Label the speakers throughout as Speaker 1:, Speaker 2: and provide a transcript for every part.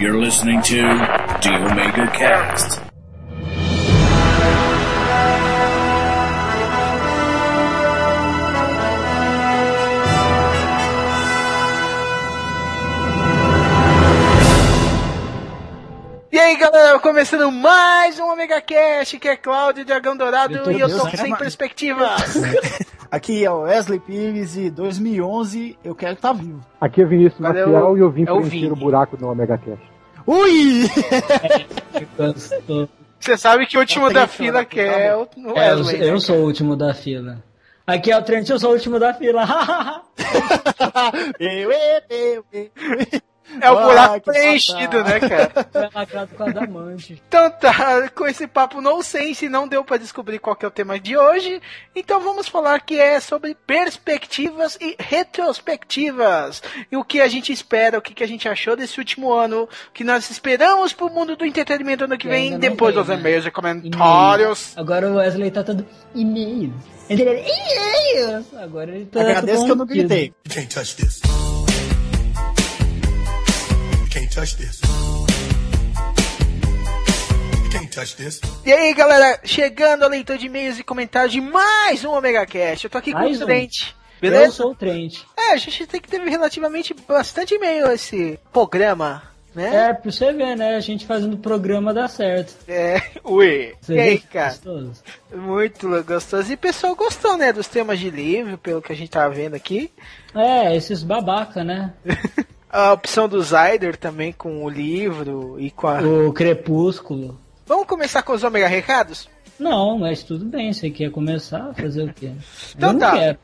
Speaker 1: You're listening to The Omega Cast.
Speaker 2: E aí galera, começando mais um Omega Cast, que é Cláudio Dragão Dourado
Speaker 3: Meu
Speaker 2: e eu
Speaker 3: Deus,
Speaker 2: sem perspectivas.
Speaker 3: Aqui é o Wesley Pires e 2011 eu quero estar vivo.
Speaker 4: Aqui é Vinícius
Speaker 2: Agora
Speaker 4: Maciel e eu vim
Speaker 2: é o
Speaker 4: preencher
Speaker 2: Vini.
Speaker 4: o buraco no Omega Cast.
Speaker 3: Ui!
Speaker 2: Você sabe que o último da fila
Speaker 3: que
Speaker 2: é o o
Speaker 5: É, eu, eu sou o último da fila. Aqui é o Trent, eu sou o último da fila.
Speaker 3: eu, eu, eu, eu.
Speaker 2: É o
Speaker 3: Ai,
Speaker 2: buraco preenchido, né, cara?
Speaker 5: Foi lacrado com adamante.
Speaker 2: Então tá, com esse papo no sense, não deu pra descobrir qual que é o tema de hoje. Então vamos falar que é sobre perspectivas e retrospectivas. E o que a gente espera, o que, que a gente achou desse último ano, o que nós esperamos pro mundo do entretenimento ano que
Speaker 5: E
Speaker 2: vem,
Speaker 5: não
Speaker 2: depois dos
Speaker 5: né?
Speaker 2: e-mails e comentários.
Speaker 5: Agora o Wesley tá todo e-mail. E-mail. Agora ele tá
Speaker 3: Agradeço que eu não gritei.
Speaker 6: You can't touch this.
Speaker 2: E aí, galera, chegando a leitura de e-mails e comentários de mais um Omega Cast. Eu tô aqui com
Speaker 5: Mais
Speaker 2: o
Speaker 5: um.
Speaker 2: Trent.
Speaker 5: Eu
Speaker 2: Beleza?
Speaker 5: sou o Trent.
Speaker 2: É, a gente tem que ter relativamente bastante e-mail esse programa, né?
Speaker 5: É, pra você ver, né? A gente fazendo o programa dá certo.
Speaker 2: É, ui.
Speaker 5: Você
Speaker 2: E aí, cara?
Speaker 5: Gostoso.
Speaker 2: Muito gostoso. E o pessoal gostou, né, dos temas de livro, pelo que a gente tava vendo aqui.
Speaker 5: É, esses babaca, né?
Speaker 2: A opção do Zyder também com o livro e com a...
Speaker 5: O Crepúsculo.
Speaker 2: Vamos começar com os Omega Recados?
Speaker 5: Não, mas tudo bem, você quer começar a fazer o quê?
Speaker 2: Então
Speaker 5: eu não
Speaker 2: tá.
Speaker 5: quero.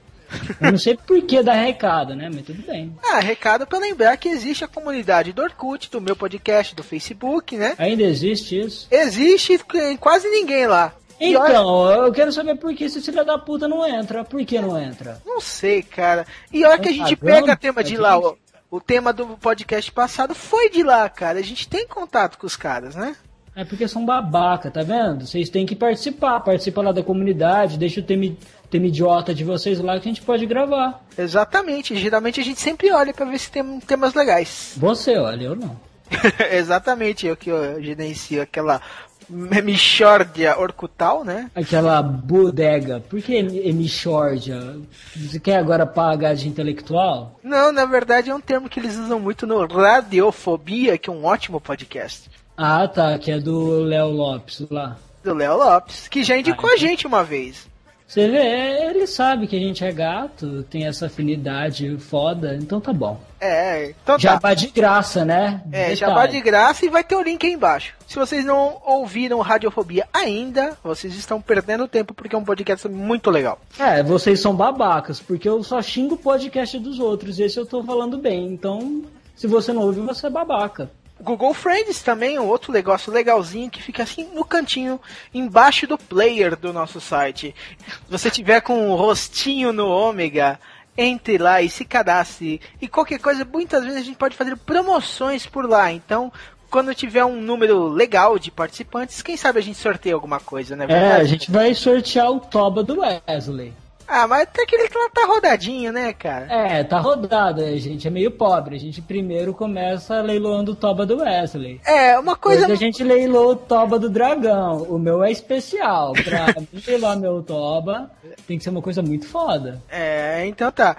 Speaker 5: Eu não sei por que dar recado, né? Mas tudo bem.
Speaker 2: Ah, recado pra lembrar que existe a comunidade do Orkut, do meu podcast, do Facebook, né?
Speaker 5: Ainda existe isso?
Speaker 2: Existe quase ninguém lá. E olha-
Speaker 5: Então, eu quero saber por que esse filho da puta não entra. Por que não entra?
Speaker 2: Não sei, cara. E olha que a gente
Speaker 5: pagando
Speaker 2: pega tema de
Speaker 5: pra
Speaker 2: lá.
Speaker 5: gente?
Speaker 2: O, tema do podcast passado foi de lá, cara. A gente tem contato com os caras, né?
Speaker 5: É porque são babaca, tá vendo? Vocês têm que participar. Participa lá da comunidade, deixa o tema, tema idiota de vocês lá que a gente pode gravar.
Speaker 2: Exatamente. Geralmente a gente sempre olha pra ver se tem temas legais.
Speaker 5: Você, olha, eu não.
Speaker 2: Exatamente. Eu que eu gerencio aquela Michórdia Orcutal, né?
Speaker 5: Aquela bodega. Por que Emichórdia? Você quer agora pagar de intelectual?
Speaker 2: Não, na verdade é um termo que eles usam muito no Radiofobia, que é um ótimo podcast.
Speaker 5: Ah, tá, que é do Léo Lopes lá.
Speaker 2: Do Léo Lopes, que já indicou
Speaker 5: Ah,
Speaker 2: a gente uma vez.
Speaker 5: Você vê, ele sabe que a gente é gato, tem essa afinidade foda, então tá bom.
Speaker 2: É, então tá.
Speaker 5: Jabá de graça, né?
Speaker 2: É,
Speaker 5: Detalhe.
Speaker 2: jabá de graça e vai ter o link aí embaixo. Se vocês não ouviram Radiofobia ainda, vocês estão perdendo tempo porque é um podcast muito legal.
Speaker 5: É, vocês são babacas, porque eu só xingo o podcast dos outros, esse eu tô falando bem. Então, se você não ouve, você é babaca.
Speaker 2: Google Friends também é um outro negócio legalzinho que fica assim no cantinho, embaixo do player do nosso site. Se você tiver com o rostinho no ômega, entre lá e se cadastre. E qualquer coisa, muitas vezes a gente pode fazer promoções por lá. Então, quando tiver um número legal de participantes, quem sabe a gente sorteia alguma coisa, né?
Speaker 5: É, a gente vai sortear o Toba do Wesley.
Speaker 2: Ah, mas até que ele tá, tá rodadinho, né, cara?
Speaker 5: É, tá rodado, a gente é meio pobre. A gente primeiro começa leiloando o Toba do Wesley.
Speaker 2: É, uma
Speaker 5: Depois
Speaker 2: coisa.
Speaker 5: a gente leiloou o Toba do Dragão. O meu é especial. Pra leiloar meu Toba, tem que ser uma coisa muito foda.
Speaker 2: É, então tá.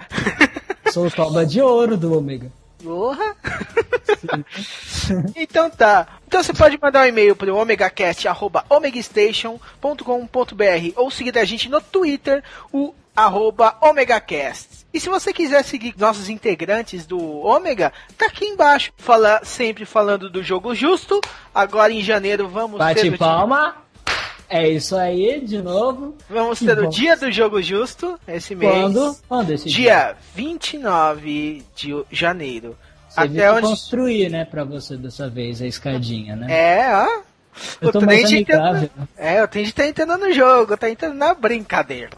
Speaker 5: Sou o Toba de ouro do Ômega.
Speaker 2: Porra! então tá. Então você pode mandar um e-mail para o omegastation.omegastation.com.br ou seguir a gente no Twitter, o arroba omegacast. E se você quiser seguir nossos integrantes do Ômega, tá aqui embaixo. Fala, sempre falando do jogo justo. Agora em janeiro vamos ter
Speaker 5: Bate
Speaker 2: o dia-
Speaker 5: palma. É isso aí, de novo.
Speaker 2: vamos
Speaker 5: Que
Speaker 2: ter o dia do jogo justo esse mês.
Speaker 5: Quando? Quando esse
Speaker 2: Dia 29 de janeiro.
Speaker 5: Você
Speaker 2: Até
Speaker 5: que
Speaker 2: onde
Speaker 5: construir, né, pra você dessa vez, a escadinha, né?
Speaker 2: É, ó.
Speaker 5: Eu tô
Speaker 2: o
Speaker 5: mais
Speaker 2: Trent
Speaker 5: amigável.
Speaker 2: entrando- É, o Trent tá entrando no jogo, tá entrando na brincadeira.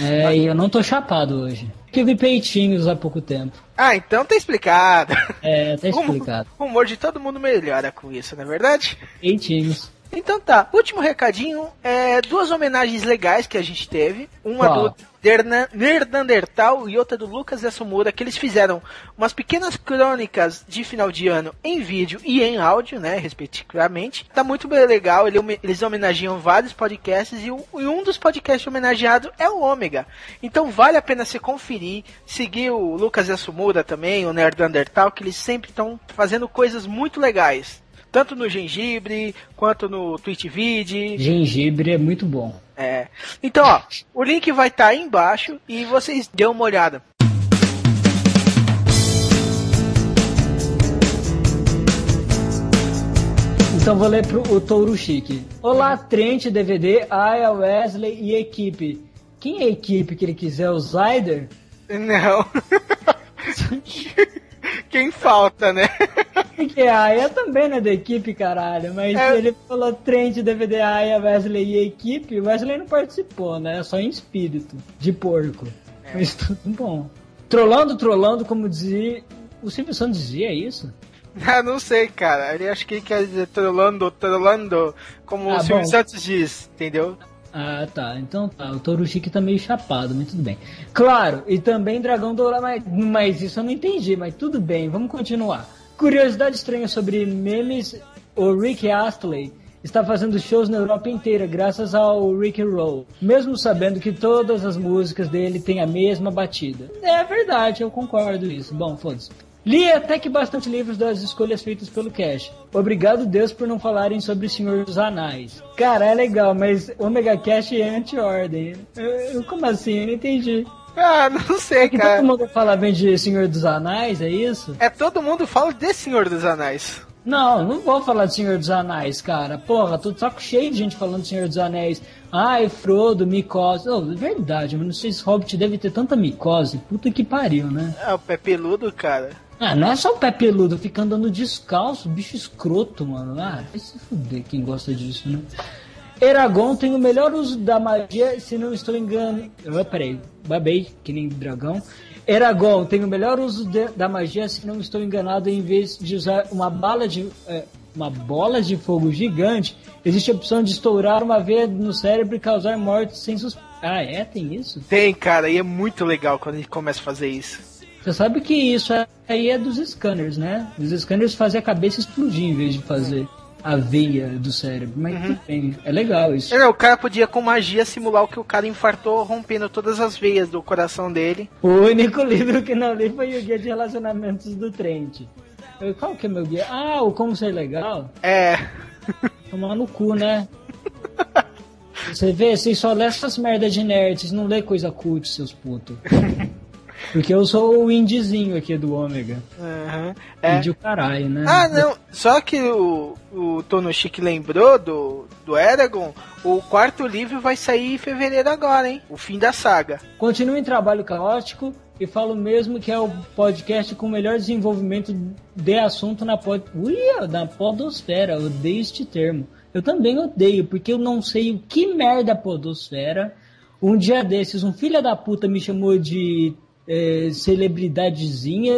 Speaker 5: É, e eu não tô chapado hoje. Porque eu vi peitinhos há pouco tempo.
Speaker 2: Ah, então tá explicado.
Speaker 5: É, tá explicado.
Speaker 2: o humor de todo mundo melhora com isso, não é verdade?
Speaker 5: Peitinhos.
Speaker 2: Então tá, último recadinho, é duas homenagens legais que a gente teve. Uma do Nerdandertal e outra do Lucas Yasumura, que eles fizeram umas pequenas crônicas de final de ano em vídeo e em áudio, né, respectivamente. Tá muito bem legal, eles homenageiam vários podcasts e, um dos podcasts homenageados é o Ômega. Então vale a pena se conferir, seguir o Lucas Yasumura também, o Nerdandertal, que eles sempre estão fazendo coisas muito legais. Tanto no Gengibre, quanto no Twitch
Speaker 5: Gengibre é muito bom.
Speaker 2: é. Então, ó, o link vai estar aí embaixo e vocês dêem uma olhada.
Speaker 5: Então vou ler pro o Touro Chique. Olá, Trent, DVD, Aya, Wesley e equipe. Quem é a equipe que ele quiser? O Zyder?
Speaker 2: Não. Quem falta, né?
Speaker 5: Porque a Aya também não é da equipe, caralho. Mas
Speaker 2: É.
Speaker 5: ele falou Trent, DVD, Aya, Wesley e equipe. O Wesley não participou, né? Só em espírito, de porco. Mas tudo bom. Trollando, trollando, como dizia... O Silvio Santos dizia isso?
Speaker 2: Ah, não sei, cara. Ele acho que quer dizer trolando, trolando, como
Speaker 5: Ah,
Speaker 2: o Silvio
Speaker 5: bom.
Speaker 2: Santos diz, entendeu?
Speaker 5: Ah, tá. Então tá. O Chique tá meio chapado, mas tudo bem. Claro, e também Dragão Dourado, mas, mas isso eu não entendi, mas tudo bem, vamos continuar. Curiosidade estranha sobre memes, o Rick Astley está fazendo shows na Europa inteira graças ao Rick Roll, mesmo sabendo que todas as músicas dele têm a mesma batida. É verdade, eu concordo isso. Bom, foda-se. Li até que bastante livros das escolhas feitas pelo Cash. Obrigado, Deus, por não falarem sobre o Senhor dos Anais. Cara, é legal, mas Omega Cash é anti-ordem. Como assim? Eu não entendi.
Speaker 2: Ah, não sei,
Speaker 5: Que
Speaker 2: cara.
Speaker 5: todo mundo fala bem de Senhor dos Anais, é isso?
Speaker 2: É todo mundo fala de Senhor dos Anéis.
Speaker 5: Não, não vou falar de Senhor dos Anéis, cara. Porra, tô saco cheio de gente falando de Senhor dos Anéis. Ai, Frodo, micose. Oh, verdade, mas não sei se Hobbit deve ter tanta micose. Puta que pariu, né?
Speaker 2: É o pé peludo, cara.
Speaker 5: Ah, não é só o pé peludo, fica andando descalço, bicho escroto, mano. Ah, vai se fuder quem gosta disso, né? Eragon tem o melhor uso da magia, se não estou enganando. Ah, peraí, babei, que nem dragão. Eragon tem o melhor uso de- da magia, se não estou enganado, em vez de usar uma bala de. é, uma bola de fogo gigante, existe a opção de estourar uma veia no cérebro e causar morte sem sus... Ah, é? Tem isso?
Speaker 2: Tem, cara, e é muito legal quando a gente começa a fazer isso.
Speaker 5: Você sabe que isso aí é dos scanners, né? Os scanners fazem a cabeça explodir em vez de fazer a veia do cérebro. Mas tudo bem, é legal isso.
Speaker 2: É, o cara podia com magia simular o que o cara infartou, rompendo todas as veias do coração dele.
Speaker 5: O único livro que não li foi o Guia de Relacionamentos do Trent. Eu, Qual que é meu guia? Ah, o Como Ser Legal?
Speaker 2: É.
Speaker 5: Tomar no cu, né? Você vê, vocês só lê essas merda de nerd, vocês não lê coisa cult, seus putos. Porque eu sou o indizinho aqui do Ômega.
Speaker 2: Aham. É.
Speaker 5: Índio caralho, né?
Speaker 2: Ah, não. Só que o, o Tono Chique lembrou do, do Eragon. O quarto livro vai sair em fevereiro agora, hein? O fim da saga.
Speaker 5: Continuo em trabalho caótico e falo mesmo que é o podcast com o melhor desenvolvimento de assunto na, pod... Ui, na podosfera. Eu odeio este termo. Eu também odeio, porque eu não sei o que merda podosfera. Um dia desses, um filho da puta me chamou de eh, celebridadezinha,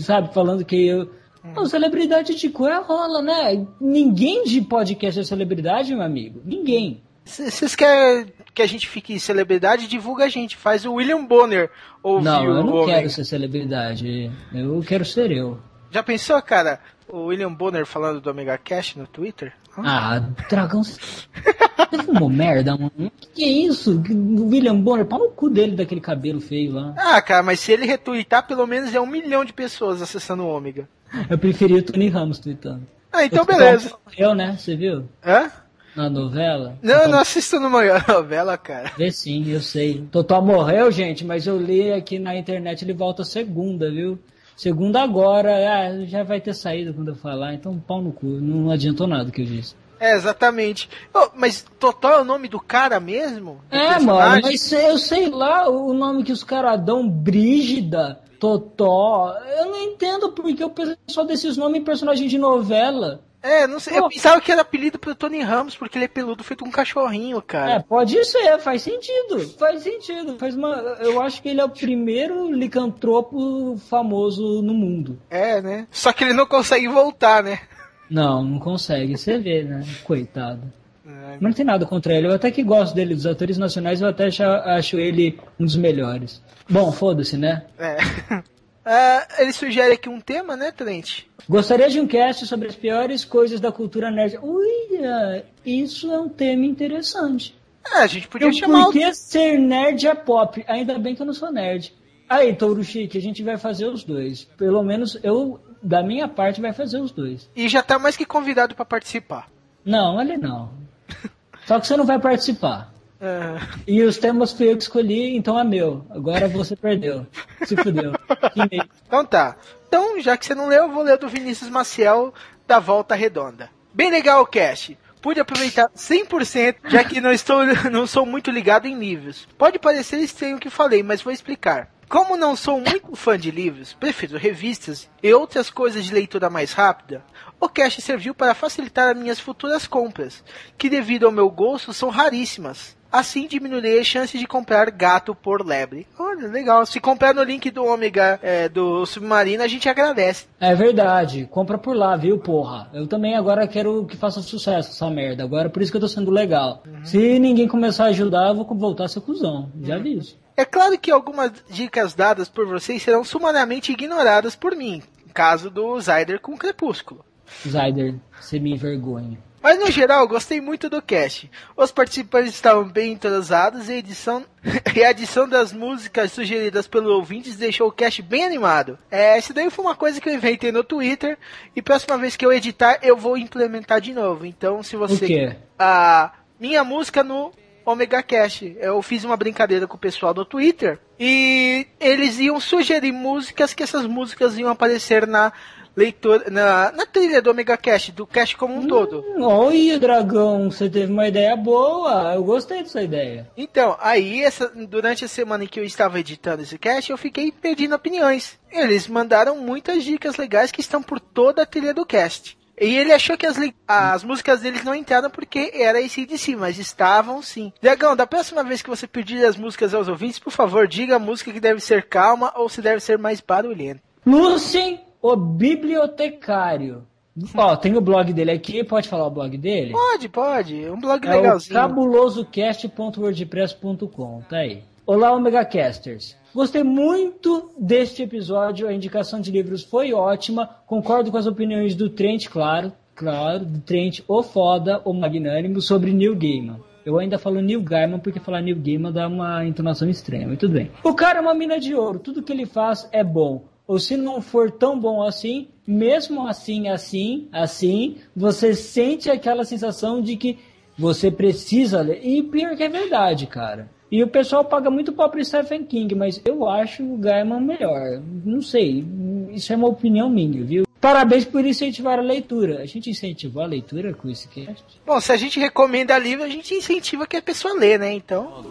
Speaker 5: sabe, falando que eu. Não, celebridade de cu é rola, né? Ninguém de podcast é celebridade, meu amigo. Ninguém.
Speaker 2: Se vocês querem que a gente fique celebridade, divulga a gente. Faz o William Bonner ouvir
Speaker 5: Não, eu não
Speaker 2: Ômega.
Speaker 5: quero ser celebridade. Eu quero ser eu.
Speaker 2: Já pensou, cara? O William Bonner falando do Omega Cash no Twitter?
Speaker 5: Ah, dragão. Você fumou merda, mano? Que que é isso? O William Bonner, pau no cu dele daquele cabelo feio lá.
Speaker 2: Ah, cara, mas se ele retweetar, pelo menos é um milhão de pessoas acessando o Ômega.
Speaker 5: Eu preferi o Tony Ramos tweetando.
Speaker 2: Ah, então
Speaker 5: Tony
Speaker 2: beleza.
Speaker 5: Morreu, né? Você viu?
Speaker 2: Hã?
Speaker 5: Na novela?
Speaker 2: Não, eu
Speaker 5: Totó-
Speaker 2: não assisto numa novela, cara.
Speaker 5: Vê sim, eu sei. Totó morreu, gente, mas eu li aqui na internet, ele volta segunda, viu? Segunda agora, ah, já vai ter saído quando eu falar, então pau no cu, não adiantou nada o que eu disse.
Speaker 2: É, exatamente. Oh, mas Totó é o nome do cara mesmo? Do
Speaker 5: É,
Speaker 2: personagem?
Speaker 5: mano, mas eu sei lá o nome que os caras dão, Brígida, Totó. Eu não entendo porque o pessoal desses nomes em personagem de novela.
Speaker 2: É, não sei. Eu
Speaker 5: Pô.
Speaker 2: pensava que era apelido pro Tony Ramos, porque ele é peludo feito um cachorrinho,
Speaker 5: É,
Speaker 2: cara.
Speaker 5: pode ser, faz sentido. Faz sentido. Faz uma, eu acho que ele é o primeiro licantropo famoso no mundo.
Speaker 2: É, né? Só que ele não consegue voltar, né?
Speaker 5: Não, não consegue. Você vê, né? Coitado. Mas não tem nada contra ele. Eu até que gosto dele, dos atores nacionais, eu até acho, acho ele um dos melhores. Bom, foda-se, né?
Speaker 2: É. Ah, ele sugere aqui um tema, né, Trent?
Speaker 5: Gostaria de um cast sobre as piores coisas da cultura nerd. Ui, isso é um tema interessante.
Speaker 2: É, a gente podia
Speaker 5: Eu,
Speaker 2: chamar
Speaker 5: por que ser nerd é pop? Ainda bem que eu não sou nerd. Aí, Touro Chique, a gente vai fazer os dois. Pelo menos eu, da minha parte, vai fazer os dois.
Speaker 2: E já tá mais que convidado pra participar.
Speaker 5: Não, ele não. Só que você não vai participar.
Speaker 2: Ah,
Speaker 5: E os temas fui eu que escolhi, então é meu. Agora você perdeu. Se fudeu. Que
Speaker 2: então tá. Então, já que você não leu, eu vou ler o do Vinícius Maciel da Volta Redonda. Bem legal o cast. Pude aproveitar 100%, já que não, estou, não sou muito ligado em livros. Pode parecer estranho o que falei, mas vou explicar. Como não sou muito fã de livros, prefiro revistas e outras coisas de leitura mais rápida, o cast serviu para facilitar as minhas futuras compras, que devido ao meu gosto são raríssimas. Assim diminuirei as chances de comprar gato por lebre. Olha, legal. Se comprar no link do Ômega é, do Submarino, a gente agradece.
Speaker 5: É verdade, compra por lá, viu, porra? Eu também agora quero que faça sucesso essa merda. Agora por isso que eu tô sendo legal. Se ninguém começar a ajudar, eu vou voltar a ser cuzão. Já aviso.
Speaker 2: É claro que algumas dicas dadas por vocês serão sumariamente ignoradas por mim, caso do Zyder com Crepúsculo.
Speaker 5: Zyder, você me envergonha.
Speaker 2: Mas no geral, gostei muito do cast. Os participantes estavam bem entrosados e a edição e a adição das músicas sugeridas pelos ouvintes deixou o cast bem animado. É, isso daí foi uma coisa que eu inventei no Twitter e próxima vez que eu editar eu vou implementar de novo. Então, se você
Speaker 5: O quê?
Speaker 2: a minha música no Omega Cash. Eu fiz uma brincadeira com o pessoal do Twitter e eles iam sugerir músicas que essas músicas iam aparecer na leitura, na, na trilha do Omega Cash, do Cash como um todo.
Speaker 5: Hum, Olha, dragão, você teve uma ideia boa. Eu gostei dessa ideia.
Speaker 2: Então, aí, essa, durante a semana em que eu estava editando esse cast, eu fiquei pedindo opiniões. Eles mandaram muitas dicas legais que estão por toda a trilha do cast. E ele achou que as, as músicas deles não entraram porque era ACDC, mas estavam sim. Dragão, da próxima vez que você pedir as músicas aos ouvintes, por favor, diga a música que deve ser calma ou se deve ser mais barulhenta.
Speaker 5: Lucien, o bibliotecário. Ó, tem o blog dele aqui, pode falar o blog dele?
Speaker 2: Pode, pode. Um blog
Speaker 5: É
Speaker 2: legalzinho.
Speaker 5: cabulosocast.wordpress.com, tá aí. Olá, Omega Casters. Gostei muito deste episódio, a indicação de livros foi ótima, concordo com as opiniões do Trent, claro, claro, do Trent, o foda, o magnânimo, sobre Neil Gaiman. Eu ainda falo Neil Gaiman porque falar Neil Gaiman dá uma entonação estranha, mas tudo bem. O cara é uma mina de ouro, tudo que ele faz é bom. Ou se não for tão bom assim, mesmo assim, assim, assim, você sente aquela sensação de que você precisa ler. E pior que é verdade, cara. E o pessoal paga muito pau pro Stephen King, mas eu acho o Gaiman melhor. Não sei, isso é uma opinião minha, viu? Parabéns por incentivar a leitura. A gente incentivou a leitura com esse cast?
Speaker 2: Bom, se a gente recomenda livro, a gente incentiva que a pessoa lê, né? Então,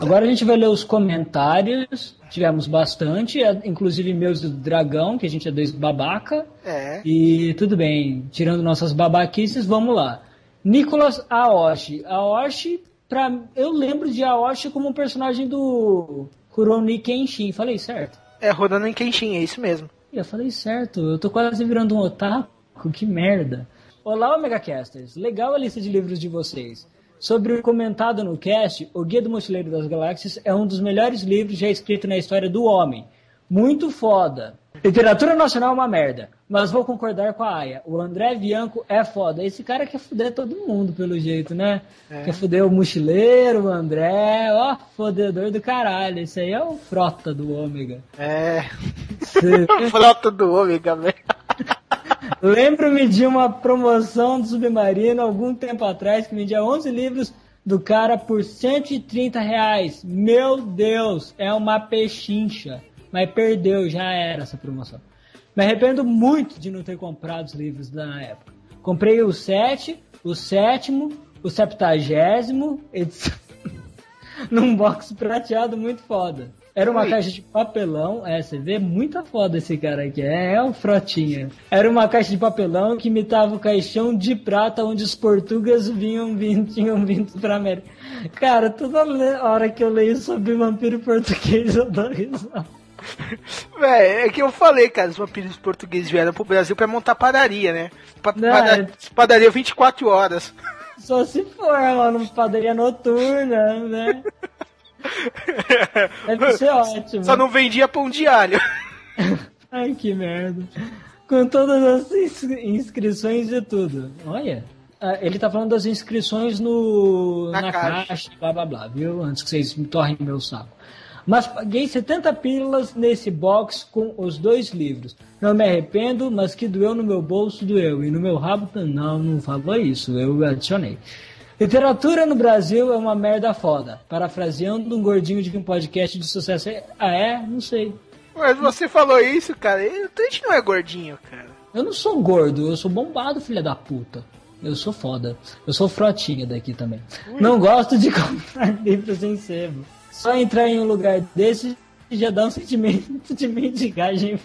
Speaker 5: Agora a gente vai ler os comentários. Tivemos bastante, é, inclusive meus do Dragão, que a gente é dois babaca.
Speaker 2: é.
Speaker 5: E tudo bem, tirando nossas babaquices, vamos lá. Nicolas Aoshi. Aoshi, pra, eu lembro de Aoshi como um personagem do Kuroni Kenshin. Falei certo?
Speaker 2: É rodando em Kenshin, é isso mesmo.
Speaker 5: Eu falei certo, eu tô quase virando um otaku, que merda. Olá, Omega Casters. Legal a lista de livros de vocês. Sobre o comentado no cast, O Guia do Mochileiro das Galáxias é um dos melhores livros já escrito na história do homem. Muito foda. Literatura nacional é uma merda, mas vou concordar com a Aya. O André Bianco é foda. Esse cara quer fuder todo mundo, pelo jeito, né? Quer fuder o mochileiro, o André, ó, fodedor do caralho. Esse aí é o frota do ômega.
Speaker 2: É. Frota do Ômega, velho.
Speaker 5: Lembro-me de uma promoção do Submarino algum tempo atrás que vendia 11 livros do cara por 130 reais. Meu Deus, é uma pechincha. Mas perdeu, já era essa promoção. Me arrependo muito de não ter comprado os livros da época. Comprei o 7, o sétimo, o septagésimo, edição- num box prateado muito foda. Era uma
Speaker 2: Oi.
Speaker 5: caixa de papelão, é, você vê muita foda esse cara aqui, é, é um frotinha. Era uma caixa de papelão que imitava o caixão de prata onde os portugueses vinham vindo, tinham vindo pra América. Cara, toda hora que eu leio sobre vampiro português eu dou risada.
Speaker 2: Véi, é que eu falei, cara, os vampiros portugueses vieram pro Brasil pra montar padaria, né? Pa
Speaker 5: Não, é-
Speaker 2: Padaria 24 horas.
Speaker 5: Só se for, mano, padaria noturna, né? Deve ser ótimo.
Speaker 2: Só não vendia pão de alho.
Speaker 5: Ai, que merda. Com todas as ins- inscrições e tudo. Olha. ah, Ele tá falando das inscrições no,
Speaker 2: Na
Speaker 5: na,
Speaker 2: caixa.
Speaker 5: caixa. blá blá blá, viu? Antes que vocês me torrem meu saco. Mas paguei 70 pílulas nesse box com os dois livros. Não me arrependo, mas que doeu no meu bolso, doeu. E no meu rabo, não, não falou isso, eu adicionei. Literatura no Brasil é uma merda foda. Parafraseando um gordinho de um podcast de sucesso. Ah, é? Não sei.
Speaker 2: Mas você falou isso, cara. A gente não é gordinho, cara.
Speaker 5: Eu não sou gordo, eu sou bombado, filha da puta. Eu sou foda. Eu sou frotinha daqui também. Não gosto de comprar livros em sebo. Só entrar em um lugar desse já dá um sentimento de mendigagem.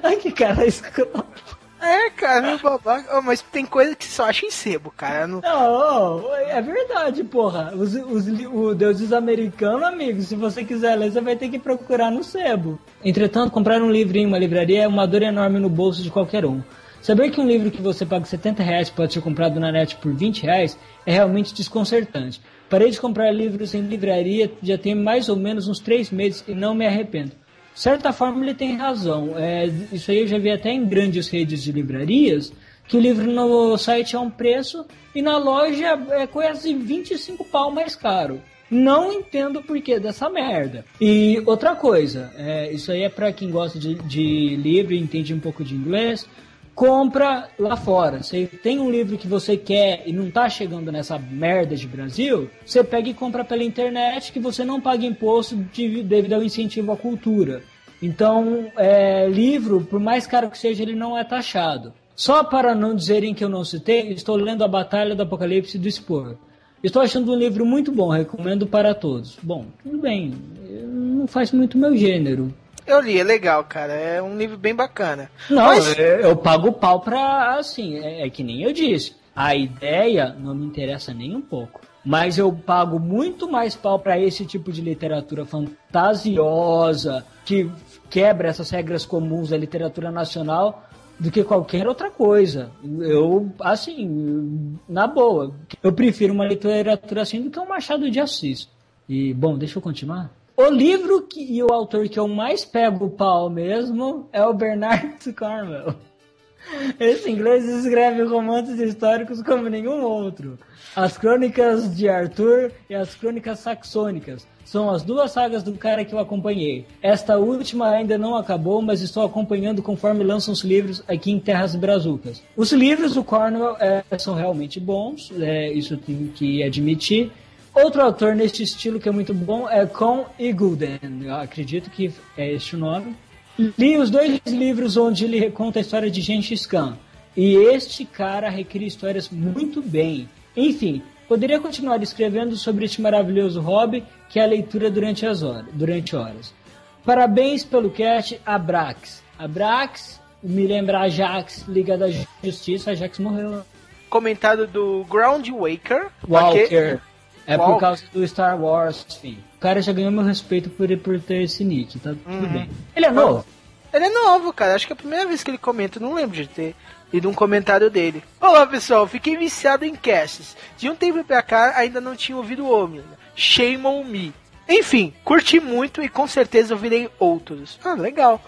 Speaker 5: Ai, que cara escroto.
Speaker 2: É, cara, meu babaca. Ô, mas tem coisa que só acha em sebo, cara. Não...
Speaker 5: Não, ô, é verdade, porra. Os, os, o Deuses Americano, amigo, se você quiser ler, você vai ter que procurar no sebo. Entretanto, comprar um livro em uma livraria é uma dor enorme no bolso de qualquer um. Saber que um livro que você paga 70 reais pode ser comprado na net por 20 reais é realmente desconcertante. Parei de comprar livros em livraria já tem mais ou menos uns 3 meses e não me arrependo. De certa forma ele tem razão. É, isso aí eu já vi até em grandes redes de livrarias, que o livro no site é um preço e na loja é quase 25 pau mais caro. Não entendo o porquê dessa merda. E outra coisa, é, isso aí é pra quem gosta de, de livro e entende um pouco de inglês. Compra lá fora. Você tem um livro que você quer e não tá chegando nessa merda de Brasil, você pega e compra pela internet que você não paga imposto de- devido ao incentivo à cultura. Então, é, livro, por mais caro que seja, ele não é taxado. Só para não dizerem que eu não citei, estou lendo A Batalha do Apocalipse do Spor. Estou achando um livro muito bom, recomendo para todos. Bom, tudo bem, não faz muito meu gênero.
Speaker 2: Eu li, é legal, cara. É um livro bem bacana.
Speaker 5: Não,
Speaker 2: Mas-
Speaker 5: eu, eu pago pau pra, assim, é, é que nem eu disse. A ideia não me interessa nem um pouco. Mas eu pago muito mais pau pra esse tipo de literatura fantasiosa, que quebra essas regras comuns da literatura nacional, do que qualquer outra coisa. Eu, assim, na boa, eu prefiro uma literatura assim do que um Machado de Assis. E, bom, deixa eu continuar. O livro que, e o autor que eu mais pego o pau mesmo é o Bernard Cornwell. Esse inglês escreve romances históricos como nenhum outro. As Crônicas de Arthur e as Crônicas Saxônicas são as duas sagas do cara que eu acompanhei. Esta última ainda não acabou, mas estou acompanhando conforme lançam os livros aqui em Terras Brazucas. Os livros do Cornwell é, são realmente bons, é, isso tenho que admitir. Outro autor neste estilo que é muito bom é Con Igulden, eu acredito que é este o nome. Li os dois livros onde ele reconta a história de Gengis Khan. E este cara recria histórias muito bem. Enfim, poderia continuar escrevendo sobre este maravilhoso hobby que é a leitura durante as horas, durante horas. Parabéns pelo cast, Abrax. Abrax, me lembra Ajax, Liga da Justiça, Ajax morreu.
Speaker 2: Comentário do Ground Waker.
Speaker 5: Walker. É
Speaker 2: Walker.
Speaker 5: por causa do Star Wars, enfim. O cara já ganhou meu respeito por, por ter esse nick, tá tudo bem. Ele é novo.
Speaker 2: Ele é novo, cara. Acho que é a primeira vez que ele comenta. Não lembro de ter lido um comentário dele. Olá, pessoal. Fiquei viciado em casts. De um tempo pra cá, ainda não tinha ouvido o Ômega. Shame on me. Enfim, curti muito e com certeza eu virei outros. Ah, legal.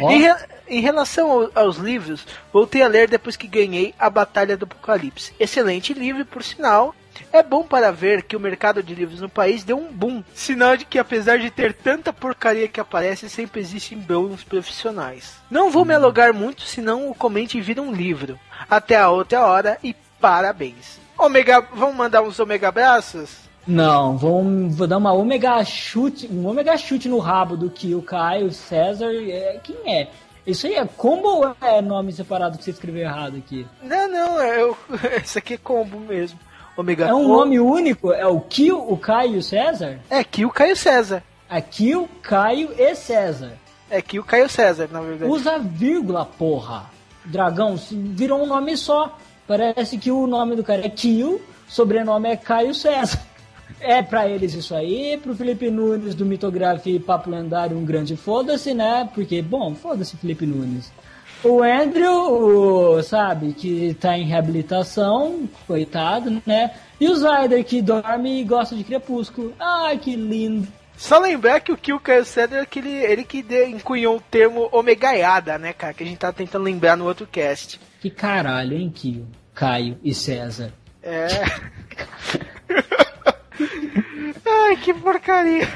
Speaker 5: Ó.
Speaker 2: Em, re- em relação ao- aos livros, voltei a ler depois que ganhei A Batalha do Apocalipse. Excelente livro, por sinal. É bom para ver que o mercado de livros no país deu um boom. Sinal de que apesar de ter tanta porcaria que aparece, sempre existem bons profissionais. Não vou me alugar muito, senão o comente vira um livro. Até a outra hora e parabéns. Omega, vamos mandar uns omega abraços?
Speaker 5: Não, vou, vou dar uma omega chute, um omega chute no rabo do que o Caio, o César, é, quem é? Isso aí é combo ou é nome separado que você escreveu errado aqui?
Speaker 2: Não, não, é, eu, isso aqui é combo mesmo. Omega
Speaker 5: É um nome único? É o Kill, o Caio e o César?
Speaker 2: É Kill Caio César.
Speaker 5: É Kill, Caio e César.
Speaker 2: É Kill Caio César, na verdade.
Speaker 5: Usa vírgula, porra. Dragão, virou um nome só. Parece que o nome do cara é Kill, sobrenome é Caio César. É pra eles isso aí, pro Felipe Nunes do Mitografia e Papo Lendário um grande foda-se, né? Porque, bom, foda-se Felipe Nunes. O Andrew, sabe, que tá em reabilitação, coitado, né? E o Zyder, que dorme e gosta de crepúsculo. Ai, que lindo.
Speaker 2: Só lembrar que o Kill Caio Cedar, que ele, ele que de- encunhou o termo omegaiada, né, cara? Que a gente tá tentando lembrar no outro cast.
Speaker 5: Que caralho, hein, Kio, Caio e César.
Speaker 2: É. Ai, que porcaria.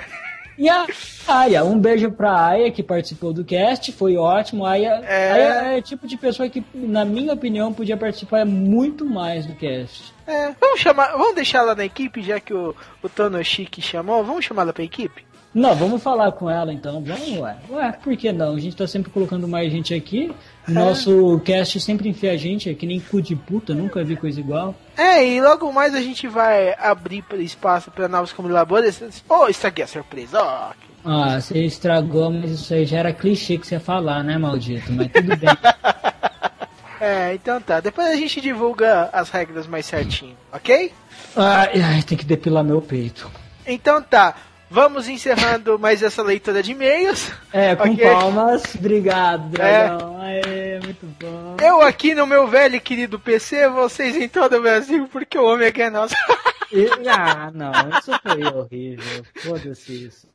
Speaker 5: E a Aya, um beijo pra Aya que participou do cast, foi ótimo. Aya
Speaker 2: É.
Speaker 5: Aya é o tipo de pessoa que, na minha opinião, podia participar muito mais do cast.
Speaker 2: É, vamos chamar, vamos deixar ela na equipe, já que o, o Tono Chique chamou, vamos chamar ela pra equipe?
Speaker 5: Não, vamos falar com ela então. Vamos, ué. Ué, por que não? A gente tá sempre colocando mais gente aqui. O Nosso cast sempre enfia a gente, é que nem cu de puta, nunca vi coisa igual.
Speaker 2: É, e logo mais a gente vai abrir espaço para novos colaboradores. Oh, isso aqui é surpresa, ó.
Speaker 5: Ah, você estragou, mas isso aí já era clichê que você ia falar, né, maldito? Mas tudo bem.
Speaker 2: É, então tá. Depois a gente divulga as regras mais certinho, ok?
Speaker 5: Ai, ai, tem que depilar meu peito.
Speaker 2: Então tá. Vamos encerrando mais essa leitura de e-mails.
Speaker 5: É, com
Speaker 2: Ok. É.
Speaker 5: palmas. Obrigado, dragão. Aê, muito bom.
Speaker 2: Eu aqui no meu velho e querido PC, vocês em todo o Brasil, porque o Ômega é nosso.
Speaker 5: E- Ah, não, isso foi horrível. Foda-se isso.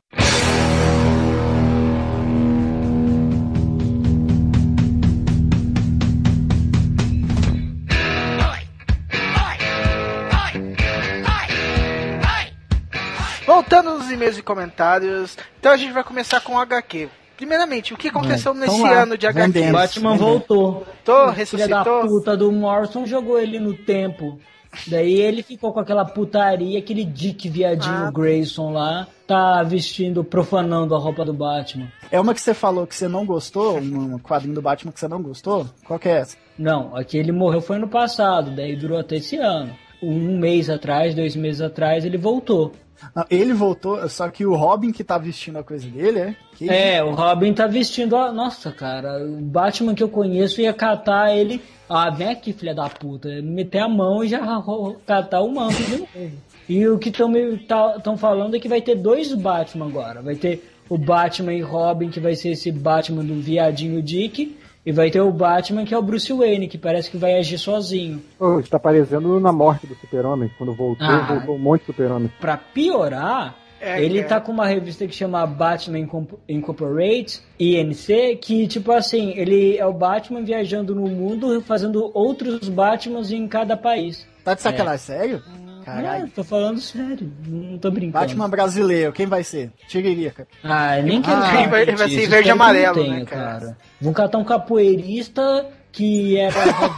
Speaker 2: Voltando nos e-mails e comentários, então a gente vai começar com o HQ. Primeiramente, o que aconteceu
Speaker 3: Vai,
Speaker 2: nesse
Speaker 3: lá,
Speaker 2: ano de HQ?
Speaker 3: vendendo.
Speaker 5: O Batman voltou.
Speaker 2: Tô,
Speaker 5: O Filho da
Speaker 2: ressuscitou?
Speaker 5: puta do Morrison jogou ele no tempo. Daí ele ficou com aquela putaria, aquele Dick viadinho
Speaker 2: Ah.
Speaker 5: Grayson lá, tá vestindo, profanando a roupa do Batman.
Speaker 3: É uma que você falou que você não gostou, um quadrinho do Batman que você não gostou? Qual que é essa?
Speaker 5: Não, aqui ele morreu foi ano passado, daí durou até esse ano. Um mês atrás, dois meses atrás, ele voltou.
Speaker 3: Não, ele voltou, só que o Robin que tá vestindo a coisa dele, é? Que
Speaker 5: É, o Robin tá vestindo a. Nossa, cara, o Batman que eu conheço ia catar ele. Ah, vem aqui, filha da puta. Meter a mão e já catar o manto de novo. E o que estão tá, falando é que vai ter dois Batman agora. Vai ter o Batman e Robin, que vai ser esse Batman do viadinho Dick. E vai ter o Batman, que é o Bruce Wayne, que parece que vai agir sozinho.
Speaker 4: Pô, está parecendo na morte do Super-Homem. Quando voltou,
Speaker 5: Ah.
Speaker 4: voltou um monte de Super-Homem.
Speaker 5: Pra piorar,
Speaker 2: É,
Speaker 5: ele
Speaker 2: é.
Speaker 5: tá com uma revista que chama Batman Incorporate, INC, que tipo assim, ele é o Batman viajando no mundo, fazendo outros Batmans em cada país.
Speaker 3: Tá de sacanagem, sério? Caralho.
Speaker 5: Não, tô falando sério, não tô brincando.
Speaker 3: Batman brasileiro, quem vai ser? Tiririca.
Speaker 5: Ah, nem quero
Speaker 3: Ah,
Speaker 5: saber
Speaker 2: vai- vai ser verde e
Speaker 5: que
Speaker 2: amarelo,
Speaker 5: não tenha,
Speaker 2: né, cara?
Speaker 5: Vão catar um capoeirista que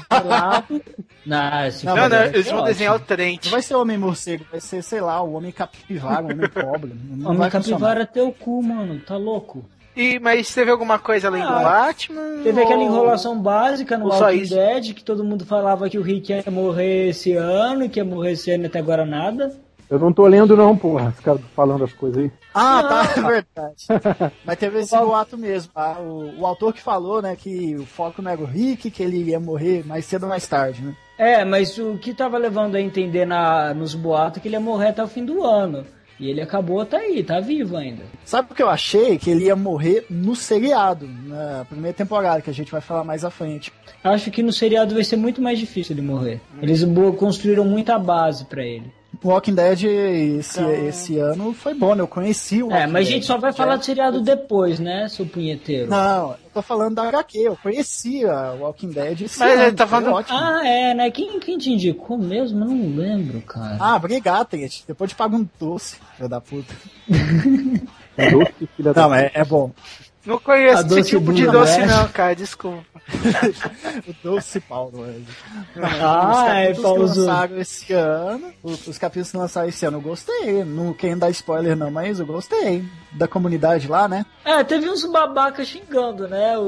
Speaker 5: pelado. Não,
Speaker 3: Não,
Speaker 2: Não,
Speaker 5: vai
Speaker 2: eles vão
Speaker 5: ótimo.
Speaker 2: desenhar o Trent.
Speaker 3: Não vai ser o Homem Morcego, vai ser, sei lá, o Homem Capivara, o Homem Cobra. Não
Speaker 5: Homem
Speaker 3: funcionar.
Speaker 5: capivara é teu cu, mano, tá louco?
Speaker 2: E, mas teve alguma coisa além do
Speaker 5: Ah,
Speaker 2: Batman?
Speaker 5: Teve aquela
Speaker 2: ou-
Speaker 5: enrolação básica no Walking? Dead, que todo mundo falava que o Rick ia morrer esse ano, e que ia morrer esse ano e até agora nada.
Speaker 4: Eu não tô lendo não, porra. Ficar falando as coisas aí.
Speaker 3: Ah, tá, é verdade. Mas teve esse boato mesmo. tá? O, o autor que falou, né, que o foco não era o Rick, que ele ia morrer mais cedo ou mais tarde, né?
Speaker 5: É, mas o que tava levando a entender na, nos boatos é que ele ia morrer até o fim do ano. E ele acabou, tá aí, tá vivo ainda.
Speaker 3: Sabe o que eu achei? Que ele ia morrer no seriado, na primeira temporada, que a gente vai falar mais à frente.
Speaker 5: Acho que no seriado vai ser muito mais difícil ele morrer. Eles construíram muita base pra ele.
Speaker 3: O Walking Dead esse, esse ano foi bom, né? Eu conheci o
Speaker 5: É,
Speaker 3: Walking
Speaker 5: mas a gente só vai falar do seriado depois, né, seu punheteiro?
Speaker 3: Não, eu tô falando da HQ, eu conhecia o Walking Dead esse
Speaker 2: Mas
Speaker 3: ano,
Speaker 2: ele tá falando-
Speaker 3: ótimo.
Speaker 5: Ah, é, né? Quem, quem te indicou mesmo? Eu não lembro, cara.
Speaker 3: Ah, obrigado, Trent. Depois te pago um doce, filho da puta.
Speaker 4: Doce, filha da
Speaker 3: Não, é, é bom.
Speaker 2: Não conheço esse tipo de doce
Speaker 5: né?
Speaker 2: não, cara, desculpa.
Speaker 3: O doce Paulo. é.
Speaker 5: Ah, é,
Speaker 3: os capítulos que lançaram esse ano, os, os capítulos que lançaram esse ano, eu gostei. Não querendo dar spoiler não, mas eu gostei. Da comunidade lá, né?
Speaker 5: É, teve uns babacas xingando, né? O,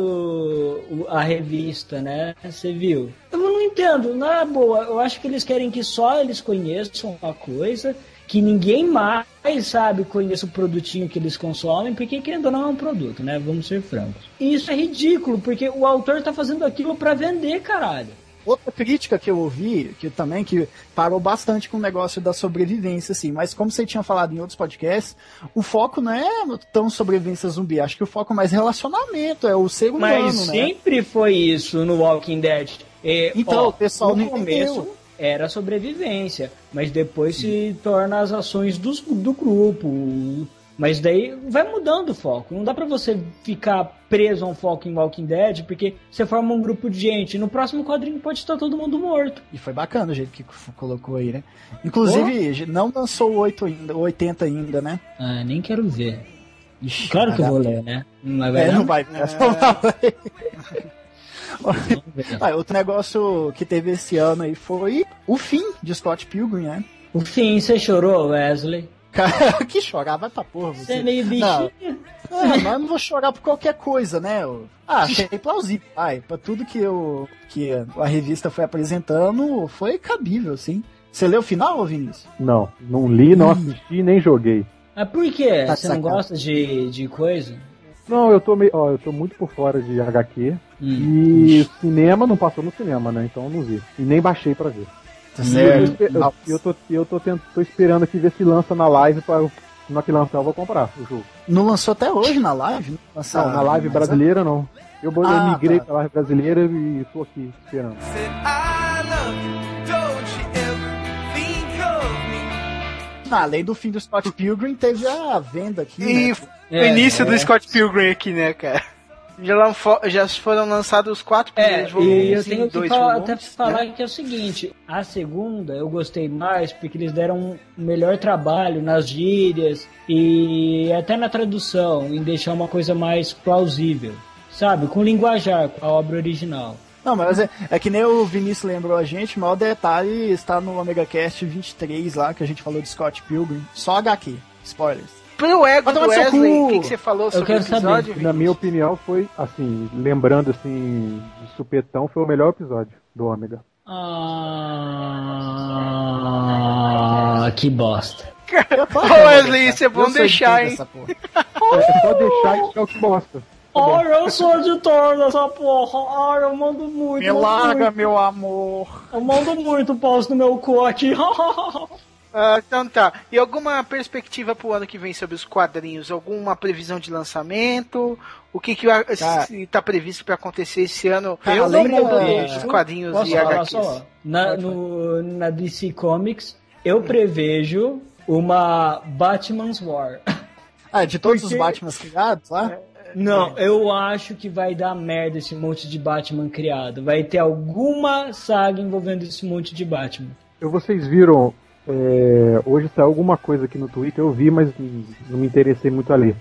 Speaker 5: o- a revista, né? Você viu? Eu não entendo, na boa. Eu acho que eles querem que só eles conheçam a coisa, que ninguém mais, sabe, conheça o produtinho que eles consomem, porque querendo ou não é um produto, né? Vamos ser francos. E isso é ridículo, porque o autor tá fazendo aquilo pra vender, caralho.
Speaker 3: outra crítica que eu ouvi, que também que parou bastante com o negócio da sobrevivência, assim, mas como você tinha falado em outros podcasts, o foco não é tão sobrevivência zumbi, acho que o foco é mais relacionamento, é o ser humano,
Speaker 5: Mas
Speaker 3: né?
Speaker 5: sempre foi isso no Walking Dead. E,
Speaker 3: Então,
Speaker 5: ó,
Speaker 3: o pessoal
Speaker 5: no começo
Speaker 3: entendeu.
Speaker 5: Era sobrevivência, mas depois se torna as ações dos, do grupo. Mas daí vai mudando o foco. Não dá pra você ficar preso a um foco em Walking Dead, porque você forma um grupo de gente. No próximo quadrinho pode estar todo mundo morto.
Speaker 3: E foi bacana o jeito que colocou aí, né? Inclusive, não lançou o 8 ainda, o 80 ainda, né?
Speaker 5: Ah, nem quero ver.
Speaker 3: Ixi,
Speaker 5: Claro que eu vou ler, né? Não vai
Speaker 3: É, não
Speaker 5: não?
Speaker 3: vai.
Speaker 5: Vamos ver.
Speaker 3: Ah, outro negócio que teve esse ano aí foi o fim de Scott Pilgrim, né?
Speaker 5: O fim, você chorou, Wesley?
Speaker 3: Cara, que chorar, vai pra porra
Speaker 5: Você
Speaker 3: você.
Speaker 5: é meio
Speaker 3: Não.
Speaker 5: bichinho.
Speaker 3: Ah, mas eu não vou chorar por qualquer coisa, né? Eu- Ah, achei plausível. Ai, pra tudo que eu que a revista foi apresentando, foi cabível, assim. Você leu o final, ô Vinícius?
Speaker 4: Não, não li, não assisti, nem joguei.
Speaker 5: Mas por quê?
Speaker 3: Tá
Speaker 5: você não
Speaker 3: sacado.
Speaker 5: gosta de, de coisa?
Speaker 4: Não, eu tô meio, ó, eu tô muito por fora de HQ.
Speaker 5: Hum.
Speaker 4: E cinema não passou no cinema, né? Então eu não vi. E nem baixei pra ver.
Speaker 3: Tá
Speaker 4: E eu, eu, eu tô, eu tô, tent- tô esperando aqui ver se lança na live pra. Na que lançar eu vou comprar o jogo.
Speaker 3: Não lançou até hoje na live? Não, lançou-
Speaker 4: Não, na live
Speaker 3: é-
Speaker 4: brasileira não. Eu, eu
Speaker 3: Ah,
Speaker 4: migrei
Speaker 3: tá.
Speaker 4: pra live brasileira e tô aqui esperando.
Speaker 3: Além do fim do Scott Pilgrim, teve a venda aqui.
Speaker 2: E
Speaker 3: né?
Speaker 2: O
Speaker 5: É,
Speaker 2: início do
Speaker 5: é.
Speaker 2: Scott Pilgrim aqui, né, cara? Já, já foram lançados os quatro
Speaker 5: É,
Speaker 2: primeiros
Speaker 5: e
Speaker 2: volumes
Speaker 5: eu
Speaker 2: em
Speaker 5: tenho que
Speaker 2: dois
Speaker 5: falar,
Speaker 2: volumes,
Speaker 5: até falar
Speaker 2: né?
Speaker 5: que é o seguinte, a segunda eu gostei mais porque eles deram um melhor trabalho nas gírias e até na tradução, em deixar uma coisa mais plausível, sabe? Com linguajar, com a obra original.
Speaker 3: Não, mas é, é que nem o Vinícius lembrou a gente, o maior detalhe está no Omega Cast 23 lá, que a gente falou de Scott Pilgrim. Só HQ. Spoilers.
Speaker 2: Pro ego do Wesley, o que, que você falou sobre o
Speaker 5: quero saber.
Speaker 2: episódio?
Speaker 4: Na minha opinião, foi assim, lembrando assim, de supetão, foi o melhor episódio do Ômega.
Speaker 5: Ah, que bosta.
Speaker 2: Ô, Wesley, isso é bom deixar, hein?
Speaker 3: porra.
Speaker 4: É só deixar e é o que bosta.
Speaker 5: Ai, eu sou editor dessa porra. Ai, eu mando muito.
Speaker 3: Me
Speaker 5: mando
Speaker 3: larga,
Speaker 5: muito.
Speaker 3: meu amor.
Speaker 5: Eu mando muito pause no meu cu aqui.
Speaker 2: Ah, então tá. E alguma perspectiva pro ano que vem sobre os quadrinhos? Alguma previsão de lançamento? O que que vai-
Speaker 3: Cara.
Speaker 2: se tá previsto pra acontecer esse ano?
Speaker 3: Cara,
Speaker 2: eu
Speaker 3: da-
Speaker 2: dos quadrinhos
Speaker 5: Posso
Speaker 2: e
Speaker 5: falar
Speaker 2: HQs.
Speaker 5: só? Na, no- na DC Comics, eu prevejo uma Batman's War.
Speaker 3: Ah, de todos
Speaker 5: Porque-
Speaker 3: os Batman criados lá?
Speaker 5: Não, eu acho que vai dar merda esse monte de Batman criado. Vai ter alguma saga envolvendo esse monte de Batman.
Speaker 4: Eu, vocês viram, é, hoje saiu alguma coisa aqui no Twitter, eu vi, mas não me interessei muito a ler.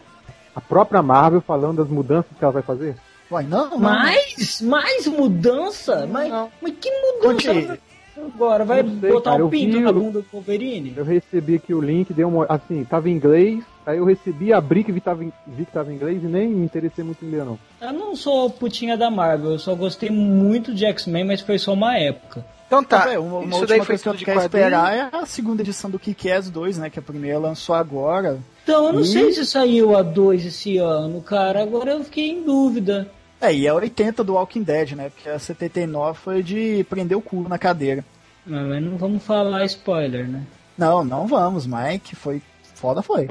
Speaker 4: A própria Marvel falando das mudanças que ela vai fazer.
Speaker 3: Uai, não, não.
Speaker 5: Mais? Mais mudança? Mas,
Speaker 3: Não.
Speaker 5: mas que mudança? Agora, vai botar
Speaker 4: cara,
Speaker 5: um pinto
Speaker 4: vi
Speaker 5: na bunda do Wolverine?
Speaker 4: Eu recebi aqui o link, deu uma. Assim, tava em inglês, aí eu recebi, abri que vi, tava em, vi que tava em inglês e nem me interessei muito em ler, não.
Speaker 5: Eu não sou putinha da Marvel, eu só gostei muito de X-Men, mas foi só uma época.
Speaker 2: Então tá.
Speaker 3: Tá, uma, uma
Speaker 2: Isso
Speaker 3: última
Speaker 2: daí foi
Speaker 3: coisa que eu
Speaker 2: tudo de
Speaker 3: esperar é a segunda edição do Kick-Ass 2, né? Que a primeira lançou agora.
Speaker 5: Então, eu não
Speaker 3: Ih.
Speaker 5: sei se saiu a 2 esse ano, cara. Agora eu fiquei em dúvida.
Speaker 3: É, e é 80 do Walking Dead, né? Porque a 79 foi de prender o cu na cadeira.
Speaker 5: Mas mas não vamos falar spoiler, né?
Speaker 3: Não, não vamos, Mike. Foi. Foda foi.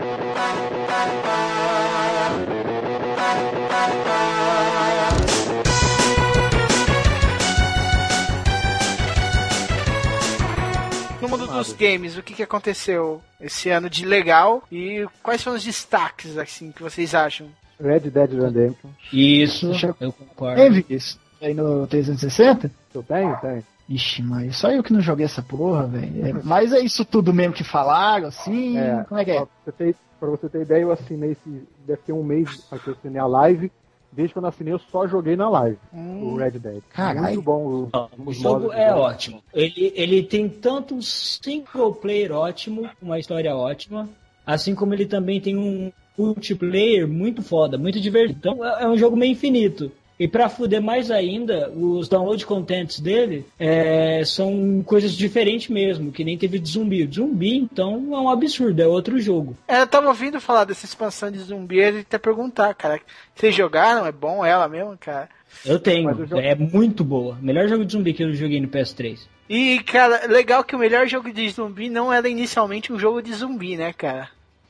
Speaker 2: No mundo dos games, o que, que aconteceu esse ano de legal e quais são os destaques assim que vocês acham?
Speaker 4: Red Dead Redemption.
Speaker 5: Isso, eu concordo.
Speaker 3: Hein, Vinícius? Aí no 360?
Speaker 4: Eu tenho? Tenho.
Speaker 3: Ixi, mas só eu que não joguei essa porra, velho. É, mas é isso tudo mesmo que falaram, assim?
Speaker 4: É,
Speaker 3: Como é que é?
Speaker 4: Pra você, ter, pra você ter ideia, eu assinei esse. Deve ter um mês que eu assinei a live. Desde quando eu assinei, eu só joguei na live. O Red Dead.
Speaker 3: Caralho.
Speaker 4: Muito bom. O,
Speaker 5: O jogo é
Speaker 4: jogo.
Speaker 5: ótimo. Ele, ele tem tanto um single player ótimo, uma história ótima, assim como ele também tem um multiplayer muito foda, muito divertido. Então é é um jogo meio infinito. E pra fuder mais ainda, os download contents dele é, são coisas diferentes mesmo, que nem teve de zumbi. Zumbi, então, é um absurdo, é outro jogo.
Speaker 2: É, eu tava ouvindo falar dessa expansão de zumbi e até perguntar, cara. Vocês jogaram? É bom ela mesmo, cara?
Speaker 5: Eu tenho,
Speaker 4: eu jogo-
Speaker 5: é muito boa. Melhor jogo de zumbi que eu joguei no PS3.
Speaker 2: E, cara, legal que o melhor jogo de zumbi não era inicialmente um jogo de zumbi, né, cara?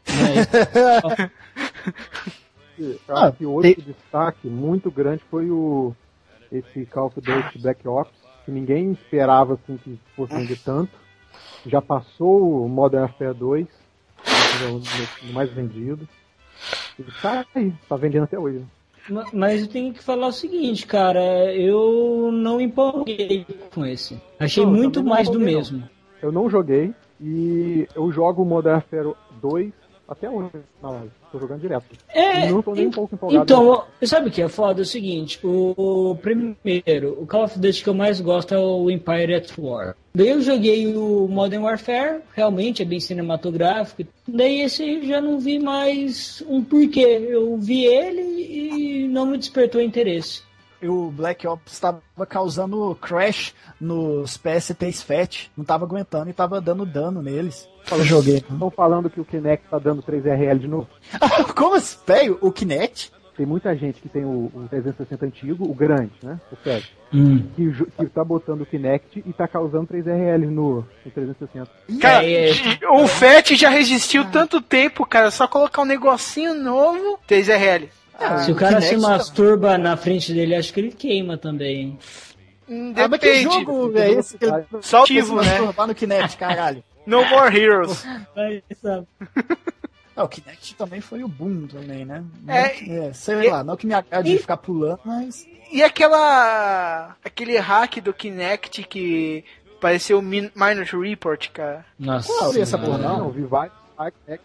Speaker 5: Mas,
Speaker 4: Eu
Speaker 3: Ah,
Speaker 4: que outro
Speaker 3: tem-
Speaker 4: destaque muito grande foi o esse Call of Duty Black Ops, que ninguém esperava assim que fosse vender tanto. Já passou o Modern Warfare 2, no, no- no mais vendido. E tá aí, tá vendendo até hoje. né?
Speaker 5: ma- mas eu tenho que falar o seguinte, cara, eu não empolguei com esse. Achei
Speaker 4: Não,
Speaker 5: muito mais do
Speaker 4: empolguei, não.
Speaker 5: mesmo.
Speaker 4: Eu não joguei e eu jogo o Modern Warfare 2 até hoje na live. Tô jogando direto.
Speaker 5: É,
Speaker 4: não tô nem um pouco empolgado.
Speaker 5: Então, ó, sabe o que é foda? É o seguinte, o, o primeiro, o Call of Duty que eu mais gosto é o Empire at War. Daí eu joguei o Modern Warfare, realmente é bem cinematográfico. Daí esse já não vi mais um porquê. Eu vi ele e não me despertou interesse.
Speaker 3: E o Black Ops estava causando crash nos PS3 Fat. Não tava aguentando e tava dando dano neles. Eu joguei.
Speaker 4: Estão falando que o Kinect tá dando 3RL de novo.
Speaker 3: Como assim? Velho, o Kinect?
Speaker 4: Tem muita gente que tem o, o 360 antigo, o grande, né? O sério.
Speaker 5: Hum.
Speaker 4: Que, que tá botando o Kinect e tá causando 3RL no, no 360.
Speaker 2: Cara,
Speaker 5: É, é.
Speaker 2: o FAT já resistiu tanto tempo, cara. Só colocar um negocinho novo. 3RL.
Speaker 3: Ah,
Speaker 5: Se o cara
Speaker 3: Kinect
Speaker 5: se masturba na frente dele, acho que ele queima também.
Speaker 2: Hum,
Speaker 3: Ah, mas que
Speaker 2: Depende.
Speaker 3: jogo é esse que ele
Speaker 2: Só
Speaker 3: se
Speaker 2: ativo, né?
Speaker 3: masturbar no Kinect, caralho?
Speaker 2: No More Heroes.
Speaker 3: Ah, o Kinect também foi o boom também, né?
Speaker 2: É,
Speaker 3: É, sei
Speaker 2: e-
Speaker 3: lá, não que me agrade
Speaker 2: e-
Speaker 3: de ficar pulando, mas.
Speaker 2: E aquela. aquele hack do Kinect que pareceu o Min- Minority Report, cara.
Speaker 5: Nossa.
Speaker 3: Qual é essa porra.
Speaker 4: Não, vi vários. É.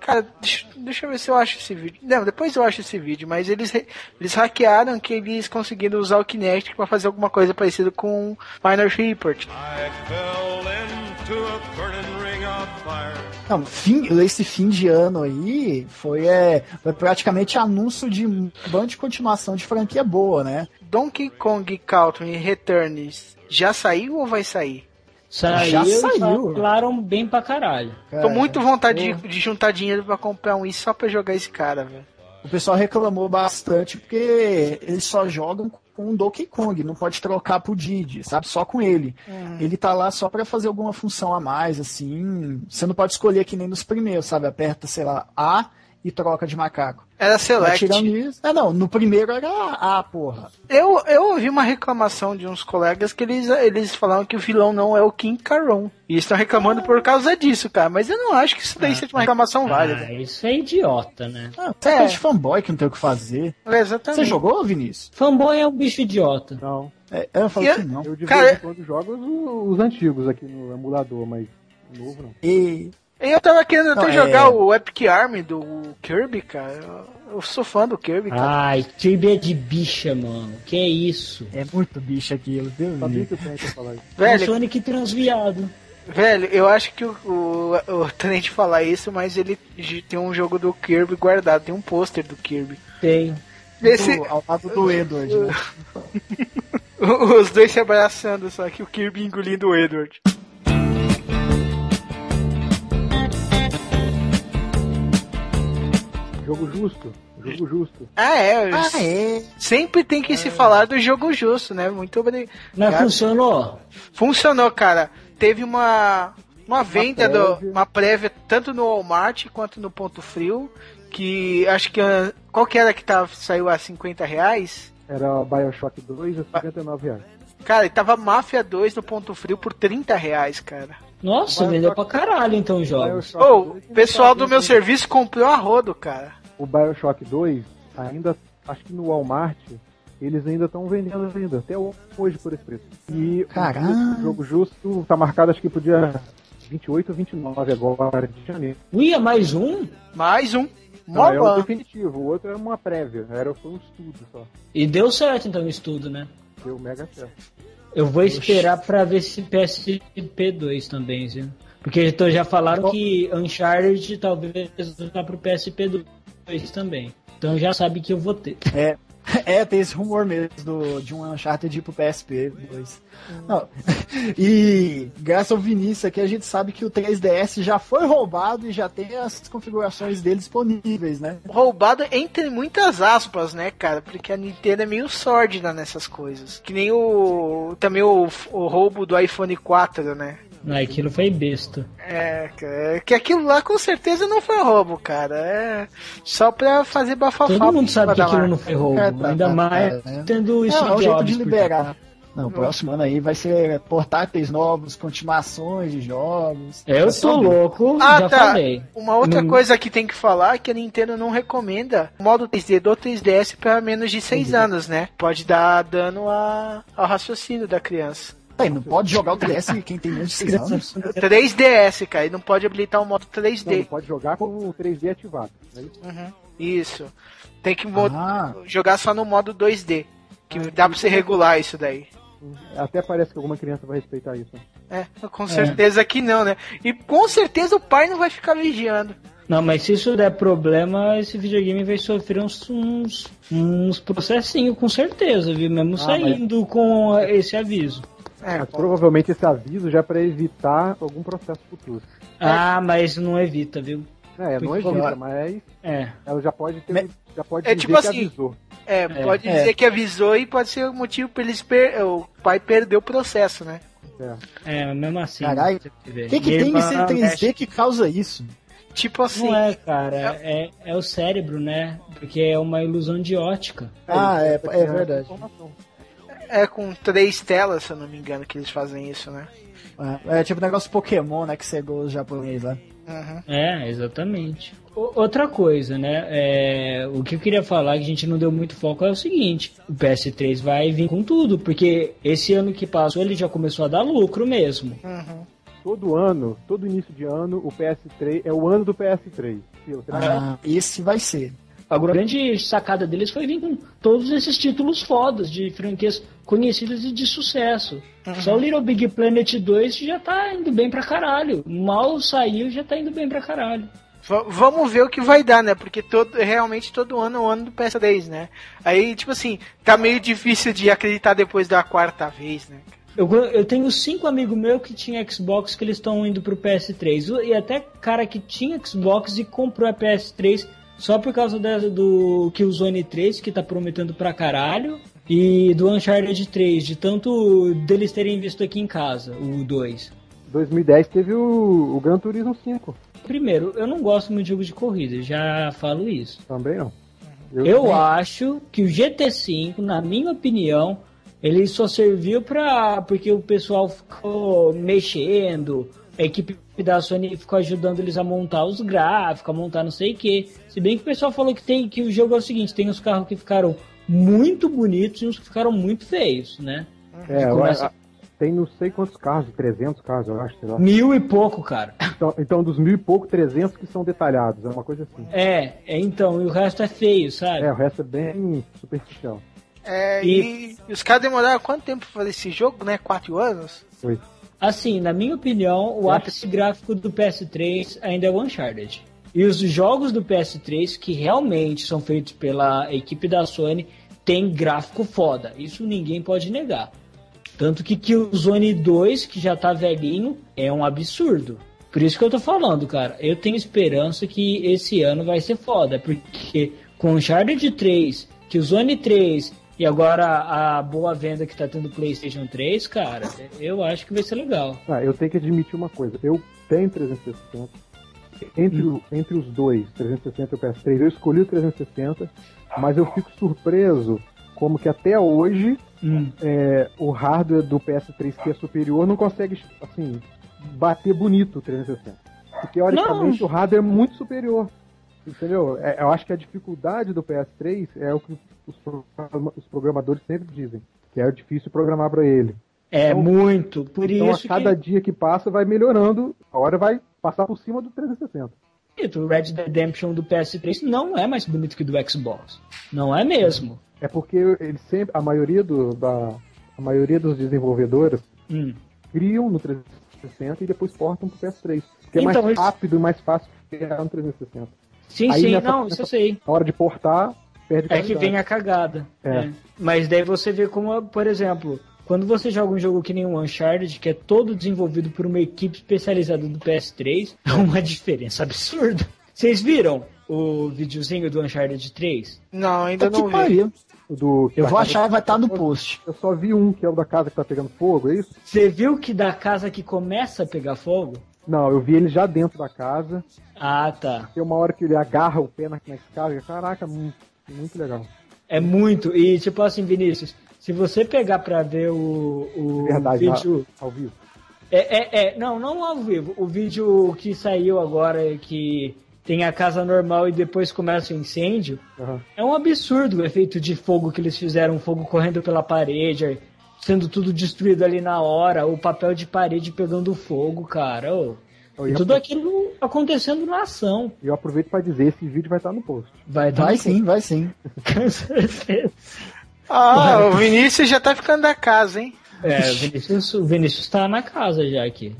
Speaker 2: Cara, deixa, deixa eu ver se eu acho esse vídeo. Não, depois eu acho esse vídeo, mas eles, eles hackearam que eles conseguiram usar o Kinect pra fazer alguma coisa parecida com Minority Report.
Speaker 6: I fell into a burning ring of fire.
Speaker 3: Não, fim, esse fim de ano aí foi, é, foi praticamente anúncio de um bando de continuação de franquia boa, né?
Speaker 2: Donkey Kong Country Returns já saiu ou vai sair?
Speaker 5: Saiu,
Speaker 3: Já
Speaker 5: e
Speaker 3: saiu.
Speaker 5: falaram bem pra caralho.
Speaker 2: Tô
Speaker 3: É,
Speaker 2: muito vontade de, de juntar dinheiro pra comprar um Wii só pra jogar esse cara, velho.
Speaker 3: O pessoal reclamou bastante porque eles só jogam com o Donkey Kong, não pode trocar pro Didi, sabe? Só com ele. Ele tá lá só pra fazer alguma função a mais, assim. Você não pode escolher que nem nos primeiros, sabe? Aperta, sei lá, A e troca de macaco.
Speaker 2: Era
Speaker 3: Mas
Speaker 2: Select.
Speaker 3: tirando isso. É, não, no primeiro era A, porra.
Speaker 2: Eu, eu ouvi uma reclamação de uns colegas que eles, eles falaram que o vilão não é o King Caron. E estão reclamando por causa disso, cara. Mas eu não acho que isso daí seja uma reclamação válida.
Speaker 5: Ah, isso é idiota, né?
Speaker 3: Ah, é
Speaker 2: É.
Speaker 3: coisa de fanboy que não tem o que fazer.
Speaker 2: É, Exatamente.
Speaker 3: Você jogou, Vinícius?
Speaker 5: Fanboy é um bicho idiota.
Speaker 4: Não.
Speaker 3: É, eu falei
Speaker 2: E
Speaker 3: que
Speaker 2: eu-
Speaker 3: não.
Speaker 4: Eu de
Speaker 2: Cara,
Speaker 4: vez em quando jogo os, os antigos aqui no emulador, mas o novo não.
Speaker 3: E
Speaker 2: Eu tava querendo até
Speaker 3: é-
Speaker 2: jogar o Epic Army do Kirby, cara. Eu, eu sou fã do Kirby, cara.
Speaker 5: Ai, Kirby é de bicha, mano. Que é isso?
Speaker 3: é muito bicho aquilo, Deus
Speaker 4: Sabia
Speaker 3: livre.
Speaker 4: que o Trent ia falar isso.
Speaker 5: É um
Speaker 2: velho,
Speaker 5: Sonic transviado.
Speaker 2: velho, eu acho que o, o, o Trent falar isso, mas ele tem um jogo do Kirby guardado, tem um pôster do Kirby.
Speaker 5: Tem.
Speaker 2: Esse,
Speaker 3: Do- ao lado do Edward, né?
Speaker 2: os dois se abraçando, só que o Kirby engolindo o Edward.
Speaker 4: Jogo justo. Jogo justo.
Speaker 2: Ah, é.
Speaker 3: Ah, é.
Speaker 2: Sempre tem que se falar do jogo justo, né? Muito obrigado.
Speaker 5: Mas funcionou?
Speaker 2: Funcionou, cara. Teve uma uma venda do
Speaker 4: prévia.
Speaker 2: uma prévia tanto no Walmart quanto no Ponto Frio, que acho que ah, qual que era que tava, saiu a 50 reais?
Speaker 4: Era Bioshock 2 a 59 reais.
Speaker 2: Cara, e tava Máfia 2 no Ponto Frio por 30 reais, cara.
Speaker 5: Nossa,
Speaker 4: Bioshock-
Speaker 5: vendeu pra caralho então
Speaker 2: Ô,
Speaker 4: 2
Speaker 2: o pessoal do meu serviço comprou a rodo, cara.
Speaker 4: O Bioshock 2 ainda, acho que no Walmart, eles ainda estão vendendo ainda, até hoje por esse preço. E
Speaker 3: Caralho.
Speaker 4: o jogo justo tá marcado acho que pro dia 28 ou 29 agora de janeiro.
Speaker 5: Ui, é mais um?
Speaker 2: Mais um.
Speaker 4: Não, é o
Speaker 2: Mobão.
Speaker 4: definitivo, o outro é uma prévia, era foi um estudo só.
Speaker 5: E deu certo então o estudo, né?
Speaker 4: Deu mega certo.
Speaker 5: Eu vou esperar pra ver se PSP2 também, viu? Porque então já falaram que Uncharted talvez vá pro PSP2 também. Então já sabe que eu vou ter.
Speaker 3: É, É, tem esse rumor mesmo do, de um Uncharted ir pro PSP 2. Não. E graças ao Vinícius aqui a gente sabe que o 3DS já foi roubado e já tem as configurações dele disponíveis, né?
Speaker 2: Roubado entre muitas aspas, né, cara? Porque a Nintendo é meio sórdida nessas coisas. Que nem o. Também o, o roubo do iPhone 4, né?
Speaker 5: Não, aquilo foi besta.
Speaker 2: É, é que aquilo lá com certeza não foi roubo, cara. É só pra fazer bafafá.
Speaker 5: Todo mundo sabe que aquilo
Speaker 2: marca.
Speaker 5: não foi roubo.
Speaker 3: É, tá,
Speaker 5: Ainda
Speaker 3: tá,
Speaker 5: mais
Speaker 3: tá, né?
Speaker 5: tendo isso
Speaker 3: Não, é um jeito de liberar. Não, o próximo ano aí vai ser portáteis novos, continuações de jogos.
Speaker 5: Eu
Speaker 3: Vai ser
Speaker 5: tô louco,
Speaker 2: Ah,
Speaker 5: já
Speaker 2: tá.
Speaker 5: falei.
Speaker 2: Uma outra
Speaker 5: Não-
Speaker 2: coisa que tem que falar é que a Nintendo não recomenda o modo 3D do 3DS pra menos de 6 anos, né? Pode dar dano a- ao raciocínio da criança.
Speaker 3: Aí, não pode jogar o 3DS quem tem menos de 6 anos.
Speaker 2: 3DS, cara, e não pode habilitar o modo
Speaker 4: Não, não
Speaker 2: 3D.
Speaker 4: pode jogar com o 3D ativado. né?
Speaker 2: Uhum. Isso. Tem que
Speaker 3: Ah,
Speaker 2: jogar só no modo 2D. Que dá pra você regular isso daí.
Speaker 4: Até parece que alguma criança vai respeitar isso.
Speaker 2: É, com certeza que não, né? E com certeza o pai não vai ficar vigiando.
Speaker 5: Não, mas se isso der problema, esse videogame vai sofrer uns, uns, uns processinhos, com certeza, viu? Mesmo saindo com esse aviso.
Speaker 2: É,
Speaker 4: provavelmente esse aviso já é pra evitar algum processo futuro.
Speaker 5: Ah, mas não evita, viu?
Speaker 4: É, não evita, mas
Speaker 5: É.
Speaker 4: ela já pode ter, já pode
Speaker 2: É
Speaker 4: dizer
Speaker 2: tipo
Speaker 4: que
Speaker 2: assim,
Speaker 4: avisou.
Speaker 2: é, pode
Speaker 3: É.
Speaker 2: dizer que avisou e pode ser o motivo pra eles per... o pai perder o processo, né?
Speaker 4: É.
Speaker 5: É, mesmo assim.
Speaker 3: Caralho. o que, que tem nesse
Speaker 5: vai-
Speaker 3: 3D que causa isso?
Speaker 2: Tipo assim,
Speaker 5: Não é, cara. É, é o cérebro, né? Porque é uma ilusão de ótica.
Speaker 3: Ah, é, é
Speaker 4: criar
Speaker 3: verdade.
Speaker 2: É com três telas, se eu não me engano, que eles fazem isso, né?
Speaker 3: É, é tipo negócio Pokémon, né? Que cegou os japoneses lá.
Speaker 2: Uhum.
Speaker 5: É, exatamente. O- outra coisa, né? é, o que eu queria falar que a gente não deu muito foco é o seguinte: o PS3 vai vir com tudo, porque esse ano que passou ele já começou a dar lucro mesmo.
Speaker 2: Uhum.
Speaker 4: Todo ano, todo início de ano, o PS3 é o ano do PS3. Fila, você vai-
Speaker 3: Ah, esse vai ser.
Speaker 5: A grande sacada deles foi vir com todos esses títulos fodas de franquias conhecidas e de sucesso. Só o Little Big Planet 2 já tá indo bem pra caralho. Mal saiu já tá indo bem pra caralho.
Speaker 2: V- vamos ver o que vai dar, né? Porque todo, realmente todo ano é o ano do PS3, né? Aí, tipo assim, tá meio difícil de acreditar depois da quarta vez, né?
Speaker 5: Eu, eu tenho cinco amigos meus que tinham Xbox que eles estão indo pro PS3. O- E até cara que tinha Xbox e comprou a PS3 só por causa da- do que o Zone 3, que tá prometendo pra caralho. E do Uncharted 3, de tanto deles terem visto aqui em casa, o 2.
Speaker 4: 2010 teve o, o Gran Turismo 5.
Speaker 5: Primeiro, eu não gosto muito de jogos de corrida, já falo isso.
Speaker 4: Também não.
Speaker 5: Eu acho que o GT5, na minha opinião, ele só serviu pra. porque o pessoal ficou mexendo, a equipe da Sony ficou ajudando eles a montar os gráficos, a montar não sei o que. Se bem que o pessoal falou que tem que o jogo é o seguinte, tem os carros que ficaram muito bonitos e uns que ficaram muito feios, né?
Speaker 4: É,
Speaker 5: começa-
Speaker 4: a- tem não sei quantos carros, 300 carros, eu acho, sei lá.
Speaker 5: Mil e pouco, cara.
Speaker 4: Então, então dos mil e pouco, 300 que são detalhados, é uma coisa assim.
Speaker 5: É, é então, e o resto é feio, sabe?
Speaker 4: É, o resto é bem superficial.
Speaker 2: É,
Speaker 5: E-
Speaker 2: e... e os caras demoraram quanto tempo pra fazer esse jogo, né? Quatro anos?
Speaker 4: Foi.
Speaker 5: Assim, na minha opinião, o ápice gráfico do PS3 ainda é o Uncharted. E os jogos do PS3 que realmente são feitos pela equipe da Sony têm gráfico foda. Isso ninguém pode negar. Tanto que Killzone 2, que já tá velhinho, é um absurdo. Por isso que eu tô falando, cara. Eu tenho esperança que esse ano vai ser foda. Porque com Uncharted 3, Killzone 3 e agora a boa venda que tá tendo PlayStation 3, cara, eu acho que vai ser legal.
Speaker 4: Ah, eu tenho que admitir uma coisa. Eu tenho 360. Entre, o- entre os dois, 360 e o PS3, eu escolhi o 360, mas eu fico surpreso como que até hoje
Speaker 5: Hum.
Speaker 4: é, o hardware do PS3 que é superior não consegue, assim, bater bonito o 360. Porque, teoricamente, o hardware é muito superior. Entendeu? É, eu acho que a dificuldade do PS3 é o que os, os programadores sempre dizem, que é difícil programar para ele.
Speaker 5: É
Speaker 4: Então-
Speaker 5: muito. Por
Speaker 4: Então,
Speaker 5: isso
Speaker 4: a cada
Speaker 5: que
Speaker 4: dia que passa, vai melhorando. A hora vai passar por cima do 360.
Speaker 5: o Red Dead Redemption do PS3 não é mais bonito que o do Xbox. Não é mesmo.
Speaker 4: É porque ele sempre, a maioria do, da, a maioria dos desenvolvedores
Speaker 5: Hum.
Speaker 4: criam no 360 e depois portam pro PS3. Porque é
Speaker 5: Então,
Speaker 4: mais
Speaker 5: isso-
Speaker 4: rápido e mais fácil criar no 360.
Speaker 5: Sim,
Speaker 4: Aí
Speaker 5: sim,
Speaker 4: nessa-
Speaker 5: não, isso eu sei.
Speaker 4: Na hora de portar, perde
Speaker 5: É que vem a cagada.
Speaker 4: É.
Speaker 5: né? Mas daí você vê como, por exemplo, quando você joga um jogo que nem o Uncharted, que é todo desenvolvido por uma equipe especializada do PS3, é uma diferença absurda. Vocês viram o videozinho do Uncharted 3?
Speaker 2: Não, ainda não
Speaker 3: que
Speaker 2: vi.
Speaker 3: pariu.
Speaker 4: Do-
Speaker 3: Eu
Speaker 4: da
Speaker 3: vou achar, vai estar no post.
Speaker 4: Eu só vi um, que é o da casa que tá pegando fogo, é isso?
Speaker 5: Você viu que da casa que começa a pegar fogo?
Speaker 4: Não, eu vi ele já dentro da casa.
Speaker 5: Ah, tá.
Speaker 4: Tem uma hora que ele agarra o pé na, na escada. Caraca, muito, legal.
Speaker 5: É muito. E tipo assim, Vinícius, se você pegar pra ver o, o
Speaker 4: Verdade,
Speaker 5: vídeo.
Speaker 4: ao vivo.
Speaker 5: É, é, é, não, não ao vivo. O vídeo que saiu agora, que tem a casa normal e depois começa o incêndio,
Speaker 4: Aham.
Speaker 5: é um absurdo o efeito de fogo que eles fizeram, fogo correndo pela parede, sendo tudo destruído ali na hora, o papel de parede pegando fogo, cara. ô. E tudo aquilo acontecendo na ação.
Speaker 4: E eu aproveito pra dizer, esse vídeo vai estar no post.
Speaker 5: Vai
Speaker 3: Vai sim, vai sim.
Speaker 5: Com certeza.
Speaker 2: Ah, o Vinícius já tá ficando da casa, hein?
Speaker 5: É, o Vinícius, o Vinícius tá na casa já aqui.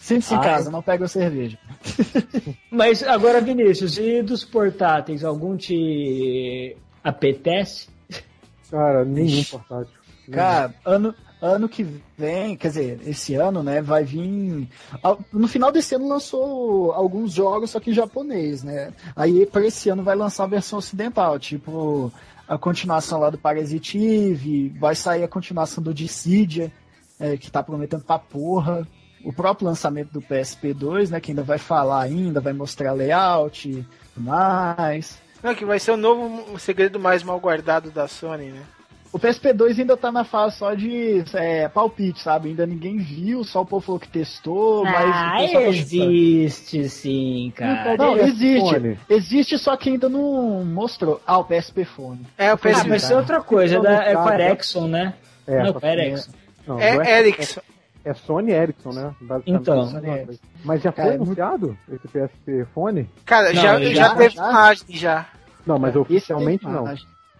Speaker 3: Sente-se em
Speaker 5: Ai.
Speaker 3: casa, não pega a cerveja.
Speaker 5: Mas agora, Vinícius, e dos portáteis, algum te apetece?
Speaker 4: Cara, nenhum portátil.
Speaker 3: Cara, ano, ano que vem, quer dizer, esse ano, né, vai vir. No final desse ano lançou alguns jogos, só que em japonês, né? Aí para esse ano vai lançar a versão ocidental, tipo a continuação lá do Parasite Eve, vai sair a continuação do Dissidia, é, que tá prometendo pra porra. O próprio lançamento do PSP2, né, que ainda vai falar ainda, vai mostrar layout tudo mais.
Speaker 2: Não, que vai ser o novo segredo mais mal guardado da Sony, né?
Speaker 3: O PSP2 ainda tá na fase só de é, palpite, sabe? Ainda ninguém viu, só o povo falou que testou, mas. o
Speaker 5: Ah,
Speaker 3: pessoal tá
Speaker 5: existe sim, cara.
Speaker 3: Não,
Speaker 4: é
Speaker 3: existe.
Speaker 4: fone.
Speaker 3: Existe, só que ainda não mostrou. Ah, o PSP Fone.
Speaker 2: É o
Speaker 5: Ah,
Speaker 2: PSP.
Speaker 5: vai ser outra coisa, é, da, é com a Ericsson, né?
Speaker 4: É,
Speaker 5: não, com a
Speaker 4: que-
Speaker 5: Ericsson.
Speaker 4: Não,
Speaker 2: É Ericsson.
Speaker 4: É, é Sony Ericsson, né? Basicamente.
Speaker 5: Então.
Speaker 4: Mas já foi
Speaker 3: Cara,
Speaker 4: anunciado esse PSP Fone?
Speaker 2: Cara,
Speaker 5: Não,
Speaker 2: já, já,
Speaker 5: já-
Speaker 2: teve
Speaker 3: já-
Speaker 2: imagem já.
Speaker 4: Não, mas oficialmente não.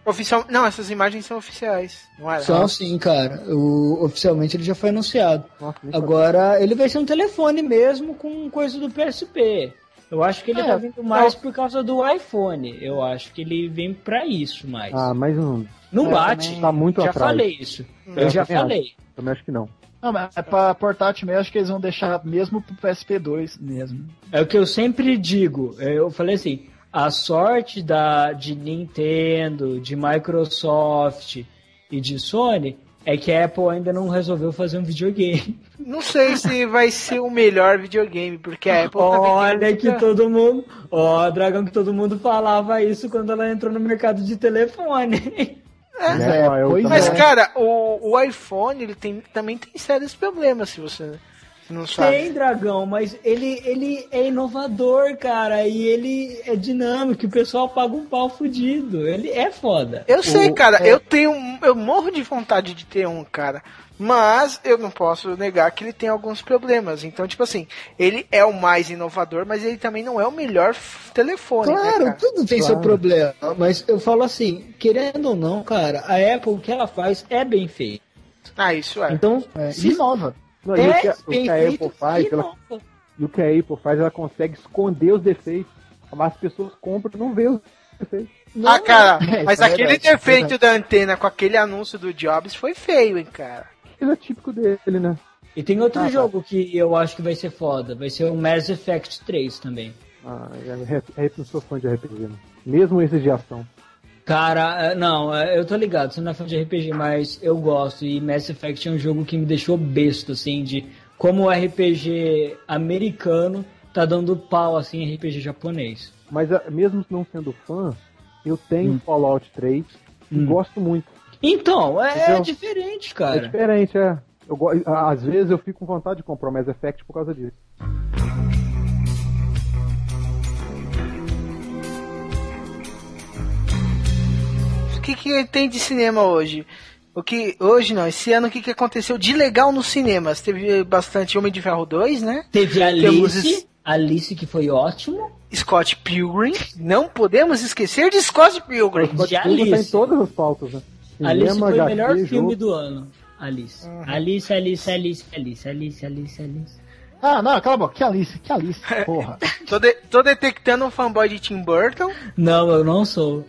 Speaker 2: Oficial... Não, essas imagens são oficiais. Não era?
Speaker 5: São sim, cara. O, oficialmente ele já foi anunciado.
Speaker 4: Nossa.
Speaker 5: Agora, ele vai ser um telefone mesmo com coisa do PSP. Eu acho que ele
Speaker 3: É,
Speaker 5: tá vindo mais por causa do iPhone. Eu acho que ele vem pra isso mais.
Speaker 4: Ah, mas não.
Speaker 5: não
Speaker 3: é,
Speaker 5: bate.
Speaker 3: também
Speaker 4: tá muito
Speaker 5: já
Speaker 4: atrás.
Speaker 5: falei isso.
Speaker 4: É,
Speaker 5: Eu já
Speaker 4: também acho.
Speaker 5: falei.
Speaker 4: Também acho que não.
Speaker 3: Não, mas é pra portátil mesmo, acho que eles vão deixar mesmo pro PSP2 mesmo.
Speaker 5: É o que eu sempre digo. Eu falei assim: a sorte da, de Nintendo, de Microsoft e de Sony é que a Apple ainda não resolveu fazer um videogame.
Speaker 2: Não sei se vai ser o melhor videogame, porque a Apple tá
Speaker 5: Olha
Speaker 2: vendendo
Speaker 5: que
Speaker 2: muita-
Speaker 5: todo mundo. Ó, Dragão, que todo mundo falava isso quando ela entrou no mercado de telefone.
Speaker 3: Pois
Speaker 4: Né?
Speaker 3: é.
Speaker 2: Mas,
Speaker 3: é.
Speaker 2: cara, o, o iPhone ele tem, também tem sérios problemas, se você não sabe.
Speaker 5: Tem, Dragão, mas ele, ele é inovador, cara, e ele é dinâmico, o pessoal paga um pau fudido. Ele é foda.
Speaker 2: Eu sei,
Speaker 4: O-
Speaker 2: cara,
Speaker 3: é.
Speaker 2: eu tenho. Eu morro de vontade de ter um, cara. Mas eu não posso negar que ele tem alguns problemas. Então, tipo assim, ele é o mais inovador, mas ele também não é o melhor telefone, né,
Speaker 5: Claro,
Speaker 2: cara?
Speaker 5: tudo tem seu problema, mas eu falo assim, querendo ou não, cara, a Apple, o que ela faz é bem feito.
Speaker 2: Ah, isso é.
Speaker 5: Então,
Speaker 3: É,
Speaker 5: se
Speaker 3: inova.
Speaker 4: Não, e o
Speaker 5: é
Speaker 4: que, a- o que a Apple faz, ela, e o que a Apple faz, ela consegue esconder os defeitos. Mas as pessoas compram e não vê os defeitos.
Speaker 5: Não,
Speaker 2: ah, cara,
Speaker 3: é,
Speaker 2: mas
Speaker 3: é
Speaker 2: aquele
Speaker 3: verdade,
Speaker 2: defeito
Speaker 3: é
Speaker 2: da antena com aquele anúncio do Jobs foi feio, hein, cara.
Speaker 4: Isso é típico dele, né?
Speaker 5: E tem outro
Speaker 3: Ah, tá.
Speaker 5: jogo que eu acho que vai ser foda, vai ser o Mass Effect 3 também.
Speaker 4: Ah, é, é, é, não sou fã de RPG, não. Mesmo esses de ação.
Speaker 5: Cara, é, não, é, eu tô ligado, você não é fã de RPG, mas eu gosto. E Mass Effect é um jogo que me deixou besta, assim, de como o RPG americano tá dando pau, assim, em RPG japonês.
Speaker 4: Mas ah, mesmo não sendo fã, eu tenho
Speaker 5: Hum.
Speaker 4: Fallout 3 e
Speaker 5: Hum.
Speaker 4: gosto muito.
Speaker 5: Então, é, diferente,
Speaker 4: É
Speaker 5: cara.
Speaker 4: diferente, é. Eu, às vezes eu fico com vontade de comprar o Mass Effect por causa disso.
Speaker 2: Que, que tem de cinema hoje? O que hoje não, esse ano o que, que aconteceu de legal nos cinemas? Teve bastante Homem de Ferro 2, né?
Speaker 5: Teve a
Speaker 2: Temos
Speaker 5: Alice, Alice que foi ótimo.
Speaker 2: Scott Pilgrim, não podemos esquecer de Scott Pilgrim.
Speaker 4: Scott
Speaker 5: De
Speaker 4: Pilgrim tá em
Speaker 5: Alice.
Speaker 4: todas as pautas, né?
Speaker 5: Alice foi o melhor
Speaker 4: jogo.
Speaker 5: filme do ano. Alice.
Speaker 2: Uhum.
Speaker 5: Alice, Alice, Alice, Alice, Alice, Alice, Alice.
Speaker 3: Ah, não, cala a boca. Que Alice, que Alice, porra.
Speaker 2: Tô, de- tô detectando um fanboy de Tim Burton.
Speaker 5: Não, eu não sou.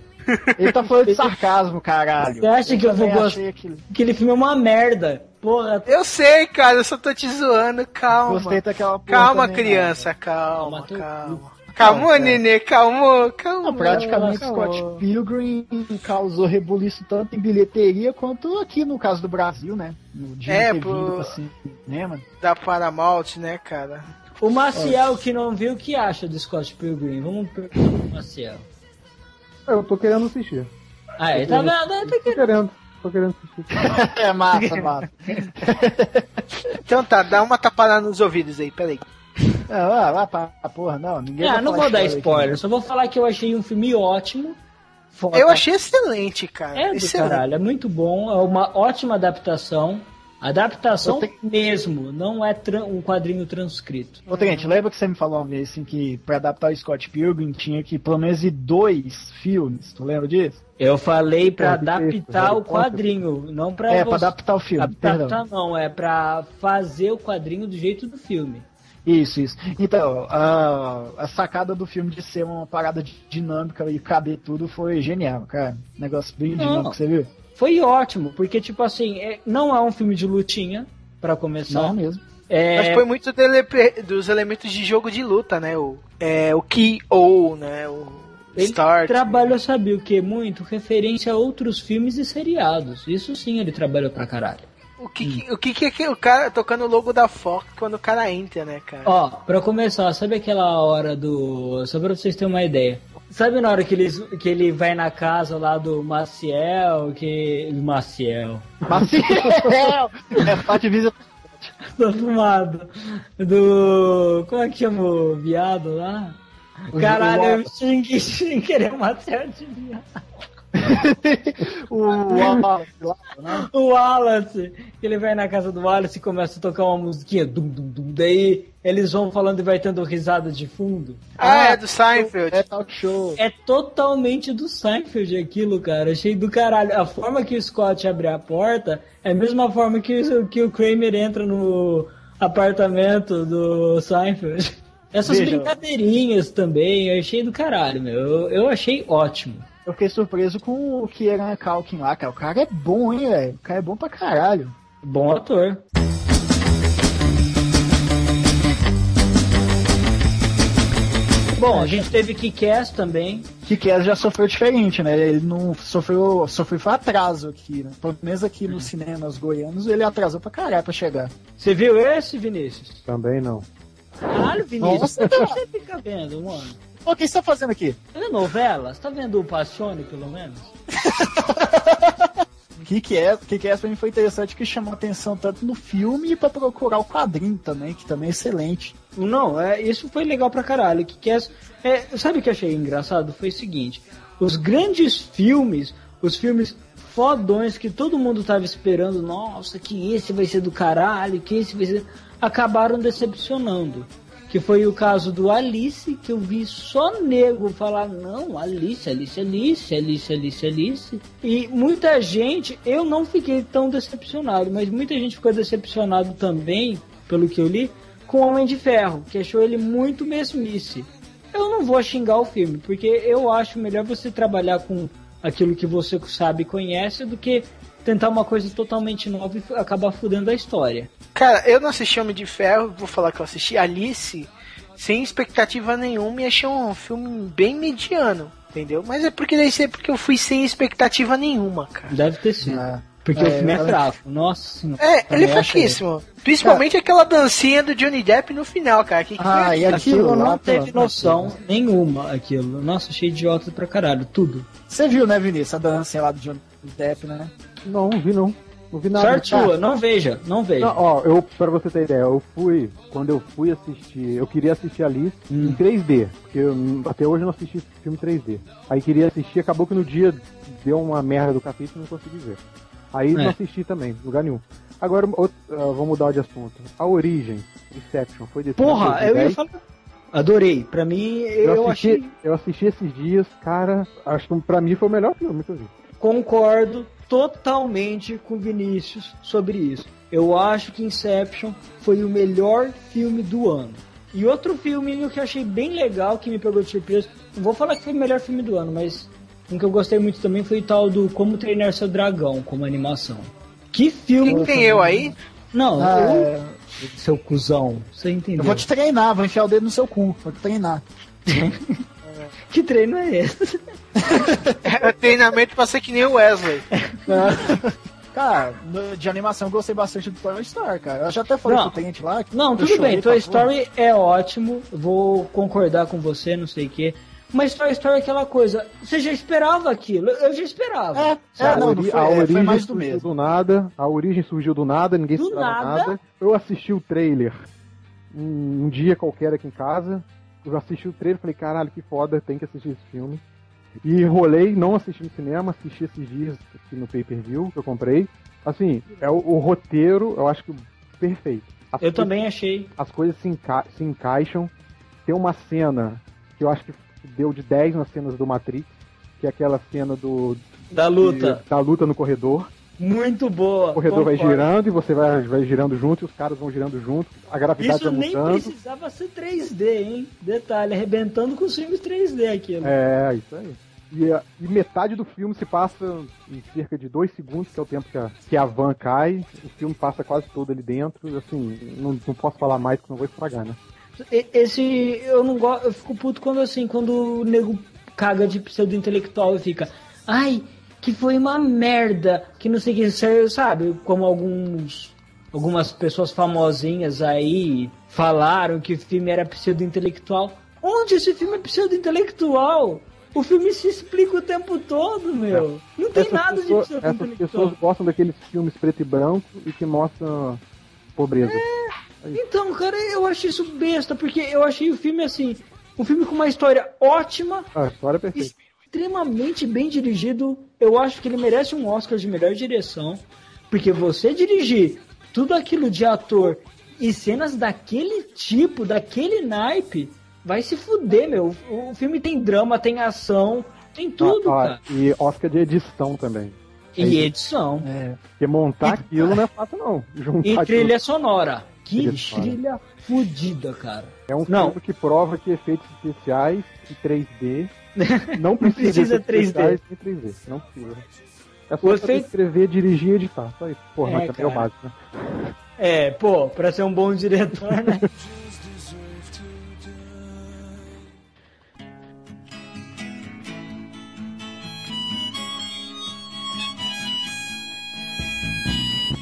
Speaker 3: Ele tá falando de sarcasmo, caralho.
Speaker 5: Você acha que eu vou
Speaker 3: também
Speaker 5: gostar?
Speaker 3: achei aquilo-
Speaker 5: Aquele filme é uma merda. Porra,
Speaker 2: Eu sei, cara, eu só tô te zoando, calma.
Speaker 3: Gostei daquela porra
Speaker 2: Calma,
Speaker 3: também,
Speaker 2: criança, calma,
Speaker 5: Calma, teu
Speaker 2: calma. Calma,
Speaker 3: cara.
Speaker 2: nenê, calma, calma.
Speaker 3: Não, praticamente
Speaker 2: calma.
Speaker 3: Scott Pilgrim causou rebuliço tanto em bilheteria quanto aqui no caso do Brasil, né? No dia
Speaker 2: É, pô.
Speaker 3: vindo pra cinema.
Speaker 2: Da Paramount, né, cara?
Speaker 5: o Maciel que não viu, o que acha do Scott Pilgrim? Vamos perguntar pro Maciel.
Speaker 4: Eu tô querendo assistir.
Speaker 5: Ah, ele tá vendo? Tá
Speaker 4: Tô querendo. Tô querendo assistir.
Speaker 3: É massa, massa.
Speaker 2: Então tá, dá uma tapada nos ouvidos aí, peraí.
Speaker 3: Não, ah, vai pra pra porra, não. Ninguém
Speaker 5: Ah,
Speaker 3: vai
Speaker 5: não vou dar
Speaker 3: aqui.
Speaker 5: spoiler, só vou falar que eu achei um filme ótimo. Foda.
Speaker 2: Eu achei excelente, cara.
Speaker 5: É do
Speaker 2: excelente.
Speaker 5: caralho, é muito bom, é uma ótima adaptação. Adaptação mesmo, não é tran- um quadrinho transcrito.
Speaker 3: Ô, Tenente, lembra que você me falou uma vez assim que pra adaptar o Scott Pilgrim tinha que pelo menos ir dois filmes? Tu lembra disso?
Speaker 5: Eu falei pra
Speaker 4: É,
Speaker 5: adaptar o quadrinho, não pra
Speaker 3: é, pra
Speaker 5: você-
Speaker 3: adaptar o filme,
Speaker 5: adaptar
Speaker 3: perdão.
Speaker 5: não, é pra fazer o quadrinho do jeito do filme.
Speaker 3: Isso, isso. Então, a, a sacada do filme de ser uma parada de- dinâmica e caber tudo foi genial, cara. Negócio bem
Speaker 5: Não.
Speaker 3: dinâmico, você viu?
Speaker 5: Foi ótimo, porque tipo assim, é- não é um filme de lutinha, pra começar.
Speaker 3: Não mesmo.
Speaker 5: É,
Speaker 2: Mas foi muito dele- dos elementos de jogo de luta, né? O, é, o Key ou, né? O
Speaker 5: Ele
Speaker 2: Start.
Speaker 5: trabalhou, sabe o que? Muito referência a outros filmes e seriados. Isso sim ele trabalhou pra caralho.
Speaker 2: O que, que- o que que é que o cara tocando o logo da Fox quando o cara entra, né, cara?
Speaker 5: Ó, pra começar, sabe aquela hora do. Só pra vocês terem uma ideia. Sabe na hora que, eles, que ele vai na casa lá do Maciel, que. Maciel.
Speaker 3: Maciel! é, Fat Visa
Speaker 5: Tô fumado. Do. Como é que chama o viado lá? Caralho, eu xinguei sem querer o Maciel de viado.
Speaker 3: o Wallace lá, né?
Speaker 5: O Wallace, ele vai na casa do Wallace e começa a tocar uma musiquinha, dum, dum, dum, daí eles vão falando e vai tendo risada de fundo.
Speaker 2: Ah, é do Seinfeld.
Speaker 3: É talk show.
Speaker 5: É totalmente do Seinfeld aquilo, cara. Achei do caralho. A forma que o Scott abre a porta é a mesma forma que, o- que o Kramer entra no apartamento do Seinfeld. Essas
Speaker 3: Veja.
Speaker 5: brincadeirinhas também, eu achei do caralho, meu. Eu, eu achei ótimo.
Speaker 3: Eu fiquei surpreso com o Kieran Culkin lá, cara. O cara é bom, hein, velho? O cara é bom pra caralho.
Speaker 5: Bom ator. Bom, a gente teve Kick-Ass também.
Speaker 3: Que Kes já sofreu diferente, né? Ele não sofreu, sofreu foi atraso aqui, né? Pelo menos aqui nos cinemas goianos ele atrasou pra caralho pra chegar.
Speaker 5: Você viu esse, Vinícius?
Speaker 4: Também não.
Speaker 5: Caralho, Vinícius,
Speaker 3: Nossa,
Speaker 5: que você fica vendo, mano?
Speaker 3: Pô, o que você tá fazendo aqui?
Speaker 5: Tá vendo novela? Você tá vendo o Passione, pelo menos?
Speaker 3: Que que é? Que que é pra mim foi interessante que chamou atenção tanto no filme e pra procurar o quadrinho também, que também é excelente.
Speaker 5: Não, é, isso foi legal pra caralho. Que que é, é, sabe o que eu achei engraçado? Foi o seguinte: os grandes filmes, os filmes fodões que todo mundo tava esperando, nossa, que esse vai ser do caralho, que esse vai ser. acabaram decepcionando. Que foi o caso do Alice, que eu vi só nego falar, não, Alice, Alice, Alice, Alice, Alice, Alice. E muita gente, eu não fiquei tão decepcionado, mas muita gente ficou decepcionado também, pelo que eu li, com Homem de Ferro, que achou ele muito mesmice. Eu não vou xingar o filme, porque eu acho melhor você trabalhar com aquilo que você sabe e conhece do que tentar uma coisa totalmente nova e acabar fudendo a história.
Speaker 2: Cara, eu não assisti Homem de Ferro, vou falar que eu assisti Alice sem expectativa nenhuma e achei um filme bem mediano, entendeu? Mas é porque daí é porque eu fui sem expectativa nenhuma, cara.
Speaker 5: Deve ter sido.
Speaker 3: Ah,
Speaker 5: Porque
Speaker 3: É,
Speaker 5: o filme é fraco. Nossa senhora.
Speaker 2: É, ele é fraquíssimo. Principalmente aquela dancinha do Johnny Depp no final, cara. Que que
Speaker 3: Ah,
Speaker 2: foi
Speaker 3: e
Speaker 2: aquilo?
Speaker 5: não teve noção nenhuma, aquilo. Nossa, achei idiota pra caralho, tudo.
Speaker 3: Você viu, né, Vinícius, a dança lá do Johnny Depp, né?
Speaker 4: Não, não vi não. Não vi nada.
Speaker 5: Sorte sua, não veja, não veja.
Speaker 4: Não, ó, eu, pra você ter ideia, eu fui, quando eu fui assistir, eu queria assistir Alice em 3D, porque eu, até hoje eu não assisti filme 3D. Aí queria assistir, acabou que no dia deu uma merda do capítulo e não consegui ver. Aí
Speaker 5: É.
Speaker 4: não assisti também, lugar nenhum. Agora, outro, ah, vamos mudar de assunto. A origem, Inception, foi desse
Speaker 5: Porra, eu ia
Speaker 4: 2010.
Speaker 5: falar. Adorei. Pra mim, eu,
Speaker 4: Eu assisti,
Speaker 5: achei.
Speaker 4: eu assisti esses dias, cara, acho que pra mim foi o melhor filme que eu vi.
Speaker 5: Concordo totalmente com o Vinícius sobre isso. Eu acho que Inception foi o melhor filme do ano. E outro filme que eu achei bem legal, que me pegou de surpresa, não vou falar que foi o melhor filme do ano, mas Um que eu gostei muito também foi o tal do Como Treinar Seu Dragão, como animação. Que filme.
Speaker 2: Quem tem eu aí?
Speaker 5: Não,
Speaker 3: Ah,
Speaker 5: eu-
Speaker 3: é,
Speaker 5: seu cuzão. Você entendeu?
Speaker 3: eu vou te treinar, vou enfiar o dedo no seu cu, vou te treinar.
Speaker 5: Que treino é esse?
Speaker 2: É treinamento pra ser que nem o Wesley.
Speaker 3: Cara, no- de animação eu gostei bastante do Toy Story, cara. Eu já até falei
Speaker 5: Não.
Speaker 3: pro Tente lá. que
Speaker 5: Não, tudo bem, Toy
Speaker 3: porra.
Speaker 5: Story é ótimo, vou concordar com você, não sei o quê. Mas Toy Story é aquela coisa, você já esperava aquilo, eu já esperava.
Speaker 3: É, é, não,
Speaker 4: a,
Speaker 3: não foi,
Speaker 4: a
Speaker 3: é,
Speaker 4: origem
Speaker 3: foi mais do
Speaker 4: surgiu
Speaker 3: mesmo.
Speaker 4: do nada, a origem surgiu do nada, ninguém
Speaker 5: Do
Speaker 4: esperava
Speaker 5: nada?
Speaker 4: nada. Eu assisti o trailer um, um dia qualquer aqui em casa. Eu assisti o trailer e falei, caralho, que foda, tem que assistir esse filme. E rolei, não assisti no cinema, assisti esses dias aqui no pay-per-view que eu comprei. Assim, é o, o roteiro, eu acho que perfeito. As
Speaker 5: Eu
Speaker 4: coisas-
Speaker 5: também achei.
Speaker 4: As coisas se, enca- se encaixam. Tem uma cena que eu acho que deu de 10 nas cenas do Matrix, que é aquela cena do
Speaker 5: Da luta.
Speaker 4: de- da luta no corredor.
Speaker 5: Muito boa.
Speaker 4: O corredor vai
Speaker 5: concordo.
Speaker 4: girando e você vai, vai girando junto e os caras vão girando junto. A gravidade
Speaker 5: Isso
Speaker 4: vai
Speaker 5: nem
Speaker 4: mudando.
Speaker 5: precisava ser 3D, hein? Detalhe, arrebentando com os filmes 3D aquilo.
Speaker 4: É, isso aí. E, e metade do filme se passa em cerca de dois segundos, que é o tempo que a, que a van cai. O filme passa quase todo ali dentro. Assim, não, não posso falar mais porque não vou estragar, né?
Speaker 5: Esse. Eu não gosto. Eu fico puto quando assim, quando o nego caga de pseudo-intelectual e fica. Ai, que foi uma merda. Que não sei o que, ser, sabe? Como alguns. Algumas pessoas famosinhas aí falaram que o filme era pseudo-intelectual. Onde esse filme é pseudo-intelectual? O filme se explica o tempo todo, meu. Não tem
Speaker 4: Essas
Speaker 5: nada de
Speaker 4: essas
Speaker 5: pseudo-intelectual.
Speaker 4: pessoas gostam daqueles filmes preto e branco e que mostram pobreza.
Speaker 5: Então, cara, eu achei isso besta, porque eu achei o filme assim, um filme com uma história ótima,
Speaker 4: A história é perfeita.
Speaker 5: Extremamente bem dirigido. Eu acho que ele merece um Oscar de melhor direção, porque você dirigir tudo aquilo de ator e cenas daquele tipo, daquele naipe, vai se fuder, meu. O, filme tem drama, tem ação, tem tudo,
Speaker 4: Ah, ah,
Speaker 5: cara.
Speaker 4: E Oscar de edição também.
Speaker 5: E edição.
Speaker 3: É,
Speaker 4: Porque montar aquilo não é fácil, não. Juntar
Speaker 5: E
Speaker 4: aquilo-
Speaker 5: trilha sonora. Que
Speaker 4: Trilha
Speaker 5: trilha fodida, cara.
Speaker 4: É um
Speaker 5: Não.
Speaker 4: filme que prova que efeitos especiais em 3D não precisa,
Speaker 5: precisa
Speaker 4: de efeitos
Speaker 5: 3D.
Speaker 4: especiais em 3D. Não precisa. É só
Speaker 5: efeito-
Speaker 4: escrever, dirigir e editar. Só isso. Porra,
Speaker 5: É,
Speaker 4: mas é o básico, né?
Speaker 5: É, pô, pra ser um bom diretor, né?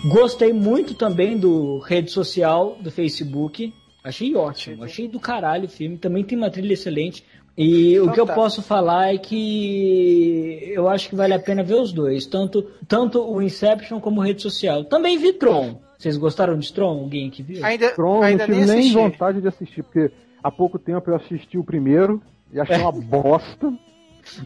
Speaker 5: Gostei muito também do rede social do Facebook. Achei ótimo, achei do caralho o filme. Também tem uma trilha excelente. E o
Speaker 2: Então
Speaker 5: que eu
Speaker 2: tá.
Speaker 5: posso falar é que eu acho que vale a pena ver os dois, tanto, tanto o Inception como rede social. Também vi Tron. Vocês gostaram de Tron? Alguém que viu?
Speaker 2: Ainda,
Speaker 4: Tron,
Speaker 2: ainda
Speaker 4: não
Speaker 2: nem
Speaker 4: tive nem
Speaker 2: assisti.
Speaker 4: vontade de assistir, porque há pouco tempo eu assisti o primeiro e achei uma bosta.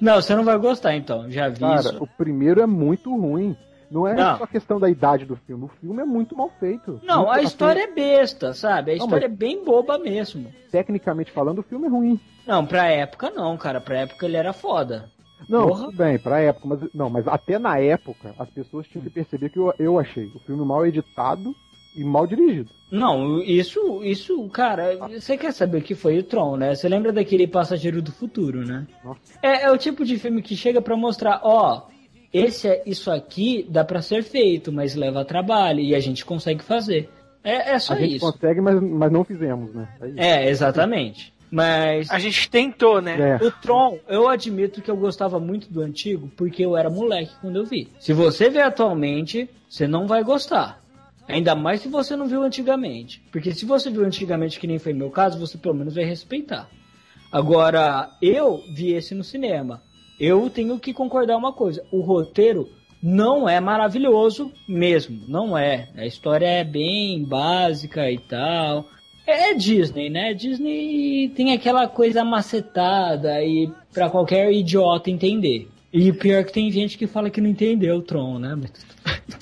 Speaker 5: Não, você não vai gostar então, já vi
Speaker 4: Cara,
Speaker 5: isso.
Speaker 4: o primeiro é muito ruim. Não é
Speaker 5: Não.
Speaker 4: só questão da idade do filme. O filme é muito mal feito.
Speaker 5: Não,
Speaker 4: Muito-
Speaker 5: a história é besta, sabe? A
Speaker 4: Não,
Speaker 5: história é bem boba mesmo.
Speaker 4: Tecnicamente falando, o filme é ruim.
Speaker 5: Não, pra época não, cara. Pra época ele era foda.
Speaker 4: Não,
Speaker 5: Porra.
Speaker 4: tudo bem, pra época, mas não, mas até na época as pessoas tinham que perceber que eu, eu achei o filme mal editado e mal dirigido.
Speaker 5: Não, isso, isso, cara, você quer saber o que foi o Tron, né? Você lembra daquele Passageiro do Futuro, né? É, é o tipo de filme que chega pra mostrar, ó, esse é isso aqui dá pra ser feito, mas leva trabalho e a gente consegue fazer. É, é só
Speaker 4: a gente
Speaker 5: isso.
Speaker 4: consegue, mas, mas não fizemos, né? É isso.
Speaker 5: É, exatamente. Mas
Speaker 2: A gente tentou, né?
Speaker 4: É.
Speaker 5: O Tron, eu admito que eu gostava muito do antigo porque eu era moleque quando eu vi. Se você vê atualmente, você não vai gostar. Ainda mais se você não viu antigamente. Porque se você viu antigamente, que nem foi meu caso, você pelo menos vai respeitar. Agora, eu vi esse no cinema. Eu tenho que concordar uma coisa: o roteiro não é maravilhoso mesmo. Não é. A história é bem básica e tal. É Disney, né? Disney tem aquela coisa macetada e pra qualquer idiota entender. E pior que tem gente que fala que não entendeu o Tron, né?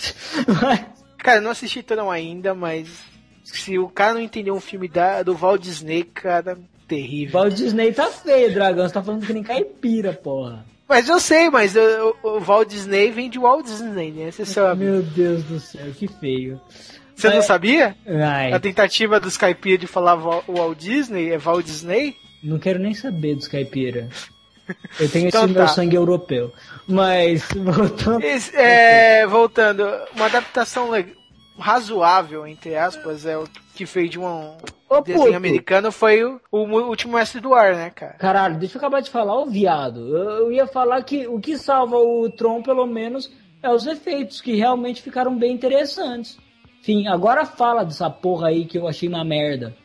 Speaker 2: Cara, não assisti Tron ainda, mas se o cara não entendeu um filme da, do Walt Disney, cara, terrível.
Speaker 5: Walt Disney tá feio, dragão. Você tá falando que nem caipira, porra.
Speaker 2: Mas eu sei, mas o, o, o Walt Disney vem de Walt Disney, né? Você sabe.
Speaker 5: Meu Deus do céu, que feio.
Speaker 2: Você não
Speaker 5: É.
Speaker 2: sabia?
Speaker 5: Ai,
Speaker 2: A tentativa dos caipiras de falar Walt Disney é Walt Disney?
Speaker 5: não quero nem saber dos caipira. Eu tenho
Speaker 2: Então
Speaker 5: esse meu
Speaker 2: tá.
Speaker 5: sangue europeu. Mas, voltando.
Speaker 2: Esse- é, voltando, uma adaptação razoável, entre aspas, é o que fez de um
Speaker 5: Ô,
Speaker 2: desenho
Speaker 5: puto.
Speaker 2: americano foi o, o último mestre do ar, né, cara?
Speaker 5: Caralho, deixa eu acabar de falar, ô viado. Eu, eu ia falar que o que salva o Tron, pelo menos, é os efeitos, que realmente ficaram bem interessantes. Enfim, agora fala dessa porra aí que eu achei uma merda.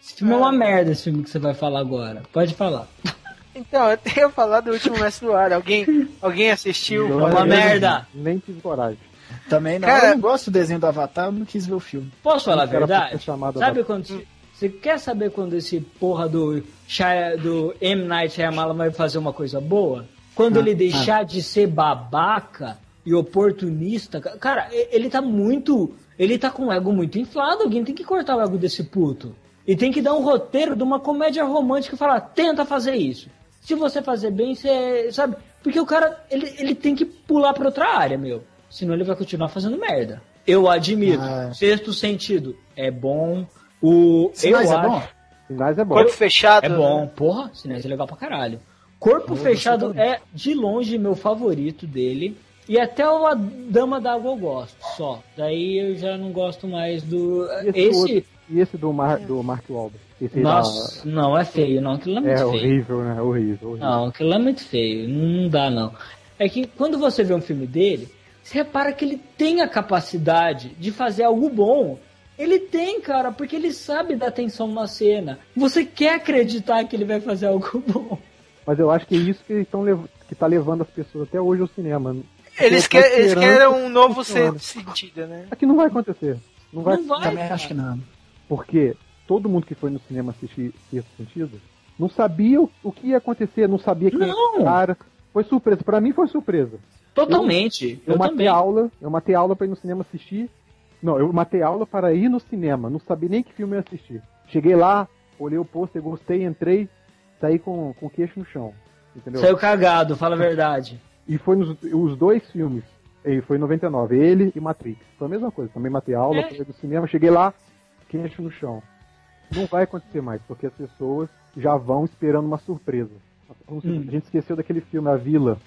Speaker 5: Esse filme é uma merda, esse filme que você vai falar agora. Pode falar.
Speaker 2: Então, eu tenho falar do último mestre do ar. Alguém, alguém assistiu?
Speaker 4: Não,
Speaker 5: É uma merda.
Speaker 4: Nem tive coragem.
Speaker 3: Também não.
Speaker 2: Cara-
Speaker 3: eu não gosto do desenho do Avatar, eu não quis ver o filme.
Speaker 5: Posso falar a verdade? Sabe
Speaker 4: da-
Speaker 5: quando... se- Você quer saber quando esse porra do, do M. Night Shyamalan vai fazer uma coisa boa? Quando ele deixar de ser babaca e oportunista. ca- Cara, ele tá muito... Ele tá com o ego muito inflado. Alguém tem que cortar o ego desse puto. E tem que dar um roteiro de uma comédia romântica e falar, tenta fazer isso. Se você fazer bem, você... Sabe? Porque o cara, ele, ele tem que pular pra outra área, meu. Senão ele vai continuar fazendo merda. Eu admito.
Speaker 3: Ah.
Speaker 5: Sexto sentido é bom. O
Speaker 3: Sinais
Speaker 5: eu
Speaker 3: é bom?
Speaker 5: acho-
Speaker 4: Sinais é bom.
Speaker 2: Corpo fechado.
Speaker 5: É bom, porra, Sinais é legal pra caralho. Corpo Fechado é de longe meu favorito dele. E até o A Dama d'Água eu gosto, só. Daí eu já não gosto mais do.
Speaker 4: E esse,
Speaker 5: Esse.
Speaker 4: outro- e esse do, Mar, do Mark Wahlberg?
Speaker 5: Nossa, não, é feio, não. Aquilo é
Speaker 4: da-
Speaker 5: muito
Speaker 4: é
Speaker 5: feio.
Speaker 4: horrível, né? Horrível, horrível.
Speaker 5: Não, aquilo é muito feio. Não dá, não. É que quando você vê um filme dele, você repara que ele tem a capacidade de fazer algo bom. Ele tem, cara, porque ele sabe dar atenção na cena. Você quer acreditar que ele vai fazer algo bom.
Speaker 4: Mas eu acho que é isso que, eles tão lev- que tá levando as pessoas até hoje ao cinema.
Speaker 2: Eles, quer, eles querem
Speaker 4: que
Speaker 2: um novo sentido, né?
Speaker 4: Aqui não vai acontecer. Não vai,
Speaker 5: Não vai.
Speaker 3: Também
Speaker 5: cara.
Speaker 3: acho que não.
Speaker 4: Porque todo mundo que foi no cinema assistir Sexto Sentido não sabia o, o que ia acontecer, não sabia quem
Speaker 5: Não.
Speaker 4: era o cara. Foi surpresa. Pra mim foi surpresa.
Speaker 5: Totalmente.
Speaker 4: Eu,
Speaker 5: Eu,
Speaker 4: matei
Speaker 5: também.
Speaker 4: aula, eu matei aula pra ir no cinema assistir. Não, eu matei aula para ir no cinema, não sabia nem que filme eu ia assistir. Cheguei lá, olhei o pôster, gostei, entrei, saí com, com o queixo no chão. Entendeu?
Speaker 5: Saiu cagado, fala a verdade.
Speaker 4: E foi nos os dois filmes. E foi em 99, ele e Matrix. Foi a mesma coisa. Também matei aula,
Speaker 5: É.
Speaker 4: fui do cinema, cheguei lá, queixo no chão. Não vai acontecer mais, porque as pessoas já vão esperando uma surpresa.
Speaker 5: Hum.
Speaker 4: A gente esqueceu daquele filme, A Vila.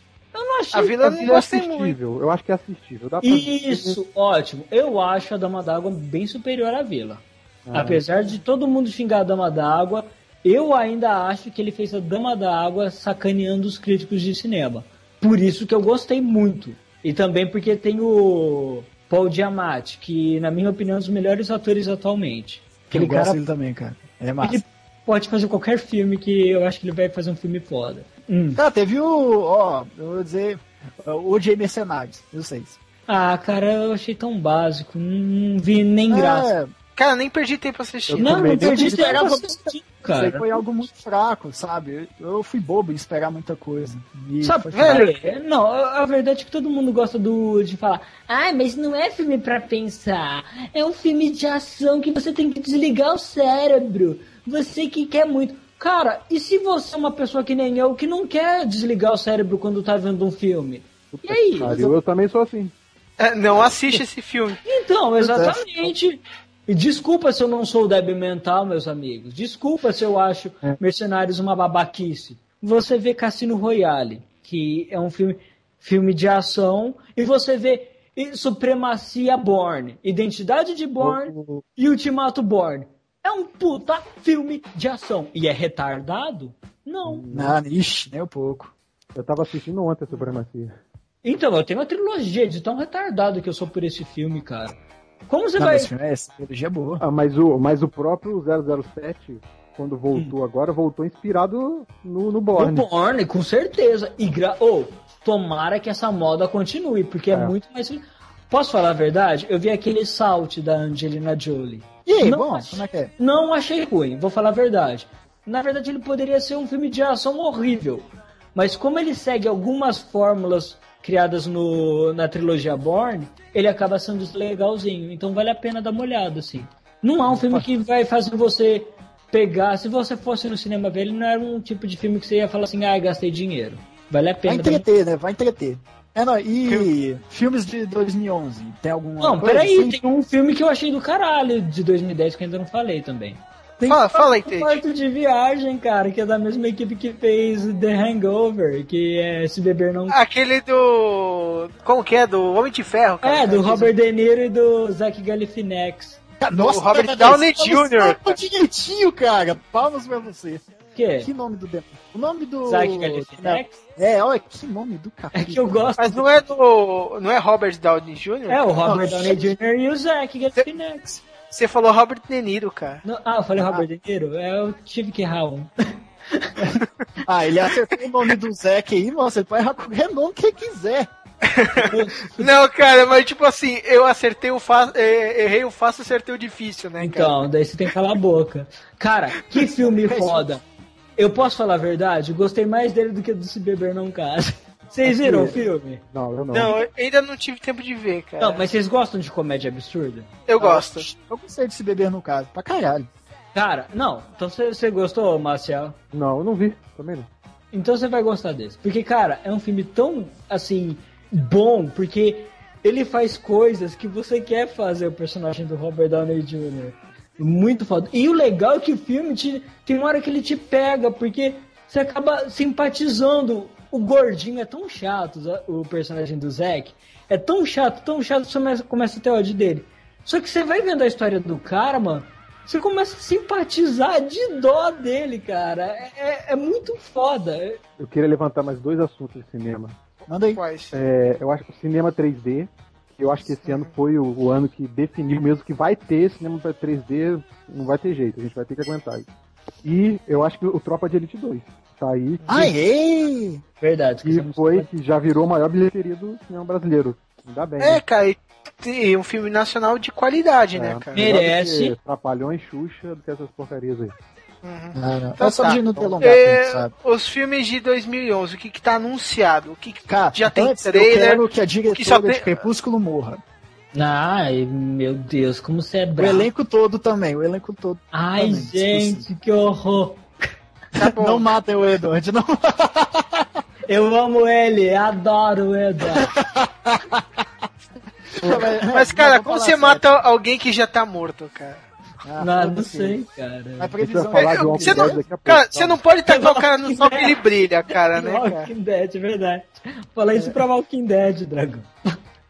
Speaker 5: Não achei.
Speaker 2: A Vila eu não
Speaker 4: é
Speaker 2: gostei muito.
Speaker 4: assistível. Eu acho que é assistível. Dá pra
Speaker 5: Isso, ótimo. Eu acho a Dama d'Água bem superior à Vila.
Speaker 4: Ah.
Speaker 5: Apesar de todo mundo xingar a Dama d'Água, eu ainda acho que ele fez a Dama d'Água sacaneando os críticos de cinema. Por isso que eu gostei muito. E também porque tem o Paul Giamatti, que na minha opinião é um dos melhores atores atualmente. Aquele
Speaker 3: eu gosto
Speaker 5: cara
Speaker 3: dele também, cara. Ele é massa.
Speaker 5: ele pode fazer qualquer filme que eu acho que ele vai fazer um filme foda. Hum.
Speaker 3: Tá, teve o. Ó, eu vou dizer. O OJ Mercenários, eu sei.
Speaker 5: Ah, cara, eu achei tão básico. Não, vi nem graça.
Speaker 3: É,
Speaker 2: Cara, nem perdi tempo assistindo.
Speaker 5: Não,
Speaker 4: também
Speaker 5: não perdi tempo
Speaker 3: esperava
Speaker 5: assistindo,
Speaker 3: Isso
Speaker 5: cara.
Speaker 3: foi algo muito fraco, sabe? Eu, fui bobo em esperar muita coisa. E
Speaker 5: Sabe, velho, é- não, a a verdade é que todo mundo gosta do, de falar, ah, mas não é filme pra pensar, é um filme de ação que você tem que desligar o cérebro, você que quer muito. Cara, e se você é uma pessoa que nem eu, que não quer desligar o cérebro quando tá vendo um filme? E aí?
Speaker 4: Pariu, eu também sou assim.
Speaker 2: É, Não assiste esse filme.
Speaker 5: Então, exatamente. E desculpa se eu não sou débil mental, meus amigos. Desculpa se eu acho Mercenários uma babaquice. Você vê Cassino Royale, que é um filme, filme de ação, e você vê Supremacia Born, Identidade de Born e Ultimato Born. É um puta filme de ação. E é retardado? Não.
Speaker 3: Não, ixi, nem um pouco.
Speaker 4: Eu tava assistindo ontem a Supremacia.
Speaker 5: Então, eu tenho uma trilogia de tão retardado que eu sou por esse filme, cara. Como você
Speaker 3: Não,
Speaker 5: vai.
Speaker 3: mas esse filme é essa trilogia é boa.
Speaker 4: Ah, mas o, mas o próprio 007, quando voltou agora, voltou inspirado no, no
Speaker 5: O
Speaker 4: Borne.
Speaker 5: Borne, com certeza. E gra... oh, tomara que essa moda continue, porque é,
Speaker 4: É.
Speaker 5: muito mais. Posso falar a verdade? Eu vi aquele Salt da Angelina Jolie.
Speaker 3: E aí,
Speaker 5: Não
Speaker 3: bom,
Speaker 5: achei-
Speaker 3: como é que é?
Speaker 5: Não achei ruim, vou falar a verdade. Na verdade, ele poderia ser um filme de ação horrível. Mas como ele segue algumas fórmulas criadas no, na trilogia Born, ele acaba sendo legalzinho. Então vale a pena dar uma olhada, assim. Não é um filme que vai fazer você pegar. Se você fosse no cinema ver, ele não era um tipo de filme que você ia falar assim, ah, gastei dinheiro. Vale a
Speaker 3: Vai
Speaker 5: pena.
Speaker 3: entreter, né? Vai entreter. É, não, e filmes de 2011? Tem alguma
Speaker 5: Não, peraí,
Speaker 3: assim?
Speaker 5: tem um filme que eu achei do caralho de 2010 que eu ainda não falei também. Tem
Speaker 2: Fala, fala aí,
Speaker 5: o
Speaker 2: Tate.
Speaker 5: quarto de viagem, cara, que é da mesma equipe que fez The Hangover, que é Se Beber Não...
Speaker 2: Aquele do. Como que é? Do Homem de Ferro, cara.
Speaker 5: é, do Robert De Niro e do Zach Galifianakis.
Speaker 3: Nossa,
Speaker 2: Robert
Speaker 3: cara,
Speaker 2: Downey
Speaker 3: esse
Speaker 2: Jr.,
Speaker 3: direitinho, cara. Palmas pra você.
Speaker 5: Que?
Speaker 3: Que nome do demônio? O nome do.
Speaker 5: Zach Galifianakis?
Speaker 3: É, olha que nome do capítulo.
Speaker 5: É que eu gosto.
Speaker 2: Mas não é do. Não é Robert Downey Jr.?
Speaker 5: É, o Robert Downey Jr. e o Zach Galifianakis.
Speaker 2: Você falou Robert De Niro, cara.
Speaker 5: Não, ah, eu falei Robert De Niro? É, eu tive que errar um.
Speaker 3: Ah, ele acertou o nome do Zack aí, moça. Ele pode errar qualquer nome que quiser.
Speaker 2: Não, cara, mas tipo assim, eu acertei o fácil. Errei o fácil, acertei o difícil, né, cara?
Speaker 5: Então, daí você tem que calar a boca. Cara, que filme foda. Eu posso falar a verdade? Gostei mais dele do que do Se Beber Não Casa. Vocês viram o filme?
Speaker 4: Não, eu não.
Speaker 2: Não, eu ainda não tive tempo de ver, cara.
Speaker 5: Não, mas vocês gostam de comédia absurda?
Speaker 2: Eu gosto.
Speaker 3: Eu gostei de se beber no caso. Pra caralho.
Speaker 5: Cara, não. Então você, você gostou, Marcial?
Speaker 4: Não, eu não vi. Também não.
Speaker 5: Então você vai gostar desse. Porque, cara, é um filme tão, assim, bom, porque ele faz coisas que você quer fazer o personagem do Robert Downey Jr. Muito foda. E o legal é que o filme te, tem uma hora que ele te pega, porque você acaba simpatizando. O gordinho é tão chato, o personagem do Zack. É tão chato, tão chato, que você começa, começa a ter ódio dele. Só que você vai vendo a história do cara, mano. Você começa a simpatizar de dó dele, cara. É, é- é muito foda.
Speaker 4: Eu queria levantar mais dois assuntos de cinema.
Speaker 3: Manda aí.
Speaker 2: Quais?
Speaker 4: É, eu acho que o cinema 3D, eu acho que esse ano foi o, o ano que definiu mesmo que vai ter cinema pra 3D, não vai ter jeito, a gente vai ter que aguentar isso. E eu acho que o Tropa de Elite 2 tá aí,
Speaker 3: Aê!
Speaker 5: Verdade.
Speaker 4: que foi, que já virou a maior bilheteria do cinema brasileiro. Ainda bem.
Speaker 2: É,
Speaker 4: né?
Speaker 2: cara, e um filme nacional de qualidade, né,
Speaker 4: É,
Speaker 2: cara?
Speaker 5: Mere- Merece.
Speaker 4: Trapalhões, Xuxa, do que essas porcarias aí.
Speaker 3: Ah, não.
Speaker 2: Então
Speaker 3: é só
Speaker 2: tá.
Speaker 3: de não delongar,
Speaker 2: É,
Speaker 3: sabe.
Speaker 2: os filmes de 2011, o que que tá anunciado? O que, que
Speaker 3: Cara,
Speaker 2: já tem
Speaker 3: antes, eu
Speaker 2: trailer?
Speaker 3: quero que a
Speaker 2: que só
Speaker 3: diretora
Speaker 2: tem-
Speaker 3: de Crepúsculo morra.
Speaker 5: Ai, meu Deus, como você é
Speaker 3: O
Speaker 5: bravo.
Speaker 3: elenco todo também, o elenco todo.
Speaker 5: Ai,
Speaker 3: também,
Speaker 5: gente, que horror.
Speaker 2: Tá bom.
Speaker 3: Não matem o Edward, não
Speaker 5: Eu amo ele, adoro o Edward.
Speaker 2: Mas, cara, como você
Speaker 3: sério.
Speaker 2: mata alguém que já tá morto, cara?
Speaker 3: Ah,
Speaker 5: não, não sei, cara.
Speaker 3: A previsão
Speaker 4: falar
Speaker 3: é-
Speaker 4: de Walking
Speaker 2: Você
Speaker 4: Dead
Speaker 2: não,
Speaker 4: daqui a pouco.
Speaker 2: cara, você não pode tacar o cara no sol que ele brilha, cara, né?
Speaker 5: Walking Dead, é verdade. Fala isso pra Walking Dead, Dragão.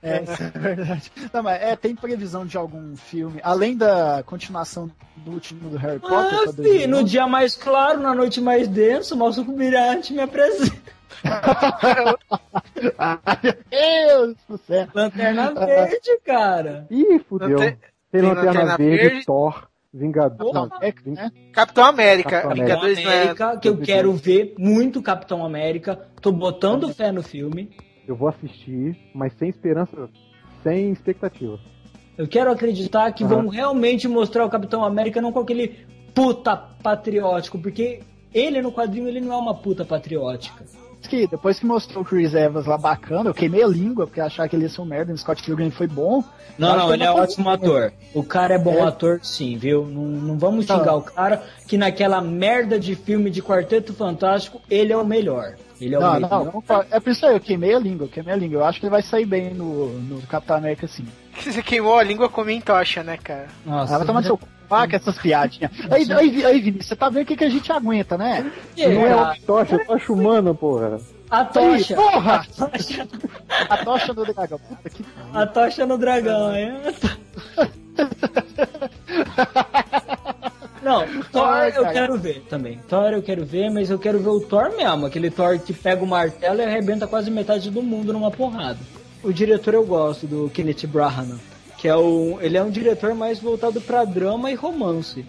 Speaker 3: É, isso é verdade. Não, mas é, tem previsão de algum filme, além da continuação do último do Harry Potter?
Speaker 5: Ah,
Speaker 3: pra
Speaker 5: fi,
Speaker 3: 2011?
Speaker 5: no dia mais claro, na noite mais densa, o Malsuco Mirante me apresenta.
Speaker 3: Ai, meu Deus do céu.
Speaker 5: Lanterna Verde, cara.
Speaker 4: Ih, fudeu.
Speaker 2: Lanter-
Speaker 4: Tem Lanterna Verde,
Speaker 2: Verde.
Speaker 4: Thor, Vingador.
Speaker 3: Não, é,
Speaker 4: Ving-
Speaker 3: né?
Speaker 2: Capitão América.
Speaker 4: Capitão
Speaker 2: Vingadores não é-
Speaker 5: América, que eu quero ver muito Capitão América. Tô botando fé no filme.
Speaker 4: Eu vou assistir, mas sem esperança, sem expectativa.
Speaker 5: Eu quero acreditar que
Speaker 4: Aham.
Speaker 5: vão realmente mostrar o Capitão América não com aquele puta patriótico, porque ele no quadrinho ele não é uma puta patriótica.
Speaker 3: Que depois que mostrou o Chris Evans lá bacana, eu queimei a língua, porque achava que ele ia ser um merda, o Scott Pilgrim foi bom.
Speaker 5: Não, não, ele é ótimo ator. O cara é bom
Speaker 3: É.
Speaker 5: ator, sim, viu? Não, não vamos
Speaker 3: Tá.
Speaker 5: xingar o cara, que naquela merda de filme de Quarteto Fantástico, ele é o melhor. Ele é o
Speaker 3: Não,
Speaker 5: melhor.
Speaker 3: não, não, é por isso aí, eu queimei a língua, eu queimei a língua. Eu acho que ele vai sair bem no, no Capitão América, sim.
Speaker 2: Você queimou a língua com em tocha, né, cara?
Speaker 5: Nossa,
Speaker 3: Ah, vai tomar no seu cu, ah, essas piadinhas. Aí, aí, aí Vinícius, você tá vendo o que, que a gente aguenta, né?
Speaker 5: É,
Speaker 4: Não é
Speaker 5: a,
Speaker 4: uma tocha, é tocha humana, porra.
Speaker 5: a
Speaker 3: Aí,
Speaker 5: tocha.
Speaker 3: porra!
Speaker 5: A tocha,
Speaker 3: A tocha do dragão. Puta que
Speaker 5: a tocha no dragão, é? Não, Thor
Speaker 3: Ai,
Speaker 5: eu quero ver também. Thor eu quero ver, mas eu quero ver o Thor mesmo. Aquele Thor que pega o martelo e arrebenta quase metade do mundo numa porrada. O diretor eu gosto, do Kenneth Branagh, que é o, ele é um diretor mais voltado pra drama e romance.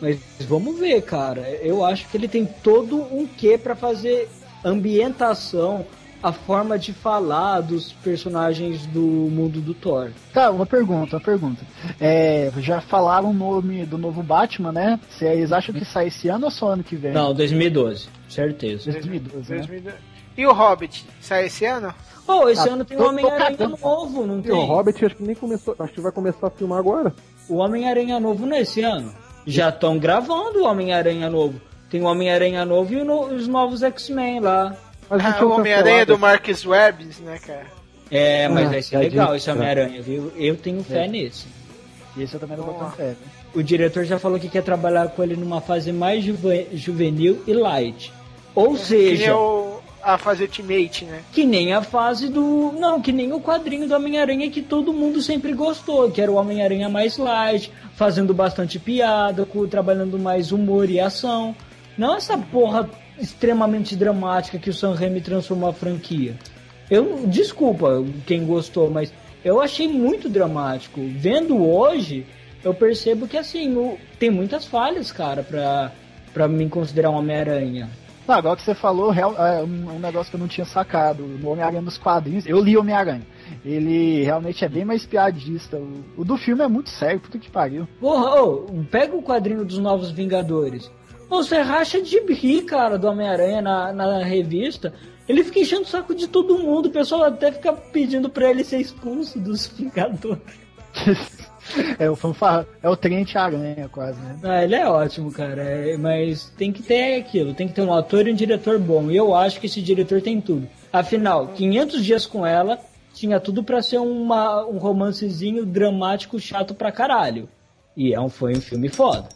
Speaker 5: Mas vamos ver, cara. Eu acho que ele tem todo um quê pra fazer ambientação, a forma de falar dos personagens do mundo do Thor.
Speaker 3: Tá, uma pergunta, uma pergunta. É, já falaram o nome do novo Batman, né? Vocês acham que sai esse ano ou só ano que vem?
Speaker 5: Não, 2012, certeza.
Speaker 3: 2012, né?
Speaker 2: 2002. E o Hobbit? Sai esse ano?
Speaker 5: Oh, esse
Speaker 3: Ah,
Speaker 5: ano tem o Homem-Aranha novo, não tem?
Speaker 4: o Hobbit acho que nem começou, acho que vai começar a filmar agora.
Speaker 5: O Homem-Aranha novo nesse ano. Já estão gravando o Homem-Aranha novo. Tem o Homem-Aranha novo e no- os novos X-Men lá.
Speaker 2: Ah, o Homem-Aranha do. Marcus Webb, né, cara?
Speaker 5: É, mas
Speaker 4: Ah,
Speaker 5: vai ser legal esse. Homem-Aranha, viu? Eu tenho fé nesse.
Speaker 3: E esse eu também não vou com fé, né?
Speaker 5: o diretor já falou que quer trabalhar com ele numa fase mais juve- juvenil e light. Ou
Speaker 2: Que
Speaker 5: seja,
Speaker 2: o, a fase Ultimate, né?
Speaker 5: que nem a fase do. Não, que nem o quadrinho do Homem-Aranha que todo mundo sempre gostou, que era o Homem-Aranha mais light, fazendo bastante piada, trabalhando mais humor e ação. Não essa porra extremamente dramática que o Sam Raimi transformou a franquia. Eu, desculpa quem gostou, mas eu achei muito dramático. Vendo hoje, eu percebo que assim, o- tem muitas falhas, cara, pra, pra me considerar um Homem-Aranha.
Speaker 3: Tá, agora que você falou, real- é um, um negócio que eu não tinha sacado. No Homem-Aranha nos quadrinhos, eu li Homem-Aranha. Ele realmente é bem mais piadista. O, o do filme é muito sério, puta que pariu.
Speaker 5: Porra, ô, pega o quadrinho dos Novos Vingadores. Você racha de rir, cara, do Homem-Aranha na, na revista. Ele fica enchendo o saco de todo mundo. O pessoal até fica pedindo pra ele ser expulso dos Vingadores.
Speaker 3: É o fanfarra, é o Trent Aranha quase, né?
Speaker 5: Ah, ele é ótimo, cara. é, mas tem que ter aquilo. Tem que ter um ator e um diretor bom. E eu acho que esse diretor tem tudo. Afinal, 500 dias com ela tinha tudo pra ser uma, um romancezinho dramático chato pra caralho. E é um, foi um filme foda.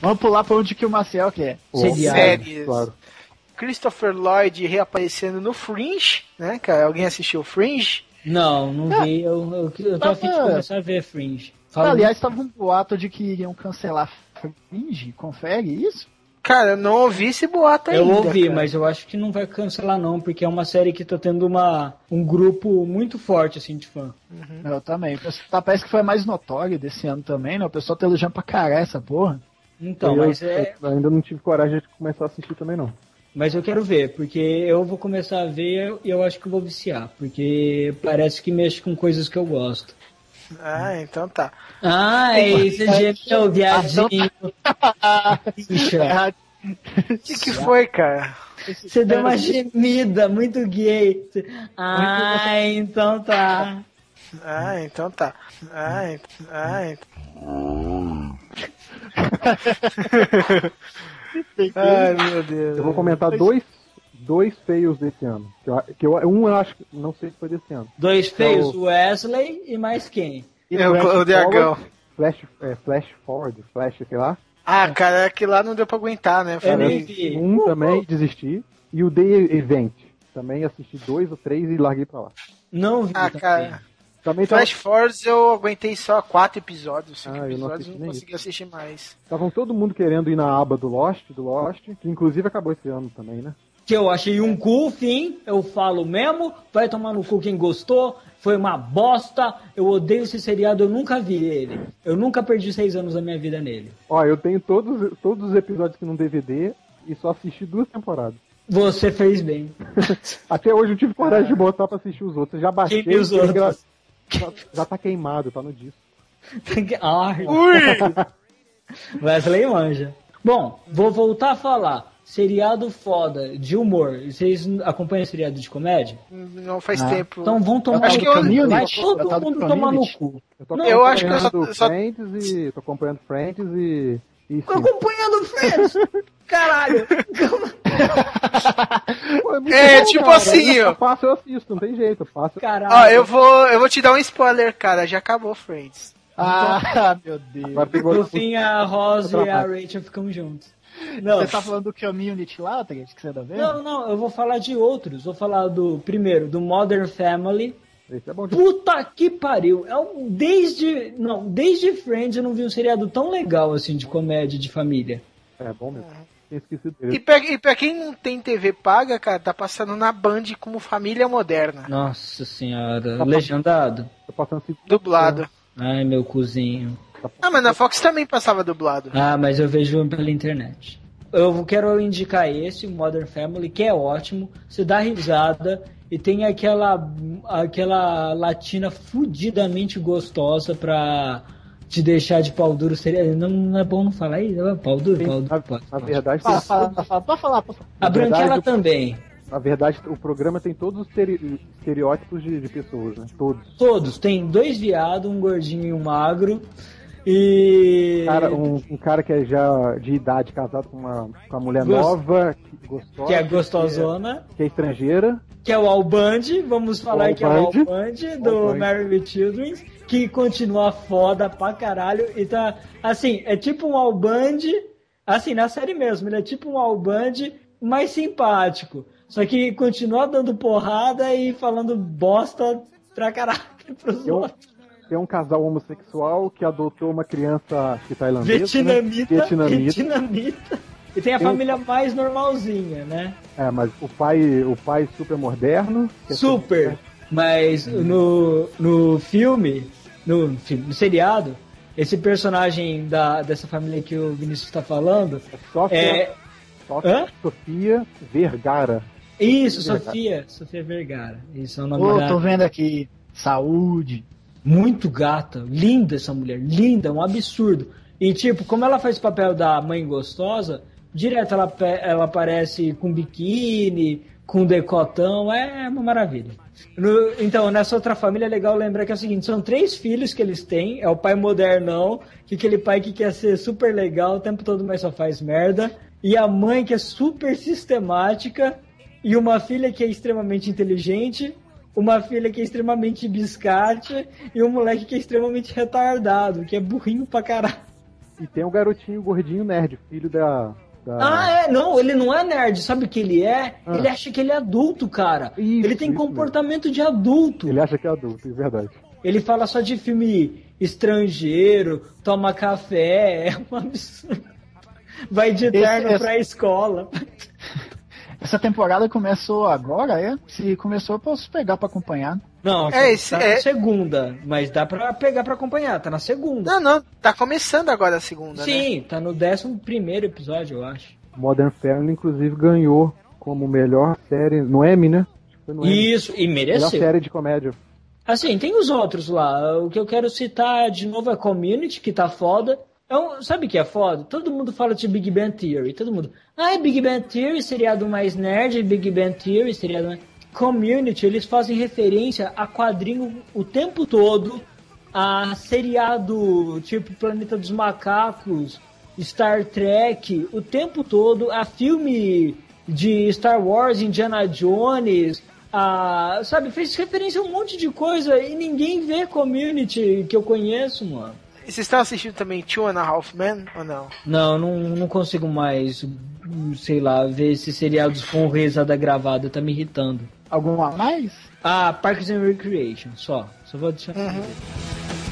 Speaker 3: Vamos pular pra onde que o Marcel quer.
Speaker 5: Seriado.
Speaker 2: Séries.
Speaker 4: Claro.
Speaker 2: Christopher Lloyd reaparecendo no Fringe, né, cara? Alguém assistiu o Fringe?
Speaker 5: Não, não vi. Eu, eu, eu tô
Speaker 3: Ah,
Speaker 5: afim de
Speaker 3: ah.
Speaker 5: começar a ver Fringe. Fala
Speaker 3: Aliás, tava um boato de que iriam cancelar Fringe, confere isso?
Speaker 2: Cara, eu não ouvi esse boato ainda.
Speaker 5: eu ouvi,
Speaker 2: cara.
Speaker 5: mas eu acho que não vai cancelar não, porque é uma série que tá tendo uma, um grupo muito forte, assim, de fã.
Speaker 3: Eu também. Tá, parece que foi mais notório desse ano também, né? O pessoal tá elogiando pra caralho essa porra.
Speaker 5: Então,
Speaker 4: eu,
Speaker 5: mas é...
Speaker 4: eu ainda não tive coragem de começar a assistir também, não.
Speaker 5: Mas eu quero ver, porque eu vou começar a ver e eu acho que eu vou viciar, porque parece que mexe com coisas que eu gosto.
Speaker 2: Ah, então tá.
Speaker 5: Ai, você gemeu, viadinho. Bicha.
Speaker 2: O que, que foi, cara?
Speaker 5: Você deu uma gemida muito gay. Ai, então tá.
Speaker 2: Ah, então tá. Ah, ent- ah, ent- Ai, meu Deus.
Speaker 4: Eu vou comentar dois, dois feios desse ano. Que eu, que eu- um eu acho que não sei se foi desse ano.
Speaker 5: Dois feios,
Speaker 4: Então-
Speaker 5: Wesley e mais quem?
Speaker 2: É o,
Speaker 4: Flash
Speaker 2: o Dragão.
Speaker 4: Forward, Flash, é, Flash Forward, Flash, sei lá.
Speaker 2: Ah, cara, aquele lá não deu pra aguentar, né?
Speaker 5: Eu
Speaker 2: Falei.
Speaker 5: nem vi.
Speaker 4: Um também desisti. E o The Event. Também assisti dois ou três e larguei pra lá.
Speaker 5: Não vi
Speaker 2: Ah,
Speaker 5: também.
Speaker 2: cara.
Speaker 4: Também
Speaker 2: Flash Force eu aguentei só quatro episódios, cinco
Speaker 4: Ah, eu não
Speaker 2: episódios,
Speaker 4: assisti
Speaker 2: não,
Speaker 4: nem
Speaker 2: consegui assistir mais.
Speaker 4: estavam todo mundo querendo ir na aba do Lost, do Lost, que inclusive acabou esse ano também, né?
Speaker 5: Que eu achei um cu, fim, eu falo mesmo, vai tomar no cu quem gostou, foi uma bosta, eu odeio esse seriado, eu nunca vi ele. Eu nunca perdi seis anos da minha vida nele.
Speaker 4: Ó, eu tenho todos, todos os episódios aqui no DVD e só assisti duas temporadas.
Speaker 5: Você fez bem.
Speaker 4: Até hoje eu tive coragem de botar pra assistir os outros. Eu já baixei.
Speaker 5: Os outros?
Speaker 4: Já, já tá queimado, tá no disco.
Speaker 5: Ai,
Speaker 2: Ui!
Speaker 5: Wesley manja. Bom, vou voltar a falar. Seriado foda, de humor. Vocês acompanham seriado de comédia?
Speaker 2: Não faz
Speaker 3: Ah.
Speaker 2: tempo.
Speaker 5: Então vão tomar
Speaker 2: acho
Speaker 5: no
Speaker 2: que eu-
Speaker 5: cu. Vai
Speaker 3: Community,
Speaker 5: todo
Speaker 3: do
Speaker 5: mundo tomar no cu.
Speaker 4: Eu tô
Speaker 5: Não,
Speaker 2: eu acho que eu só-
Speaker 4: acompanhando
Speaker 2: só-
Speaker 4: Friends e. tô acompanhando Friends e. e
Speaker 5: Tô acompanhando Friends! Caralho!
Speaker 4: Pô, muito
Speaker 2: É,
Speaker 4: bom,
Speaker 2: tipo
Speaker 4: cara.
Speaker 2: assim,
Speaker 4: Eu
Speaker 2: ó.
Speaker 4: passo, eu assisto, não tem jeito. Eu passo.
Speaker 5: Caralho!
Speaker 2: Ó, eu vou, eu vou te dar um spoiler, cara. Já acabou Friends.
Speaker 3: Ah, meu Deus.
Speaker 5: No fim, a Rose e a Rachel ficam juntos. Não,
Speaker 3: Você tá falando do Community lá, que você tá vendo?
Speaker 5: não, não, eu vou falar de outros. Vou falar do, primeiro, do Modern Family.
Speaker 4: Esse é bom de
Speaker 5: Puta que pariu! É um, desde, não, desde Friends eu não vi um seriado tão legal assim de comédia de família.
Speaker 4: É bom mesmo. Tinha esquecido
Speaker 2: E
Speaker 4: dele.
Speaker 2: pra, e pra quem não tem TV paga, cara, tá passando na Band como Família Moderna.
Speaker 5: Nossa senhora, legendado.
Speaker 4: Tô passando assim.
Speaker 2: Dublado.
Speaker 5: Ai, meu cozinho.
Speaker 2: Ah, mas na Fox também passava dublado.
Speaker 5: Ah, mas eu vejo pela internet. Eu quero indicar esse, o Modern Family, que é ótimo. Você dá risada e tem aquela aquela latina fudidamente gostosa pra te deixar de pau duro. Seria, não, não é bom não falar isso? É Pau duro, pau duro. Pode,
Speaker 4: na
Speaker 5: pode.
Speaker 4: verdade,
Speaker 3: Fala, fala, fala, pode falar, pode falar.
Speaker 5: A Branquela
Speaker 4: verdade,
Speaker 5: também.
Speaker 4: na verdade, o programa tem todos os estere- estereótipos de, de pessoas, né? Todos.
Speaker 5: Todos. Tem dois viados, um gordinho e um magro. E.
Speaker 4: Cara, um, um cara que é já de idade, casado com uma, com uma mulher
Speaker 5: Gost-
Speaker 4: nova, que, gostosa,
Speaker 5: Que é gostosona.
Speaker 4: que é estrangeira.
Speaker 5: Que é o Alband, vamos falar
Speaker 4: O
Speaker 5: que é o
Speaker 4: Alband.
Speaker 5: Alband do
Speaker 4: Alband.
Speaker 5: Married with Children, que continua foda pra caralho. E tá, assim, é tipo um Alband, assim, na série mesmo, ele é tipo um Alband mais simpático. Só que continua dando porrada e falando bosta pra caralho pros
Speaker 4: Eu-
Speaker 5: outros.
Speaker 4: Tem um casal homossexual que adotou uma criança acho que tailandesa.
Speaker 5: Vietnamita,
Speaker 4: Né? Vietnamita.
Speaker 5: vietnamita. E tem a
Speaker 4: Tem um-
Speaker 5: família mais normalzinha, né?
Speaker 4: É, mas o pai, o pai super moderno. é
Speaker 5: Super. Mas no, no filme, no, filme, no seriado, esse personagem da, dessa família que o Vinícius está falando
Speaker 4: Sofia,
Speaker 5: é.
Speaker 4: Sofia? Sofia Vergara.
Speaker 5: Isso,
Speaker 4: Vergara.
Speaker 5: Sofia. Sofia Vergara. Isso é o nome da-
Speaker 3: tô vendo aqui. Saúde.
Speaker 5: Muito gata. Linda essa mulher. Linda, um absurdo. E tipo, como ela faz o papel da mãe gostosa, direto ela, ela aparece com biquíni, com decotão, é uma maravilha. No- então, nessa outra família é legal lembrar que é o seguinte, são três filhos que eles têm, é o pai modernão, que aquele pai que quer ser super legal o tempo todo, mas só faz merda, e a mãe que é super sistemática, e uma filha que é extremamente inteligente, uma filha que é extremamente biscate, e um moleque que é extremamente retardado, que é burrinho pra caralho.
Speaker 4: E tem o garotinho gordinho nerd, filho da. Da-
Speaker 5: Ah, é, não, ele não é nerd, sabe o que ele é?
Speaker 4: Ah.
Speaker 5: Ele acha que ele é adulto, cara.
Speaker 4: Isso,
Speaker 5: ele tem comportamento de adulto.
Speaker 4: Ele acha que é adulto, é verdade.
Speaker 5: Ele fala só de filme estrangeiro, toma café, é um absurdo. Vai de terno
Speaker 3: esse-
Speaker 5: pra escola.
Speaker 3: Essa temporada começou agora, é? Se começou, eu posso pegar pra acompanhar.
Speaker 5: Não,
Speaker 2: É,
Speaker 5: tá
Speaker 2: esse-
Speaker 5: na
Speaker 2: é-
Speaker 5: segunda, mas dá pra pegar pra acompanhar, tá na segunda.
Speaker 2: Não, não, tá começando agora a segunda, né?
Speaker 5: Sim, tá no décimo primeiro episódio, eu acho.
Speaker 4: Modern Family, inclusive, ganhou como melhor série no Emmy, né? No Emmy.
Speaker 5: Isso, e
Speaker 4: Melhor
Speaker 5: mereceu.
Speaker 4: série de comédia.
Speaker 5: Assim, tem os outros lá. O que eu quero citar de novo é Community, que tá foda. É sabe o que é foda? Todo mundo fala de Big Bang Theory. Todo mundo. Ah, é Big Bang Theory, seriado mais nerd, Big Bang Theory, seriado mais... Community, eles fazem referência a quadrinho o tempo todo, a seriado tipo Planeta dos Macacos, Star Trek, o tempo todo, a filme de Star Wars, Indiana Jones, a, sabe, fez referência a um monte de coisa e ninguém vê Community que eu conheço, mano.
Speaker 2: E vocês estão assistindo também Two and a Half Men ou não?
Speaker 5: Não, não, não consigo mais, sei lá, ver esses seriados com risada gravada, tá me irritando.
Speaker 3: Algum a mais?
Speaker 5: Ah, Parks and Recreation, só. Só vou adicionar.
Speaker 2: E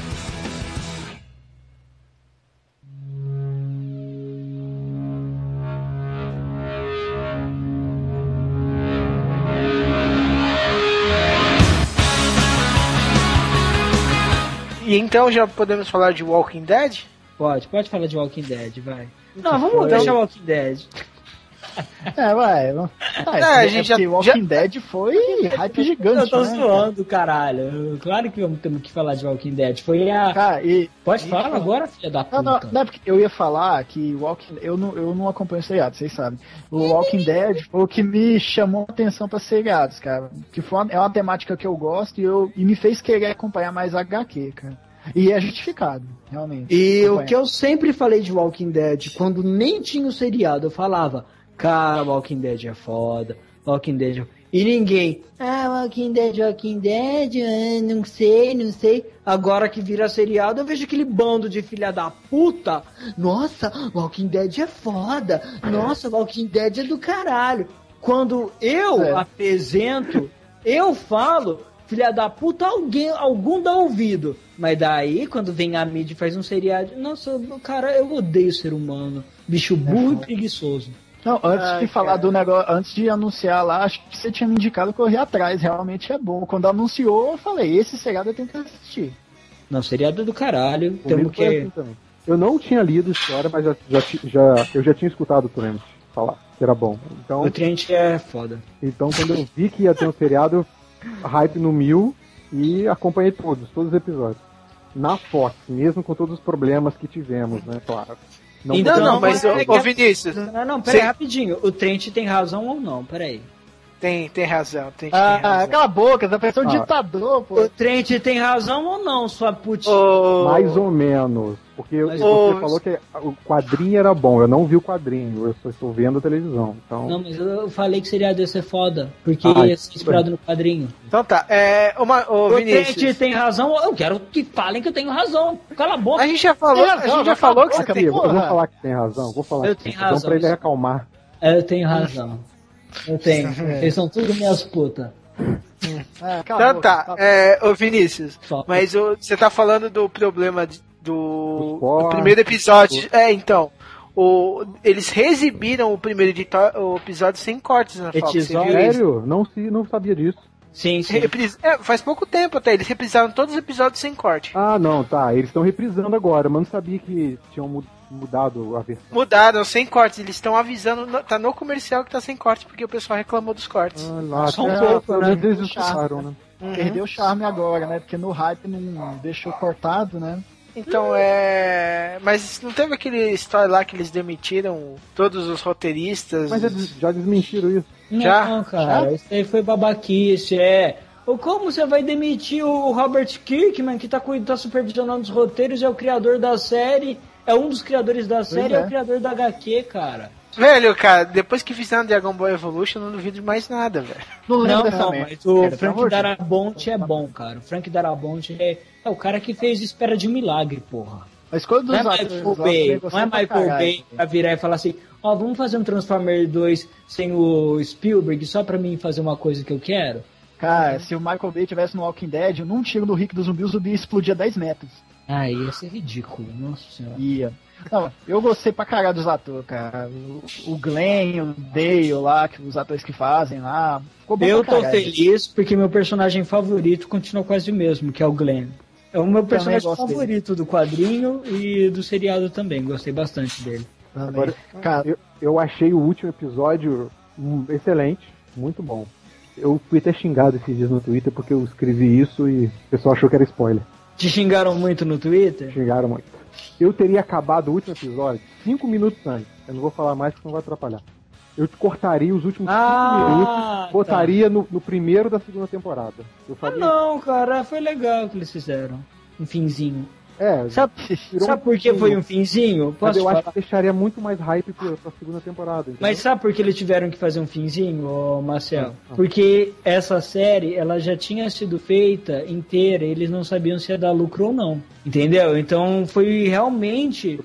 Speaker 2: então já podemos falar de Walking Dead?
Speaker 5: Pode, pode falar de Walking Dead, vai. Não, vamos deixar Walking Dead.
Speaker 3: É, vai. Ah,
Speaker 2: É, a gente já-
Speaker 3: porque Walking Dead foi hype gigante,
Speaker 5: Eu tô
Speaker 3: né?
Speaker 5: zoando, caralho. Claro que vamos ter que falar de Walking Dead. Foi a.
Speaker 3: Cara, e...
Speaker 5: Pode
Speaker 3: e-
Speaker 5: falar agora, filha da puta.
Speaker 3: Não, não, não é porque eu ia falar que Walking eu não, eu não acompanho seriado, vocês sabem. O Walking Dead foi o que me chamou a atenção para seriados, cara. Que foi uma, é uma temática que eu gosto e, eu, e me fez querer acompanhar mais HQ, cara. E é justificado, realmente.
Speaker 5: E o que eu sempre falei de Walking Dead, quando nem tinha o seriado, eu falava, cara, Walking Dead é foda, Walking Dead é... E ninguém, ah, Walking Dead, Walking Dead, ah, não sei, não sei. Agora que vira seriado, eu vejo aquele bando de filha da puta. Nossa, Walking Dead é foda. Nossa, Walking Dead é do caralho. Quando eu
Speaker 3: É.
Speaker 5: apresento, eu falo, filha da puta, alguém, algum dá ouvido. Mas daí, quando vem a mídia e faz um seriado, nossa, cara, eu odeio ser humano. Bicho burro e preguiçoso.
Speaker 3: Não, antes
Speaker 2: Ai,
Speaker 3: de falar
Speaker 2: cara.
Speaker 3: do negócio, antes de anunciar lá, acho que você tinha me indicado correr atrás, realmente é bom. Quando anunciou, eu falei, esse seriado eu tenho que assistir.
Speaker 5: Não, seriado é do caralho. Temos que.
Speaker 4: assim. Eu não tinha lido história, mas já, já, já- eu já tinha escutado o Trent falar que era bom. Então,
Speaker 5: O Trent é foda.
Speaker 4: então quando eu vi que ia ter um seriado, hype no mil e acompanhei todos, todos os episódios. Na Fox, mesmo com todos os problemas que tivemos, né, claro. Não
Speaker 5: Então,
Speaker 2: não, não,
Speaker 5: mas
Speaker 2: mas,
Speaker 5: é
Speaker 2: ô,
Speaker 5: que-
Speaker 2: ô Vinícius,
Speaker 5: Não, não, peraí,
Speaker 2: Sim.
Speaker 5: rapidinho. O Trent tem razão ou não? Peraí.
Speaker 2: tem, tem razão, tem, tem
Speaker 3: Ah,
Speaker 2: razão.
Speaker 3: cala a boca, essa pessoa é um
Speaker 4: Ah.
Speaker 3: ditador, pô.
Speaker 5: O Trent tem razão ou não, sua putinha?
Speaker 2: Ô,
Speaker 4: Mais ou menos. Porque
Speaker 5: Mas-
Speaker 4: você
Speaker 2: Ô,
Speaker 4: falou que o quadrinho era bom, eu não vi o quadrinho, eu só estou vendo a televisão. Então,
Speaker 5: Não, mas eu falei que seria ia ser foda, porque
Speaker 4: Ah,
Speaker 5: ia ser inspirado no quadrinho.
Speaker 2: Então tá, é, uma, ô
Speaker 5: O Tente
Speaker 2: Vinícius,
Speaker 5: tem razão, eu quero que falem que eu tenho razão. Cala a boca.
Speaker 2: a gente já falou,
Speaker 3: Tem
Speaker 2: a
Speaker 3: razão,
Speaker 2: gente já falou que você tem...
Speaker 4: eu vou falar que tem razão, vou falar
Speaker 5: Eu
Speaker 4: que tem
Speaker 5: tenho
Speaker 4: razão
Speaker 5: razão,
Speaker 4: pra ele acalmar.
Speaker 5: É, Eu tenho razão. Eu tenho. Eles são tudo minhas putas.
Speaker 3: É, cala a
Speaker 2: Então tá, é, ô Vinícius,
Speaker 5: Só.
Speaker 2: mas o- você tá falando do problema de- do, do primeiro episódio. É, então. O, eles reexibiram o primeiro o episódio sem cortes na Fox. Você
Speaker 5: Episódio?
Speaker 2: viu isso?
Speaker 4: Sério? Não, se, não sabia disso.
Speaker 5: Sim, sim.
Speaker 2: Repris- é, faz pouco tempo até, eles reprisaram todos os episódios sem corte.
Speaker 4: Ah, não, tá. Eles estão reprisando agora, mas não sabia que tinham mu- mudado a versão.
Speaker 2: Mudaram, sem cortes, eles estão avisando, no- tá no comercial que tá sem corte, porque o pessoal reclamou dos cortes.
Speaker 4: Ah, lá,
Speaker 5: Só um pouco,
Speaker 4: pelo
Speaker 5: né?
Speaker 4: menos eles né?
Speaker 2: Uhum.
Speaker 3: Perdeu o charme agora, né? Porque no hype não deixou cortado, né?
Speaker 2: Então é. Mas não teve aquele história lá que eles demitiram todos os roteiristas?
Speaker 4: Mas eles já desmentiram isso.
Speaker 5: Não,
Speaker 2: Já?
Speaker 5: cara, isso aí foi babaquice, é. Ou como você vai demitir o Robert Kirkman, que tá, tá supervisionando os roteiros, é o criador da série, é um dos criadores da série, é.
Speaker 3: é.
Speaker 5: o criador da HQ, cara.
Speaker 2: Velho, cara, depois que fizeram Dragon Ball Evolution, eu não duvido de mais nada, velho.
Speaker 3: Não lembro
Speaker 5: Não,
Speaker 3: dessa
Speaker 5: não,
Speaker 3: merda.
Speaker 5: mas o
Speaker 3: Era
Speaker 5: Frank Darabont é bom, cara. O Frank Darabont é, é o cara que fez Espera de um Milagre, porra.
Speaker 3: Mas quando
Speaker 5: Não é Michael Bay, não é Michael
Speaker 3: caralho.
Speaker 5: Bay pra virar e falar assim, ó, vamos fazer um Transformer 2 sem o Spielberg só pra mim fazer uma coisa que eu quero?
Speaker 3: Cara, se o Michael Bay tivesse no Walking Dead, num tiro no Rick do zumbi, o zumbi explodia 10 metros.
Speaker 5: Ah, ia ser ridículo, nossa senhora.
Speaker 3: Ia. Não, eu gostei pra caralho dos atores, cara. O, o Glenn, o Dale lá, que, os atores que fazem lá. Ficou bom
Speaker 5: Eu
Speaker 3: pra
Speaker 5: tô feliz porque meu personagem favorito continua quase o mesmo, que é o Glenn. É o meu personagem
Speaker 3: dele.
Speaker 5: favorito do quadrinho e do seriado também, gostei bastante dele.
Speaker 3: Também.
Speaker 4: Agora,
Speaker 3: Cara,
Speaker 4: eu, eu achei o último episódio hum, excelente, muito bom. Eu fui até xingado esses dias no Twitter porque eu escrevi isso e o pessoal achou que era spoiler.
Speaker 5: Te xingaram muito no Twitter?
Speaker 4: Xingaram muito. Eu teria acabado o último episódio cinco minutos antes. Eu não vou falar mais porque não vai atrapalhar. Eu te cortaria os últimos cinco
Speaker 5: Ah,
Speaker 4: minutos,
Speaker 5: tá.
Speaker 4: botaria no, no primeiro da segunda temporada. Eu
Speaker 5: Ah,
Speaker 4: faria.
Speaker 5: não, cara, foi legal o que eles fizeram. Um finzinho.
Speaker 4: É,
Speaker 5: Sabe, sabe
Speaker 4: um
Speaker 5: por que foi um finzinho? Posso
Speaker 4: eu
Speaker 5: falar?
Speaker 4: acho que deixaria muito mais hype pra, pra segunda temporada. entendeu?
Speaker 5: Mas sabe por que eles tiveram que fazer um finzinho, Marcel?
Speaker 4: Ah.
Speaker 5: Porque essa série, ela já tinha sido feita inteira, e eles não sabiam se ia dar lucro ou não. Entendeu? Então foi realmente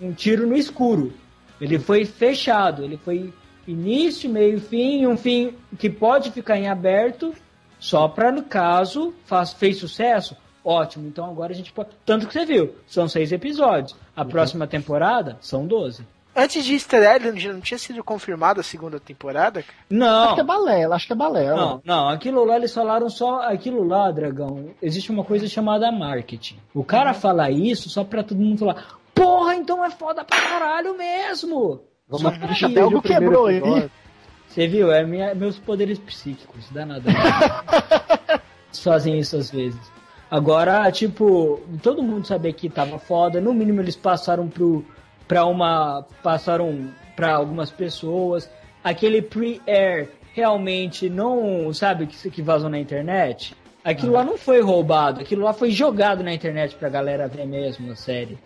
Speaker 5: um, um tiro no escuro. Ele foi fechado, ele foi início, meio, fim, um fim que pode ficar em aberto, só para no caso faz, fez sucesso. Ótimo, então agora a gente pode. Tanto que você viu, são seis episódios. A próxima temporada são 12.
Speaker 2: Antes de estrear, ele já não tinha sido confirmada a segunda temporada?
Speaker 5: Não,
Speaker 3: acho que é balela, acho que é balela.
Speaker 5: Não, não, aquilo lá eles falaram só aquilo lá, Dragão. Existe uma coisa chamada marketing. O cara fala isso só pra todo mundo falar: Porra, então é foda pra caralho mesmo!
Speaker 4: Vamos
Speaker 5: Só pra
Speaker 3: Deixa
Speaker 5: isso.
Speaker 3: até algo quebrou ele.
Speaker 5: Você viu? É minha- meus poderes psíquicos, dá nada. Eles fazem isso às vezes. Agora, tipo, todo mundo sabia que tava foda. No mínimo eles passaram pro, pra uma. Passaram pra algumas pessoas. Aquele pre-air realmente não. Sabe que, que vazou na internet? Aquilo lá não foi roubado, aquilo lá foi jogado na internet pra galera ver mesmo a série.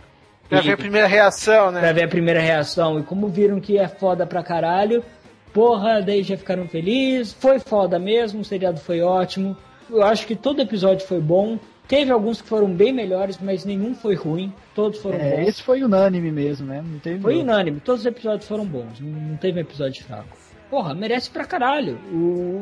Speaker 2: Pra
Speaker 5: E-
Speaker 2: ver a primeira reação, né?
Speaker 5: pra ver a primeira reação. E como viram que é foda pra caralho, porra, daí já ficaram felizes. Foi foda mesmo, o seriado foi ótimo. Eu acho que todo episódio foi bom. Teve alguns que foram bem melhores, mas nenhum foi ruim. Todos foram
Speaker 3: É,
Speaker 5: bons.
Speaker 3: esse foi unânime mesmo, né? Não teve
Speaker 5: Foi unânime, todos os episódios foram bons. Não não teve um episódio fraco. Porra, merece pra caralho.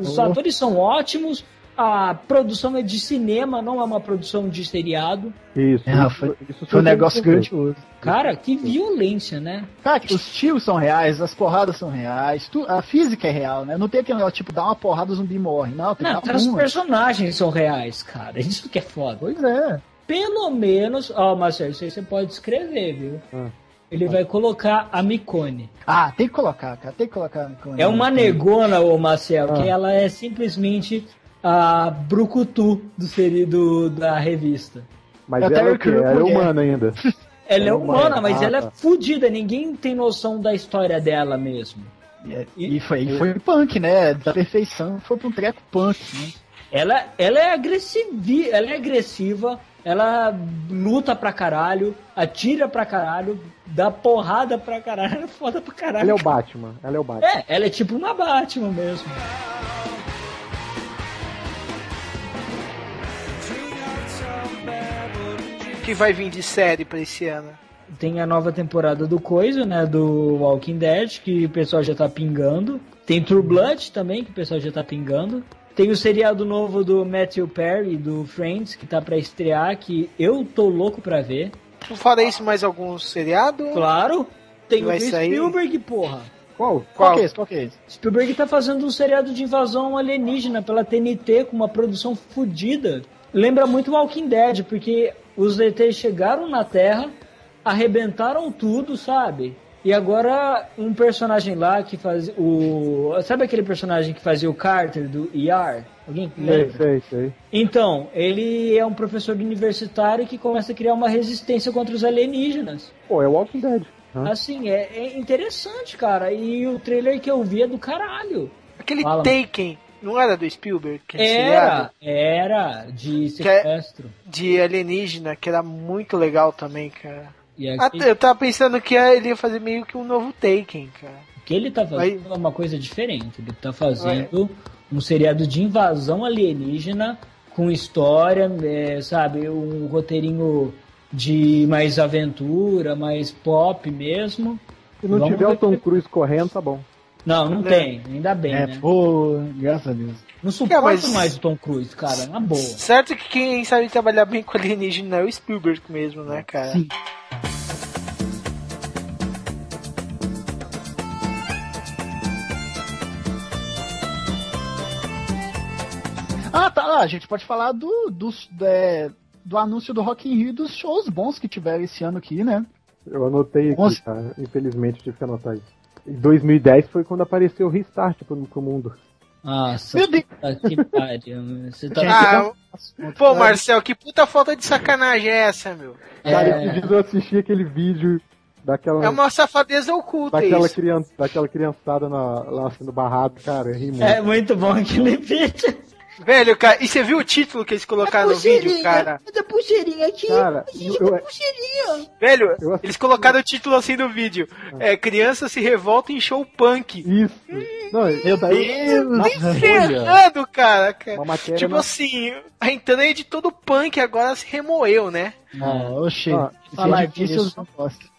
Speaker 5: Os
Speaker 3: Oh.
Speaker 5: atores são ótimos. A produção é de cinema, não é uma produção de seriado.
Speaker 4: Isso,
Speaker 3: É,
Speaker 4: isso,
Speaker 3: foi-
Speaker 4: isso
Speaker 3: Foi um
Speaker 4: surpreendeu.
Speaker 3: negócio grandioso.
Speaker 5: Cara, que violência, né?
Speaker 3: Cara, que os tiros são reais, as porradas são reais, tu- a física é real, né? Não tem aquele negócio, tipo, dá uma porrada, o zumbi morre. Não, tem
Speaker 5: Não,
Speaker 3: que
Speaker 5: os personagens são reais, cara. Isso que é foda.
Speaker 3: Pois é.
Speaker 5: Pelo menos, ó, Marcelo, isso aí você pode escrever, viu?
Speaker 4: Ah.
Speaker 5: Ele vai colocar a Micone.
Speaker 3: Ah, tem que colocar, cara, tem que colocar. no-
Speaker 5: É uma negona, ô Marcel, que
Speaker 4: Ah.
Speaker 5: ela é simplesmente a brucutu do seri do, da revista.
Speaker 4: Mas
Speaker 3: Eu até
Speaker 4: ela, é o quê?
Speaker 3: recruto
Speaker 4: ela é humana ainda.
Speaker 5: Ela é
Speaker 4: É
Speaker 5: humana,
Speaker 4: uma-
Speaker 5: mas
Speaker 4: ah,
Speaker 5: ela é
Speaker 4: tá.
Speaker 5: fodida. Ninguém tem noção da história dela mesmo.
Speaker 3: E, e foi, e foi punk, né? Da perfeição, foi pra um treco punk, né?
Speaker 5: Ela, ela é agressiva, ela é agressiva, ela luta pra caralho, atira pra caralho, dá porrada pra caralho, ela é foda pra caralho.
Speaker 4: Ela é o Batman. Ela é o Batman.
Speaker 5: É, ela é tipo uma Batman mesmo.
Speaker 2: Que vai vir de série pra esse ano?
Speaker 5: Tem a nova temporada do Coisa, né? Do Walking Dead, que o pessoal já tá pingando. Tem True Blood também, que o pessoal já tá pingando. Tem o seriado novo do Matthew Perry, do Friends, que tá pra estrear, que eu tô louco pra ver.
Speaker 2: Fora isso, mais algum seriado?
Speaker 5: Claro, tem o? Spielberg, porra.
Speaker 4: Qual?
Speaker 3: Qual é esse? Qual que é esse?
Speaker 5: Spielberg tá fazendo um seriado de invasão alienígena pela TNT com uma produção fodida. Lembra muito Walking Dead, porque os ETs chegaram na Terra, arrebentaram tudo, sabe? E agora um personagem lá que faz o. Sabe aquele personagem que fazia o Carter do ER? Alguém
Speaker 4: Sei,
Speaker 5: lembra?
Speaker 4: sei, sei.
Speaker 5: Então, ele é um professor universitário que começa a criar uma resistência contra os alienígenas.
Speaker 4: Pô, é Walking Dead. Hã?
Speaker 5: Assim, é, é interessante, cara. E o trailer que eu vi é do caralho.
Speaker 2: Aquele
Speaker 5: Fala.
Speaker 2: Taken, não era do Spielberg?
Speaker 5: Era, era de
Speaker 2: é-
Speaker 5: sequestro.
Speaker 2: De alienígena, que era muito legal também, cara.
Speaker 5: Aqui,
Speaker 2: eu tava pensando que ele ia fazer meio que um novo Taken, cara.
Speaker 5: o que ele tá fazendo
Speaker 2: Vai-
Speaker 5: é uma coisa diferente. Ele tá fazendo um seriado de invasão alienígena com história, é, sabe, um roteirinho de mais aventura, mais pop mesmo.
Speaker 4: Se não
Speaker 5: Vamos
Speaker 4: tiver o
Speaker 5: ver-
Speaker 4: Tom Cruise correndo, tá bom.
Speaker 5: Não, não
Speaker 2: Né?
Speaker 5: tem, ainda bem,
Speaker 3: É,
Speaker 5: né?
Speaker 3: pô, graças a Deus.
Speaker 5: Não suporto
Speaker 2: mas-
Speaker 5: mais o Tom Cruise, cara, na boa.
Speaker 2: Certo que quem sabe trabalhar bem com alienígena é o Spielberg mesmo, né, cara?
Speaker 3: Sim. Ah, tá. ah, A gente pode falar do, dos- é, do anúncio do Rock in Rio e dos shows bons que tiveram esse ano aqui, né?
Speaker 4: Eu anotei aqui,
Speaker 3: Nossa.
Speaker 4: cara. Infelizmente tive que anotar isso. Em 2010 foi quando apareceu o Restart pro, pro mundo.
Speaker 5: Nossa,
Speaker 3: Meu Deus.
Speaker 5: puta que pariu. Você tá...
Speaker 2: Ah,
Speaker 3: Gente,
Speaker 2: pô, Marcel, que puta falta de sacanagem é essa, meu?
Speaker 4: Cara,
Speaker 5: É.
Speaker 4: esses dias eu assisti aquele vídeo daquela,
Speaker 2: É uma safadeza oculta
Speaker 4: daquela,
Speaker 2: isso.
Speaker 4: criança, daquela criançada na- lá sendo barrado, cara. Eu ri muito.
Speaker 5: É muito bom aquele vídeo.
Speaker 2: Velho, cara, e você viu o título que eles colocaram no vídeo, cara?
Speaker 5: Da pulseirinha aqui.
Speaker 4: Cara, eu, eu-
Speaker 5: pulseirinha.
Speaker 2: Velho,
Speaker 4: Eu
Speaker 2: eles colocaram o título assim no vídeo. É, criança se revolta em show punk.
Speaker 4: isso. Não,
Speaker 3: Deus,
Speaker 4: na
Speaker 3: nem
Speaker 4: Folha.
Speaker 2: Ferrando, cara. cara.
Speaker 4: Uma matéria
Speaker 2: Tipo
Speaker 4: na-
Speaker 2: assim, a entrada de todo punk agora se remoeu, né?
Speaker 3: Ah, oxê.
Speaker 4: Ah,
Speaker 5: falar
Speaker 3: é difícil,
Speaker 5: disso.
Speaker 3: eu não gosto.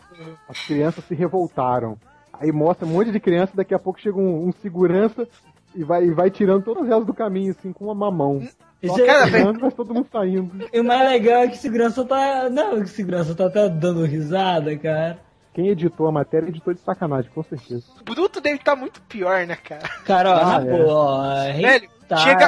Speaker 4: As crianças se revoltaram. Aí mostra um monte de criança, daqui a pouco chega um, um segurança e vai, e vai tirando todas elas do caminho, assim, com uma mão.
Speaker 5: Isso
Speaker 4: Só
Speaker 5: é-
Speaker 2: Cara,
Speaker 4: tirando, mas todo mundo saindo.
Speaker 5: E o mais legal é que segurança tá. Não, que segurança tá até dando risada, cara.
Speaker 4: Quem editou a matéria editou de sacanagem, com certeza.
Speaker 2: O Bruto deve estar muito pior, né, cara?
Speaker 5: Cara, ó,
Speaker 4: Ah,
Speaker 5: na
Speaker 4: é.
Speaker 5: boa,
Speaker 2: Velho, chega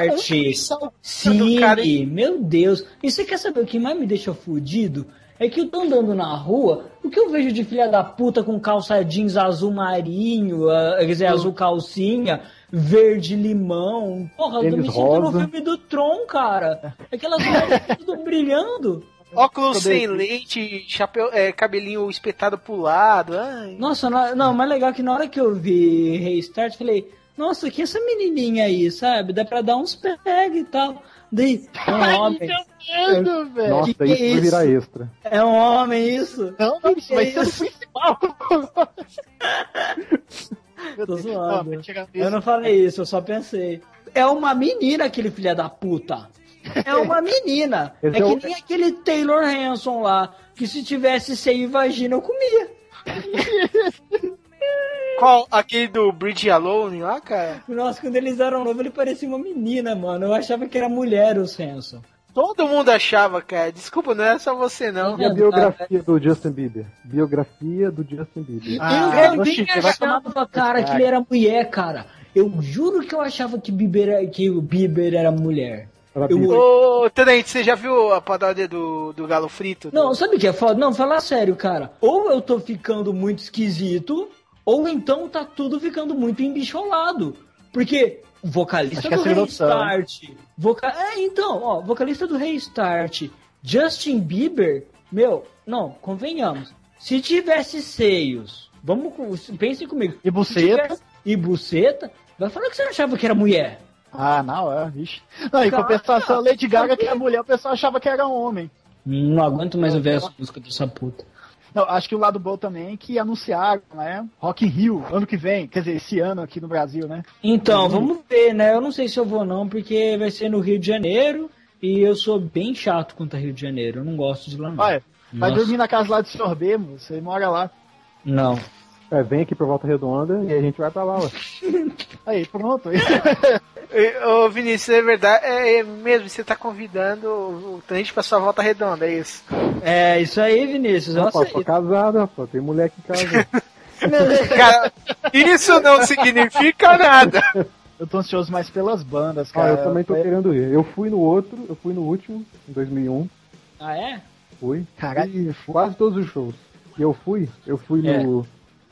Speaker 2: um
Speaker 5: Sim,
Speaker 2: cara
Speaker 5: meu Deus. E você quer saber o que mais me deixa fudido? É que eu tô andando na rua, o que eu vejo de filha da puta com calça jeans azul marinho, ah, quer dizer, azul calcinha, verde limão. Porra, eu tô me sentindo no filme do Tron, cara. Aquelas mulheres tudo brilhando.
Speaker 2: Óculos sem leite, chapéu, é, cabelinho espetado pro lado. Ai.
Speaker 5: Nossa, na- não, mas legal que na hora que eu vi Restart, falei, nossa, que essa menininha aí, sabe? Dá pra dar uns pega e tal. Daí, é um homem.
Speaker 3: Medo, velho.
Speaker 4: Nossa,
Speaker 5: que
Speaker 4: isso
Speaker 5: é
Speaker 4: vai virar
Speaker 5: isso?
Speaker 4: extra.
Speaker 5: É um homem isso?
Speaker 3: Não, não, isso vai
Speaker 5: Que
Speaker 3: ser o principal. Meu
Speaker 5: Tô zoando. Eu não falei isso, eu só pensei. É uma menina aquele filha da puta. É uma menina. É
Speaker 4: é o-
Speaker 5: que nem aquele Taylor Hanson lá, que se tivesse seio e vagina eu comia.
Speaker 2: Qual? Aquele do Bridge Alone lá, cara?
Speaker 5: Nossa, quando eles eram novos, ele parecia uma menina, mano. Eu achava que era mulher o Hanson.
Speaker 2: Todo mundo achava, cara. Desculpa, não é só você, não.
Speaker 4: E a biografia do Justin Bieber? Biografia do Justin Bieber.
Speaker 3: Ah,
Speaker 5: eu também
Speaker 3: você vai tomar
Speaker 5: achava, cara, que ele era mulher, cara. Eu juro que eu achava que, Bieber, era- que o Bieber era mulher.
Speaker 4: Era
Speaker 5: eu-.
Speaker 2: Ô, Tenente, você já viu a paródia do, do Galo Frito?
Speaker 5: Não, sabe o que é foda? Não, falar sério, cara. Ou eu tô ficando muito esquisito, ou então tá tudo ficando muito embicholado. Porque o vocalista
Speaker 3: é a
Speaker 5: do
Speaker 3: opção.
Speaker 5: Restart. Voca... É, então, ó, vocalista do Restart, Justin Bieber, meu, não, convenhamos. Se tivesse seios, vamos, com- pensem comigo.
Speaker 3: E buceta?
Speaker 5: tivesse- E buceta, vai falar que você não achava que era mulher.
Speaker 3: Ah, na hora, vixe. Não, em
Speaker 5: Cara,
Speaker 3: compensação, Lady Gaga, que era mulher, o pessoal achava que era um homem.
Speaker 5: Não aguento mais ouvir essa música dessa puta.
Speaker 3: Não, acho que o lado bom também é que anunciaram, né? Rock in Rio, ano que vem, quer dizer, esse ano aqui no Brasil, né?
Speaker 5: Então, vamos ver, né? Eu não sei se eu vou não, porque vai ser no Rio de Janeiro e eu sou bem chato quanto a Rio de Janeiro. Eu não gosto de lá não.
Speaker 3: Olha, vai dormir na casa lá de moço, você mora lá.
Speaker 5: Não.
Speaker 4: É, vem aqui pra Volta Redonda e a gente vai pra lá, ué.
Speaker 3: Aí, pronto.
Speaker 2: Ô Vinícius, é verdade, é, é mesmo, você tá convidando o Trent pra sua volta redonda, é isso.
Speaker 5: É isso aí, Vinícius.
Speaker 4: Rapaz,
Speaker 5: Nossa,
Speaker 4: tô casado, rapaz. Tem mulher aqui em casa.
Speaker 2: Cara, isso não significa nada.
Speaker 3: Eu tô ansioso mais pelas bandas,
Speaker 4: Ah,
Speaker 3: cara.
Speaker 4: eu também tô
Speaker 3: É,
Speaker 4: querendo ir. Eu fui no outro, eu fui no último, em 2001.
Speaker 5: Ah, é?
Speaker 4: Fui.
Speaker 3: Caralho.
Speaker 4: Quase todos os shows. E eu fui, eu fui
Speaker 5: É.
Speaker 4: no,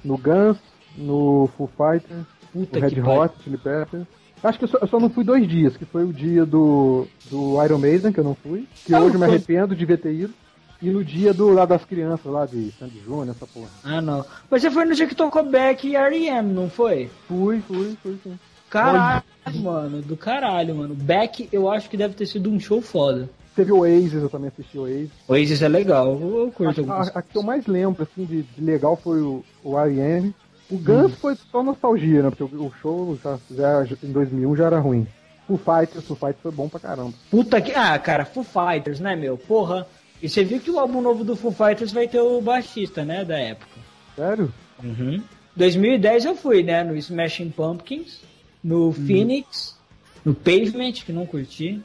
Speaker 4: no Guns, no Foo Fighters,
Speaker 5: Puta
Speaker 4: no Red. Hot, Chili Peppers. Acho que eu só, eu só não fui dois dias, que foi o dia do, do Iron Maiden, que eu não fui. Que
Speaker 5: Ah,
Speaker 4: hoje eu me arrependo de ter ido. E no dia do lá das crianças, lá de Sandy Júnior, essa porra.
Speaker 5: Ah, não. Mas você foi no dia que tocou Beck e R.E.M., não foi?
Speaker 4: Fui, fui, fui, sim.
Speaker 5: Caralho, mano. Do caralho, mano. Beck, eu acho que deve ter sido um show foda.
Speaker 4: Teve o Oasis, eu também assisti o Oasis.
Speaker 5: Oasis é legal. Eu, curto algumas
Speaker 4: A, a que eu mais lembro, assim, de, de legal foi o, o R.E.M. O Guns foi só nostalgia, né? Porque o, o show já, já, em 2001 já era ruim. Foo Fighters, Foo Fighters foi bom pra caramba.
Speaker 5: Puta que. Ah, cara, Foo Fighters, né, meu? Porra. E você viu que o álbum novo do Foo Fighters vai ter o baixista, né, da época.
Speaker 4: Sério?
Speaker 5: Uhum. 2010 eu fui, né, no Smashing Pumpkins, no Phoenix, no Pavement, que não curti,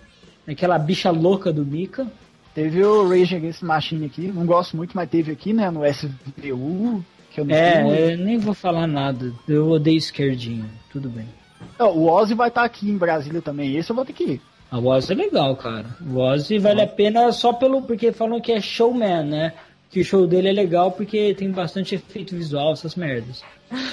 Speaker 5: naquela bicha louca do Mika.
Speaker 3: Teve o Rage Against Machine aqui, não gosto muito, mas teve aqui, né, no SVU, que eu não.
Speaker 5: É, eu nem vou falar nada. Eu odeio esquerdinho. Tudo bem.
Speaker 3: Não, o Ozzy vai estar aqui em Brasília também, esse eu vou ter que ir.
Speaker 5: A Ozzy é legal, cara. O Ozzy vale a pena só pelo. Porque falam que é showman, né? Que o show dele é legal porque tem bastante efeito visual, essas merdas.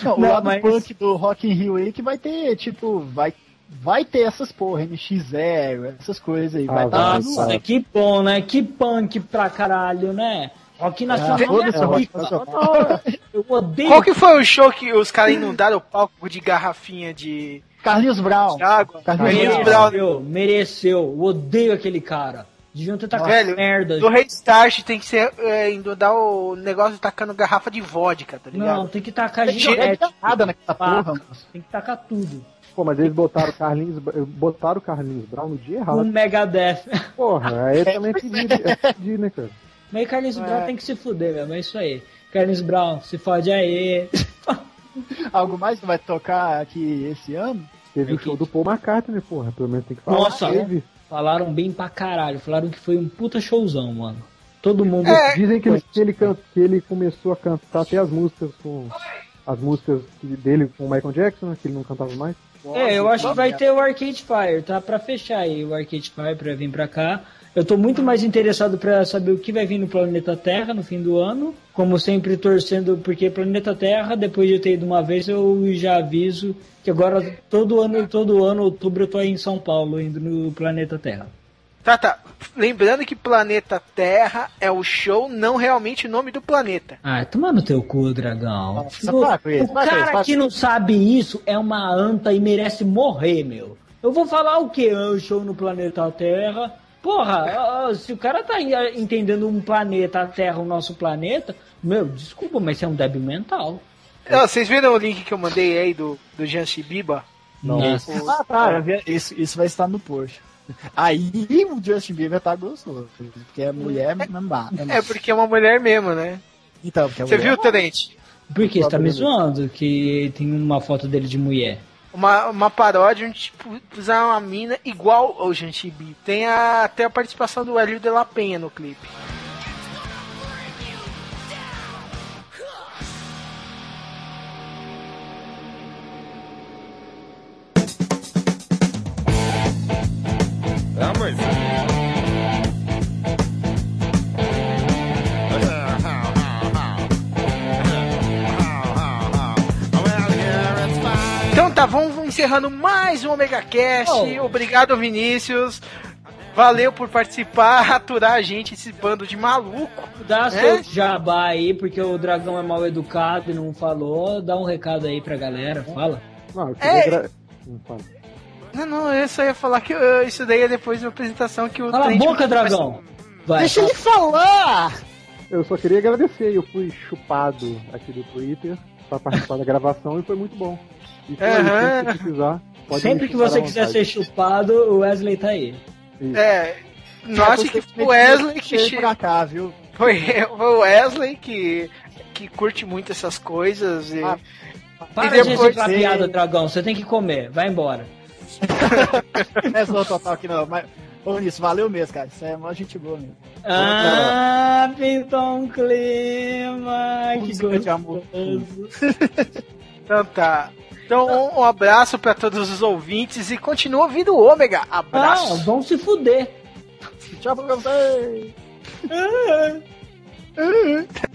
Speaker 3: Não, o lado
Speaker 5: mas-
Speaker 3: punk do Rock in Rio aí que vai ter, tipo, vai, vai ter essas porra, NX0, essas coisas aí,
Speaker 4: Ah,
Speaker 3: estar
Speaker 4: vai.
Speaker 5: Nossa, que bom, né? Que punk pra caralho, né? Rock Nacional
Speaker 3: foda-se,
Speaker 5: é
Speaker 3: Rock
Speaker 5: pica.
Speaker 3: Nacional.
Speaker 5: Eu odeio.
Speaker 2: Qual que foi o show que os caras inundaram o palco de garrafinha de,
Speaker 3: Carlinhos Brown.
Speaker 2: água?
Speaker 3: Carlinhos
Speaker 2: Carlinhos
Speaker 3: Brown.
Speaker 5: Mereceu, mereceu. Eu odeio aquele cara. Deviam ter tacado
Speaker 2: Velho,
Speaker 5: merda.
Speaker 2: Do Restart tem que ser é, inundar o negócio tacando garrafa de vodka, tá ligado?
Speaker 5: Não, tem que tacar gilete.
Speaker 3: tem nada naquela porra, moço.
Speaker 5: Tem que tacar tudo.
Speaker 4: Pô, mas eles botaram o Carlinhos, botaram o Carlinhos Brown no dia
Speaker 5: Um
Speaker 4: errado.
Speaker 5: Megadeth.
Speaker 4: Porra, aí também é pedir, é pedir, né, cara?
Speaker 5: Mas Carlinhos Brown tem que se fuder mesmo, é isso aí. Carlinhos Brown, se fode aí.
Speaker 3: Algo mais que vai tocar aqui esse ano?
Speaker 4: Teve o
Speaker 5: Aqui.
Speaker 4: show do Paul McCartney, porra. Pelo menos tem que falar.
Speaker 5: Nossa,
Speaker 4: Teve.
Speaker 5: Falaram bem pra caralho. Falaram que foi um puta showzão, mano. Todo mundo.
Speaker 4: Dizem que ele, que, ele can- que ele começou a cantar até as músicas com. As músicas que- dele com o Michael Jackson, né? Que ele não cantava mais.
Speaker 5: É, eu acho que vai ter o Arcade Fire, tá? Pra fechar aí o Arcade Fire pra vir pra cá. Eu tô muito mais interessado pra saber o que vai vir no planeta Terra no fim do ano. Como sempre, torcendo, porque planeta Terra, depois de eu ter ido uma vez, eu já aviso que agora todo ano, todo ano, outubro, eu tô aí em São Paulo, indo no planeta Terra.
Speaker 2: Tá, tá. Lembrando que Planeta Terra é o show, não realmente o nome do planeta.
Speaker 5: Ah, toma no teu cu, dragão.
Speaker 3: Nossa,
Speaker 5: o
Speaker 3: para
Speaker 5: o
Speaker 3: para
Speaker 5: cara
Speaker 3: para
Speaker 5: que não sabe isso é uma anta e merece morrer, meu. Eu vou falar o que? O show no planeta Terra. Porra, ah, se o cara tá en- entendendo um planeta, a Terra, o nosso planeta, meu, desculpa, mas você é um débil mental.
Speaker 2: Ó, vocês viram o link que eu mandei aí do, do Jean Chibiba?
Speaker 5: Nossa.
Speaker 3: Ah, tá, isso, isso vai estar no post. Aí o Justin Bieber tá gostoso, porque é mulher, não dá.
Speaker 2: É porque é uma mulher mesmo, né?
Speaker 3: Então, porque é
Speaker 2: Você
Speaker 3: mulher.
Speaker 2: viu, Tenente?
Speaker 5: Por que você tá me zoando que tem uma foto dele de mulher?
Speaker 2: Uma, uma paródia onde tipo, usar uma mina igual ao Jean Chibi. Tem a- até a participação do Hélio de la Penha no clipe. Então tá, vamos encerrando mais um Omega Cast.
Speaker 5: Oh.
Speaker 2: Obrigado, Vinícius. Valeu por participar, aturar a gente, esse bando de maluco.
Speaker 5: Dá
Speaker 2: É?
Speaker 5: seu jabá aí, porque o dragão é mal educado e não falou. Dá um recado aí pra galera, fala.
Speaker 4: Não, eu queria.
Speaker 2: É.
Speaker 4: gra- Não fala.
Speaker 2: Não, não, eu só ia falar que isso daí é depois de uma apresentação que o
Speaker 5: Cala a boca,
Speaker 2: vai-
Speaker 5: dragão! Vai,
Speaker 3: Deixa ele falar!
Speaker 4: Eu só queria agradecer, eu fui chupado aqui do Twitter pra participar da gravação e foi muito bom. E foi que precisar, pode
Speaker 5: Sempre que você quiser ser chupado, o Wesley tá aí.
Speaker 4: Isso.
Speaker 2: É. Note que foi o Wesley que
Speaker 3: Cheio
Speaker 2: che-
Speaker 3: pra cá, viu?
Speaker 2: foi, foi o Wesley que, que curte muito essas coisas e.
Speaker 3: Ah,
Speaker 5: Para
Speaker 2: E
Speaker 5: de
Speaker 2: depois-
Speaker 5: reciclar piada, dragão. Você tem que comer. Vai embora.
Speaker 3: Não é zoa total aqui não, mas. Ô, nisso, valeu mesmo, cara. Isso é mó gente boa mesmo.
Speaker 5: Ah, pintou um clima. Que
Speaker 3: Música de amor.
Speaker 2: Então tá. Então um, um abraço pra todos os ouvintes e continua ouvindo o Ômega.
Speaker 5: Ah,
Speaker 2: Abraço.
Speaker 5: vão se fuder.
Speaker 3: Tchau pra vocês!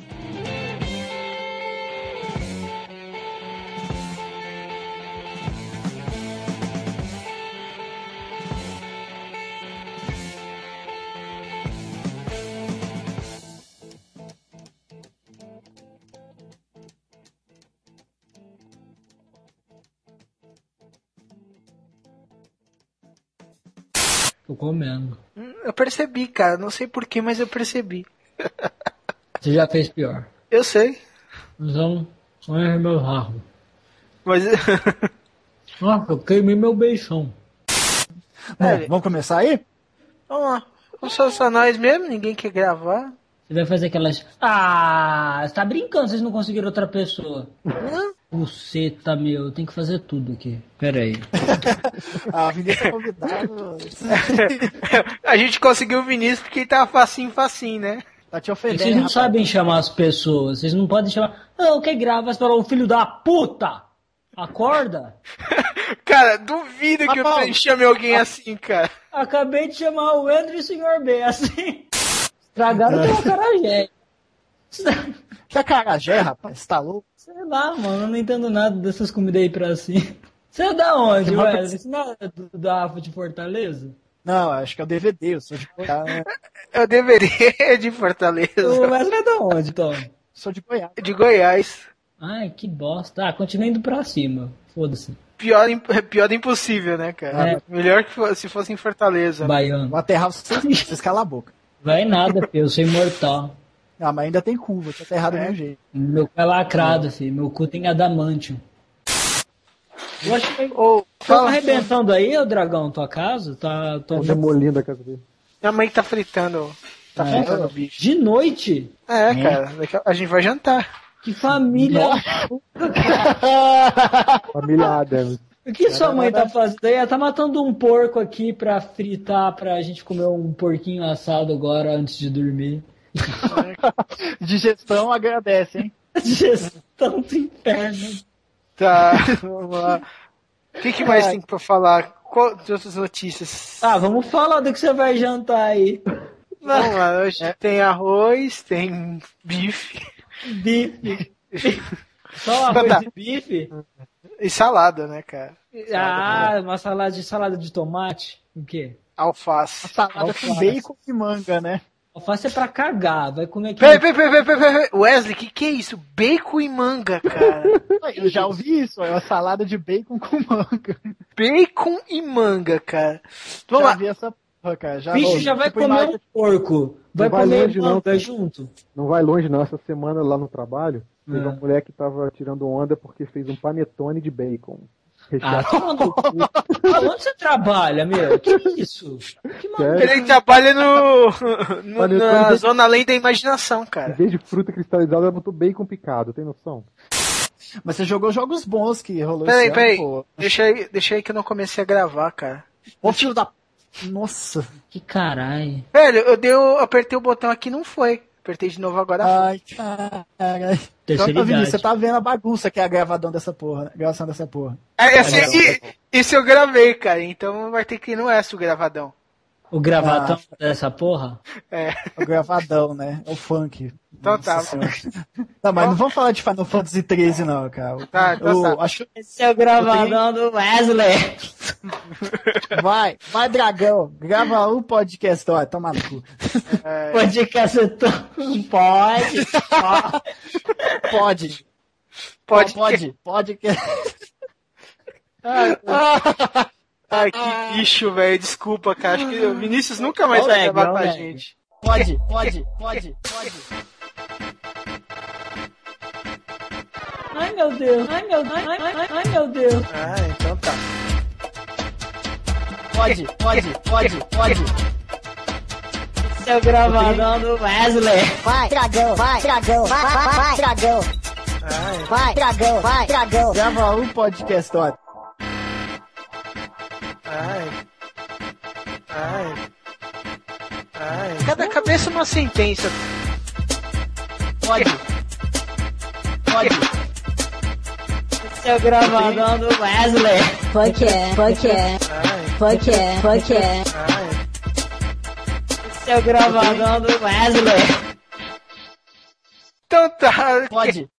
Speaker 5: Tô comendo.
Speaker 2: Eu percebi, cara. Não sei porquê, mas eu percebi.
Speaker 5: Você já fez pior.
Speaker 2: Eu sei.
Speaker 5: Então, olha meu rabo.
Speaker 2: Mas.
Speaker 5: Nossa, eu queimei meu beijão.
Speaker 3: Bom,
Speaker 2: É.
Speaker 3: vamos começar aí?
Speaker 2: Vamos lá. Vamos só só nós mesmo, ninguém quer gravar.
Speaker 5: Você vai fazer aquelas. Ah, você tá brincando, vocês não conseguiram outra pessoa. Buceta, meu, tem que fazer tudo aqui. Pera aí.
Speaker 3: A Vinícius é convidado.
Speaker 2: A gente conseguiu o Vinícius porque ele tava facinho, facinho, né?
Speaker 3: Tá te ofendendo.
Speaker 5: que Vocês não
Speaker 3: rapaz.
Speaker 5: sabem chamar as pessoas. Vocês não podem chamar. Não, quem grava? Você fala, ô filho da puta! Acorda!
Speaker 2: Cara, duvido que
Speaker 3: Ah, Paulo.
Speaker 2: eu chame alguém assim, cara.
Speaker 5: Acabei de chamar o Andrew e o Sr. B, assim. Estragaram o teu acarajé.
Speaker 3: Que acarajé, rapaz? Tá louco?
Speaker 5: Sei lá, mano, eu não entendo nada dessas comidas aí pra cima. Você é da onde, Wesley? Você não é do, da AFA de Fortaleza?
Speaker 3: Não, acho que é o DVD, eu sou de Goiás. né?
Speaker 2: Eu deveria de Fortaleza.
Speaker 5: O Wesley é da onde, Tom?
Speaker 3: Sou de Goiás.
Speaker 2: De Goiás.
Speaker 5: Ai, que bosta. Ah, continua indo pra cima. Foda-se.
Speaker 2: Pior, pior do impossível, né, cara?
Speaker 5: É.
Speaker 2: Melhor que se fosse em Fortaleza.
Speaker 5: Baiano.
Speaker 3: Vou aterrar vocês, vocês calam a boca.
Speaker 5: Vai nada, filho. Eu sou imortal.
Speaker 3: Ah, mas ainda tem curva, tô aterrado do meu jeito.
Speaker 5: Meu cu é lacrado, filho. Meu cu tem adamantium. Eu acho que
Speaker 2: Ô,
Speaker 5: tá arrebentando aí, ô dragão, tua casa? Tá, tô...
Speaker 4: Tô demolindo a casa dele.
Speaker 2: minha mãe tá fritando. Tá
Speaker 5: É?
Speaker 2: fritando o bicho.
Speaker 5: De noite?
Speaker 2: É, cara. daqui a- A gente vai jantar.
Speaker 5: Que família.
Speaker 4: Família Adams.
Speaker 5: O que sua mãe tá fazendo aí? Ela tá matando um porco aqui pra fritar, pra gente comer um porquinho assado agora antes de dormir.
Speaker 3: Digestão agradece, hein?
Speaker 5: Digestão do inferno.
Speaker 2: Tá, vamos lá. O que, que mais tem pra falar? Qual de outras notícias?
Speaker 5: Ah, vamos falar do que você vai jantar aí.
Speaker 2: Vamos lá, hoje tem arroz, tem bife
Speaker 5: Bife. Só arroz
Speaker 2: Tá.
Speaker 5: e bife?
Speaker 2: e salada, né, cara?
Speaker 5: Ah, uma salada de salada de tomate? O quê?
Speaker 2: Alface.
Speaker 3: Salada com bacon e manga, né?
Speaker 5: Alface é pra cagar, vai comer aqui.
Speaker 2: Peraí, peraí, peraí, peraí, peraí. Wesley, que que é isso? Bacon e manga, cara.
Speaker 3: Eu já ouvi isso, é uma salada de bacon com manga.
Speaker 2: Bacon e manga, cara. Vamos
Speaker 3: já
Speaker 2: lá.
Speaker 3: vi essa porra, cara. Já,
Speaker 5: Bicho já vai
Speaker 3: tipo,
Speaker 5: comer um porco. Vai
Speaker 4: Não vai
Speaker 5: comer
Speaker 4: longe, não,
Speaker 5: manga
Speaker 4: cara.
Speaker 5: junto.
Speaker 4: Não vai longe não, essa semana lá no trabalho, teve
Speaker 5: É.
Speaker 4: uma mulher que tava tirando onda porque fez um panetone de bacon.
Speaker 5: Ah. Onde você trabalha, meu? Que isso? Que maluco.
Speaker 2: Ele trabalha no, no-
Speaker 4: eu
Speaker 2: na zona além da imaginação,
Speaker 4: Em
Speaker 2: cara.
Speaker 4: vez de fruta cristalizada, ela botou bacon picado, tem noção?
Speaker 3: Mas você jogou jogos bons que rolou
Speaker 2: Peraí,
Speaker 3: esse
Speaker 2: peraí.
Speaker 3: ano, pô.
Speaker 2: Deixa aí, deixa aí que eu não comecei a gravar, cara.
Speaker 3: Ô filho da... Nossa.
Speaker 5: Que caralho.
Speaker 2: Velho, eu dei, o- apertei o botão aqui e não foi. Apertei de novo agora. foi.
Speaker 3: Ai, caralho.
Speaker 5: Terceira
Speaker 3: Então, Vinícius, você tá vendo a bagunça que é a gravadão dessa porra, né? gravação dessa porra.
Speaker 2: É, esse,
Speaker 3: Olha,
Speaker 2: e- isso eu gravei, cara. Então vai ter que ir no S o gravadão.
Speaker 5: O gravatão dessa porra?
Speaker 2: É.
Speaker 3: O gravadão, né? É o funk.
Speaker 2: Então
Speaker 3: Nossa
Speaker 2: tá.
Speaker 3: Senhora. Não, mas não vamos falar de Final Fantasy XIII, não, cara.
Speaker 2: Tá, então
Speaker 3: Eu
Speaker 2: tá.
Speaker 3: acho
Speaker 5: Esse é o gravadão do Wesley.
Speaker 3: Vai, vai, dragão. Grava um podcast, ó, toma no cu.
Speaker 2: É,
Speaker 5: Pode cacetar. Pode. Pode.
Speaker 3: Pode.
Speaker 2: pode.
Speaker 3: Pode, pode. que-
Speaker 2: Ai, que bicho, velho. Desculpa, cara. Acho que o Vinícius nunca mais vai gravar com a gente.
Speaker 3: pode, pode, pode, pode.
Speaker 5: Ai meu Deus, ai meu, ai, ai, ai, ai meu Deus.
Speaker 2: Ah, então tá.
Speaker 3: Pode, pode, pode, pode.
Speaker 5: Seu gravadão do Wesley.
Speaker 7: Vai, dragão, vai, dragão, vai, vai, vai, dragão,
Speaker 2: Ai,
Speaker 7: vai, dragão, vai, dragão.
Speaker 3: Grava um podcast, ó.
Speaker 2: ai. Ai. Ai. Cada cabeça uma sentença.
Speaker 3: Pode. Pode.
Speaker 5: Seu gravadão do Wesley.
Speaker 7: Fuck yeah, fuck
Speaker 2: Ai,
Speaker 7: fuck yeah, fuck
Speaker 2: ai.
Speaker 5: Seu gravadão do Wesley.
Speaker 2: Então tá.
Speaker 3: Pode.